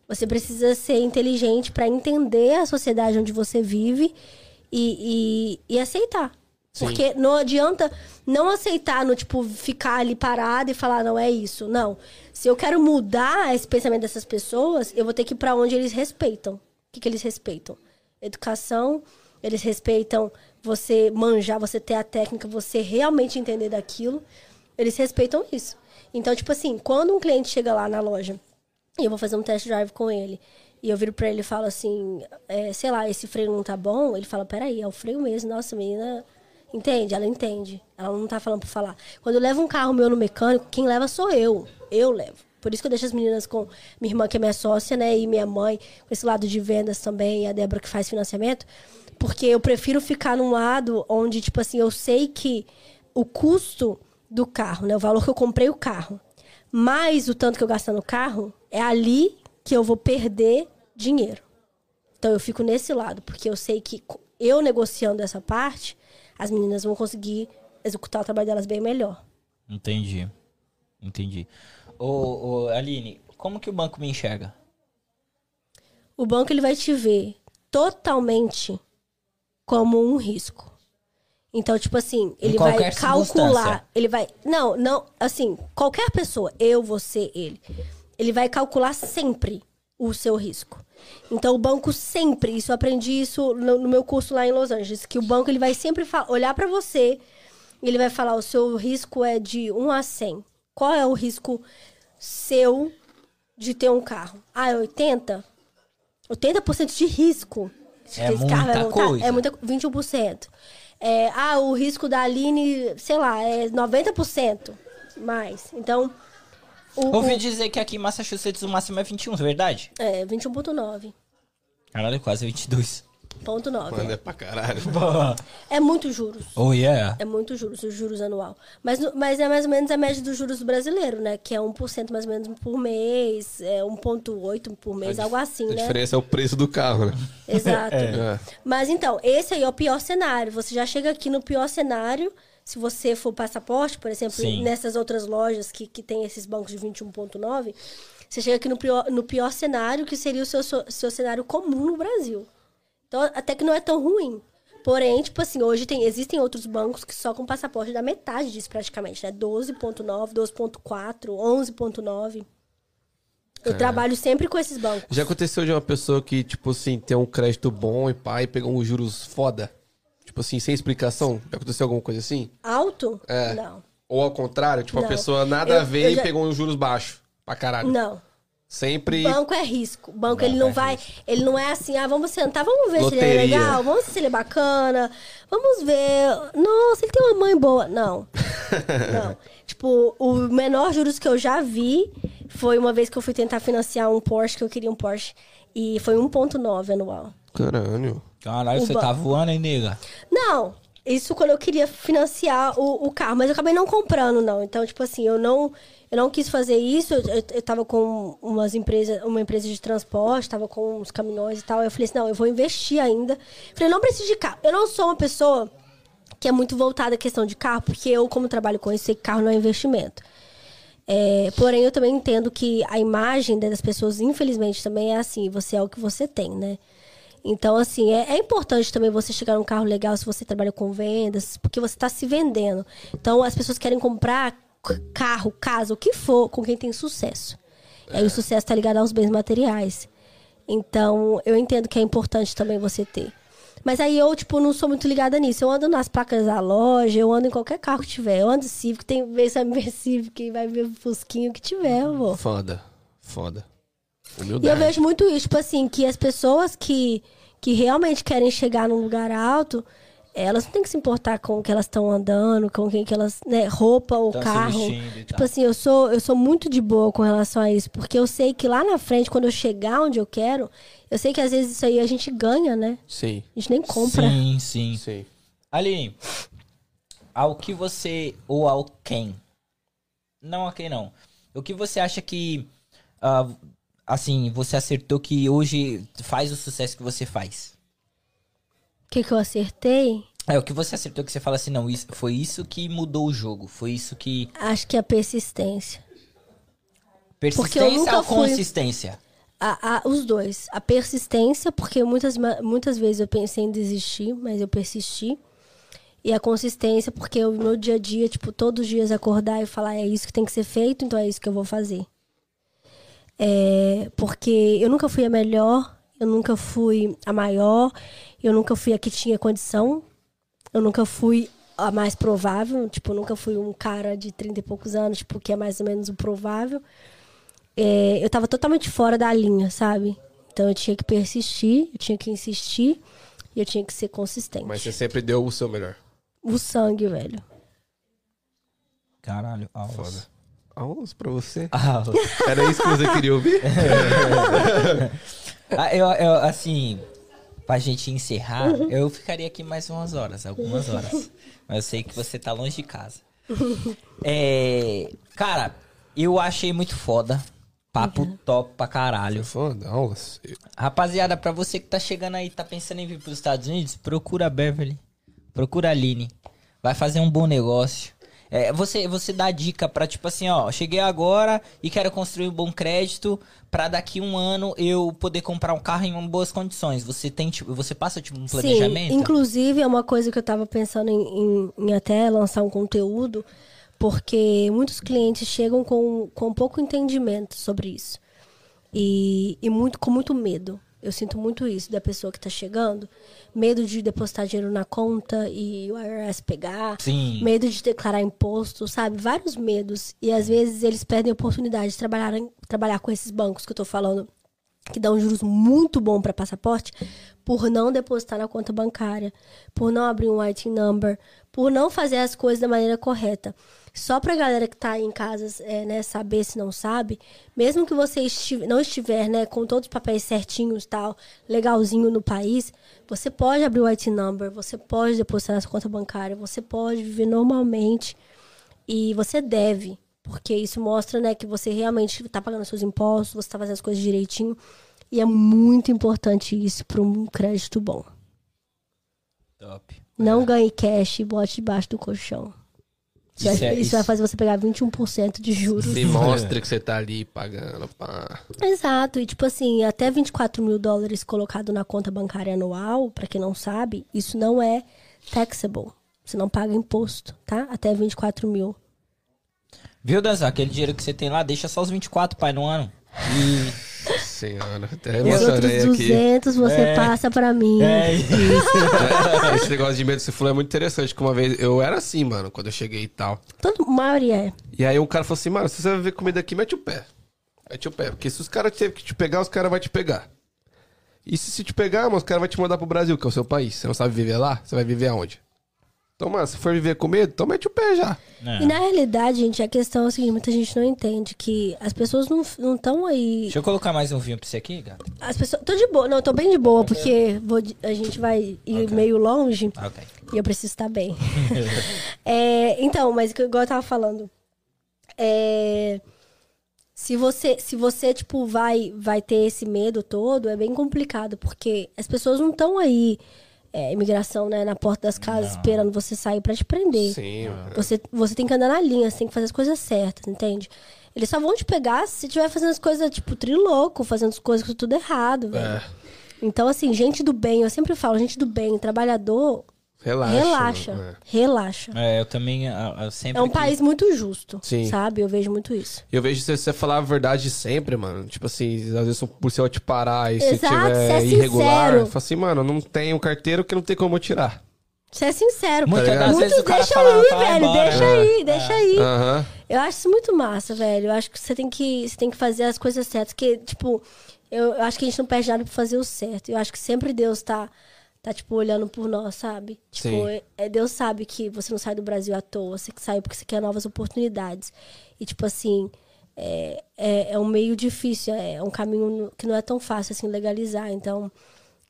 Você precisa ser inteligente para entender a sociedade onde você vive e, e, e aceitar. Sim. Porque não adianta não aceitar, no tipo, ficar ali parado e falar, não é isso. Não. Se eu quero mudar esse pensamento dessas pessoas, eu vou ter que ir pra onde eles respeitam. O que, que eles respeitam? Educação, eles respeitam você manjar, você ter a técnica, você realmente entender daquilo. Eles respeitam isso. Então, tipo assim, quando um cliente chega lá na loja e eu vou fazer um test drive com ele, e eu viro pra ele e falo assim, é, sei lá, esse freio não tá bom, ele fala, peraí, é o freio mesmo, nossa, menina. Entende? Ela entende. Ela não tá falando por falar. Quando eu levo um carro meu no mecânico, quem leva sou eu. Eu levo. Por isso que eu deixo as meninas com minha irmã, que é minha sócia, né? E minha mãe, com esse lado de vendas também, e a Débora que faz financiamento. Porque eu prefiro ficar num lado onde, tipo assim, eu sei que o custo do carro, né? O valor que eu comprei o carro, mais o tanto que eu gasto no carro, é ali que eu vou perder dinheiro. Então eu fico nesse lado, porque eu sei que eu negociando essa parte, as meninas vão conseguir executar o trabalho delas bem melhor. Entendi. Entendi. Ô, ô, Aline, como que o banco me enxerga? O banco ele vai te ver totalmente como um risco. Então, tipo assim, ele vai calcular, ele vai, não, não, assim, qualquer pessoa, eu, você, ele, ele vai calcular sempre o seu risco. Então, o banco sempre, isso eu aprendi isso no, no meu curso lá em Los Angeles, que o banco ele vai sempre olhar pra você e ele vai falar, o seu risco é de 1 a 100. Qual é o risco seu de ter um carro? Ah, é 80? 80% de risco. É esse carro vai muita voltar, coisa. É muita, 21%. É, ah, o risco da Aline, sei lá, é 90% mais. Então, o, Ouvi o- dizer que aqui em Massachusetts o máximo é 21, é verdade? é 21.9. Caralho, quase 22. Ponto 9. Mano, é pra caralho. É muito juros. Oh, yeah. É muito juros, os juros anual. Mas, mas é mais ou menos a média dos juros do brasileiro, né? Que é 1% mais ou menos por mês, é 1,8% por mês, algo assim, A né? diferença é o preço do carro, né? Exato. É. Mas então, esse aí é o pior cenário. Você já chega aqui no pior cenário. Se você for passaporte, por exemplo, Sim. nessas outras lojas que, que tem esses bancos de 21,9, você chega aqui no pior, no pior cenário, que seria o seu, seu, seu cenário comum no Brasil. Então, até que não é tão ruim. Porém, tipo assim, hoje tem, existem outros bancos que só com passaporte dá metade disso praticamente, né? 12.9, 12.4, 11.9. Eu trabalho sempre com esses bancos. Já aconteceu de uma pessoa que, tipo assim, tem um crédito bom e pai pegou uns juros foda? Tipo assim, sem explicação? Já aconteceu alguma coisa assim? Alto? É. Não. Ou ao contrário, tipo, a Não. pessoa nada Eu- a ver eu e já- pegou uns juros baixos. Pra caralho. Não. Sempre. Banco é risco. Banco, Banco ele não é vai. Ele não é assim, ah, vamos sentar, vamos ver se ele é Loteria. legal, vamos ver se ele é bacana, vamos ver. Nossa, ele tem uma mãe boa. Não. não. Tipo, o menor juros que eu já vi foi uma vez que eu fui tentar financiar um Porsche, que eu queria um Porsche. E foi 1,9 anual. Caralho. Caralho, O você ba- tá voando, hein, nega? Não, isso quando eu queria financiar o, o carro, mas eu acabei não comprando, não. Então, tipo assim, eu não, eu não quis fazer isso. Eu, eu, eu tava com umas empresas, uma empresa de transporte, tava com uns caminhões e tal. Eu falei assim, não, eu vou investir ainda. Falei, não preciso de carro. Eu não sou uma pessoa que é muito voltada à questão de carro, porque eu, como trabalho com isso, sei que carro não é investimento. É, porém, eu também entendo que a imagem das pessoas, infelizmente, também é assim. Você é o que você tem, né? Então, assim, é, é importante também você chegar num carro legal se você trabalha com vendas, porque você está se vendendo. Então, as pessoas querem comprar carro, casa, o que for, com quem tem sucesso. E aí o sucesso está ligado aos bens materiais. Então, eu entendo que é importante também você ter. Mas aí eu, tipo, não sou muito ligada nisso. Eu ando nas placas da loja, eu ando em qualquer carro que tiver. Eu ando Civic, tem vez me ver Civic, vai ver Fusquinho que tiver, eu vou. Foda. Foda. E eu Humildade. vejo muito isso, tipo assim, que as pessoas que, que realmente querem chegar num lugar alto, elas não têm que se importar com o que elas estão andando, com quem que elas, né, roupa ou Tão carro. e Tipo assim, eu sou, eu sou muito de boa com relação a isso, porque eu sei que lá na frente, quando eu chegar onde eu quero, eu sei que às vezes isso aí a gente ganha, né? Sim. A gente nem compra. Sim, sim. Sim. Aline, ao que você. Ou ao quem? Não a quem não. O que você acha que. ah, assim, você acertou que hoje faz o sucesso que você faz? O que, que eu acertei? É, o que você acertou que você fala assim, não, isso, foi isso que mudou o jogo. Foi isso que. Acho que é a persistência. Persistência nunca ou fui- consistência? A- a- os dois. A persistência, porque muitas, muitas vezes eu pensei em desistir, mas eu persisti. E a consistência, porque o meu dia a dia, tipo, todos os dias acordar e falar, é isso que tem que ser feito, então é isso que eu vou fazer. É, porque eu nunca fui a melhor, eu nunca fui a maior, eu nunca fui a que tinha condição, eu nunca fui a mais provável, tipo, eu nunca fui um cara de 30 e poucos anos, tipo, que é mais ou menos o provável é, eu tava totalmente fora da linha, sabe? Então eu tinha que persistir, eu tinha que insistir e eu tinha que ser consistente. Mas você sempre deu o seu melhor. O sangue, velho. Caralho, aulas. Foda. Aulas pra você? Aulas. Era isso que você queria ouvir? Ah, eu, eu, assim, pra gente encerrar, eu ficaria aqui mais umas horas, algumas horas. Mas eu sei que você tá longe de casa. É, cara, eu achei muito foda. Papo top pra caralho. Foda, aulas. Rapaziada, pra você que tá chegando aí, tá pensando em vir pros Estados Unidos, procura a Beverly. Procura a Aline. Vai fazer um bom negócio. É, você, você dá dica pra, tipo assim, ó, cheguei agora e quero construir um bom crédito pra daqui um ano eu poder comprar um carro em boas condições. Você tem, tipo, você passa, tipo, um planejamento? Sim, inclusive é uma coisa que eu tava pensando em, em- em até lançar um conteúdo, porque muitos clientes chegam com, com pouco entendimento sobre isso. E, e muito com muito medo. Eu sinto muito isso da pessoa que tá chegando. Medo de depositar dinheiro na conta e o IRS pegar. Sim. Medo de declarar imposto, sabe? Vários medos. E às vezes eles perdem a oportunidade de trabalhar, trabalhar com esses bancos que eu tô falando, que dão juros muito bom para passaporte, por não depositar na conta bancária, por não abrir um IT number, por não fazer as coisas da maneira correta. Só pra galera que tá aí em casa é, né, saber se não sabe, mesmo que você não estiver né, com todos os papéis certinhos tal, legalzinho no país, você pode abrir o IT number, você pode depositar na sua conta bancária, você pode viver normalmente e você deve, porque isso mostra, né, que você realmente está pagando seus impostos, você está fazendo as coisas direitinho. E é muito importante isso para um crédito bom. Top. Não ganhe cash e bote debaixo do colchão. Isso, vai, Isso é- isso isso- vai fazer você pegar 21% de juros. Se mostra que você tá ali pagando, pá. Exato, e tipo assim, até 24 mil dólares colocado na conta bancária anual, pra quem não sabe, isso não é taxable. Você não paga imposto, tá? Até 24 mil. Viu, Danzão? Aquele dinheiro que você tem lá, deixa só os 24, pai, no ano. E... Senhora, até Os outros emocionei aqui. 200 você É. passa pra mim. Esse negócio de medo que você falou é muito interessante, que uma vez eu era assim, mano, quando eu cheguei e tal. Todo, maioria é. E aí um cara falou assim, mano, se você vai ver comida aqui, mete o pé. Mete o pé. Porque se os caras tiverem que te pegar, os caras vão te pegar. E se, se te pegar, mano, os caras vão te mandar pro Brasil, que é o seu país. Você não sabe viver lá? Você vai viver aonde? Então, mano, se for viver com medo, então mete o pé já. É. E na realidade, gente, a questão é o seguinte, muita gente não entende que as pessoas não estão aí. Deixa eu colocar mais um vinho pra você aqui, gato. As pessoas. Tô de boa, não, tô bem de boa, porque vou a gente vai ir meio longe Ah, Ok. e eu preciso estar bem. É, então, mas o que- igual eu tava falando. É, se você, se você tipo, vai, vai ter esse medo todo, é bem complicado, porque as pessoas não estão aí, é, imigração, né, na porta das casas, esperando você sair pra te prender. Sim, mano. Você, você tem que andar na linha, você tem que fazer as coisas certas, entende? Eles só vão te pegar se você estiver fazendo as coisas, tipo, triloco, fazendo as coisas com tudo errado, velho. É. Então, assim, gente do bem, eu sempre falo, gente do bem, trabalhador, Relaxa. relaxa, mano, é. relaxa. É, eu também ah, sempre. É um que- país muito justo, Sim. sabe? Eu vejo muito isso. Eu vejo se você falar a verdade sempre, mano. Tipo assim, às vezes por se eu te parar e se Exato, tiver ser irregular, sincero. fala assim, mano, não tenho carteiro que não tem como eu tirar. Você é sincero. Muitas das Muitos deixa fala, aí, "Vai velho, embora". deixa aí, deixa aí. Eu acho isso muito massa, velho. Eu acho que você tem que, você tem que fazer as coisas certas. Porque, tipo, eu, eu acho que a gente não perde nada pra fazer o certo. Eu acho que sempre Deus tá, tá tipo, olhando por nós, sabe? Tipo, é, é- Deus sabe que você não sai do Brasil à toa. Você que saiu porque você quer novas oportunidades. E, tipo assim, é, é, é um meio difícil. É um caminho que não é tão fácil, assim, legalizar. Então,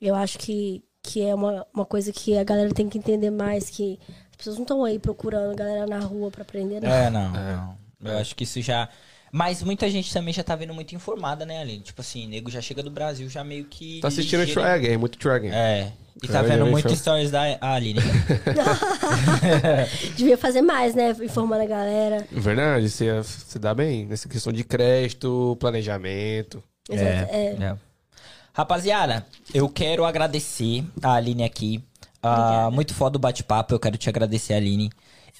eu acho que, que é uma, uma coisa que a galera tem que entender mais. Que as pessoas não estão aí procurando a galera na rua pra aprender, não. É, não, não. Eu acho que isso já. Mas muita gente também já tá vindo muito informada, né, Aline? Tipo assim, nego já chega do Brasil já meio que. Tá assistindo o ligeiro. Try Again, muito Try Again. É. E tá É, vendo eu muito acho- stories da Aline. Devia fazer mais, né? Informando a galera. Verdade, você, você dá bem nessa questão de crédito, planejamento. Exato. É. É. Rapaziada, eu quero agradecer a Aline aqui. Ah, muito foda o bate-papo, eu quero te agradecer, Aline.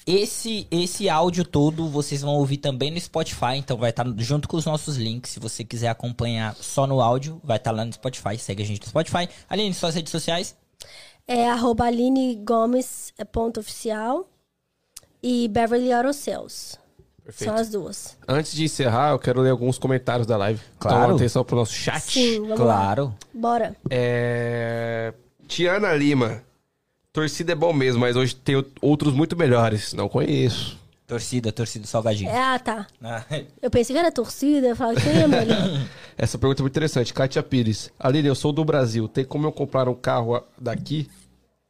Esse, esse áudio todo vocês vão ouvir também no Spotify, então vai estar junto com os nossos links. Se você quiser acompanhar só no áudio, vai estar lá no Spotify. Segue a gente no Spotify. Aline, suas redes sociais? É arroba Aline Gomes é ponto oficial e Beverly Sales. Perfeito. São as duas. Antes de encerrar, eu quero ler alguns comentários da live. Claro. Então, atenção pro nosso chat. Sim, vamos lá. claro. Bora. É... Tiana Lima. Torcida é bom mesmo, mas hoje tem outros muito melhores. Não conheço. Torcida, torcida salgadinho. É, ah, tá. Ah, Eu pensei que era torcida, eu falava, quem é melhor? Essa pergunta é muito interessante. Kátia Pires. Aline, eu sou do Brasil. Tem como eu comprar um carro daqui?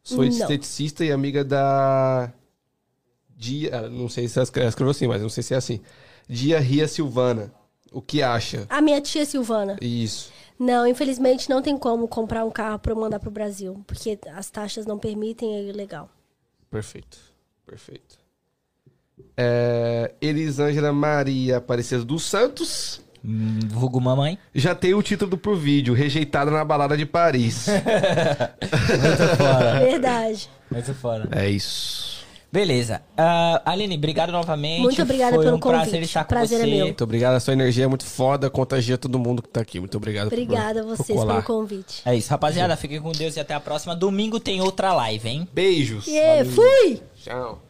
Sou Não. esteticista e amiga da... Dia... Não sei se ela escreve- escreveu assim, mas não sei se é assim. Dia Ria Silvana. O que acha? A minha tia Silvana. Isso. Não, infelizmente não tem como comprar um carro pra eu mandar pro Brasil, porque as taxas não permitem, é ilegal. Perfeito. Perfeito. É... Elisângela Maria Aparecida dos Santos. hum, vulgo mamãe. Já tem o título pro vídeo, rejeitada na balada de Paris. Verdade. Muito foda. é isso. Beleza. Ah, Aline, obrigado novamente. Muito obrigada Foi pelo um prazer convite. estar com Prazer é você. meu. Muito obrigado, a sua energia é muito foda, contagia todo mundo que tá aqui. Muito obrigado. por- Obrigada a por vocês colar. pelo convite. É isso, rapaziada. Fiquem com Deus e até a próxima. Domingo tem outra live, hein? Beijos. E fui! Tchau.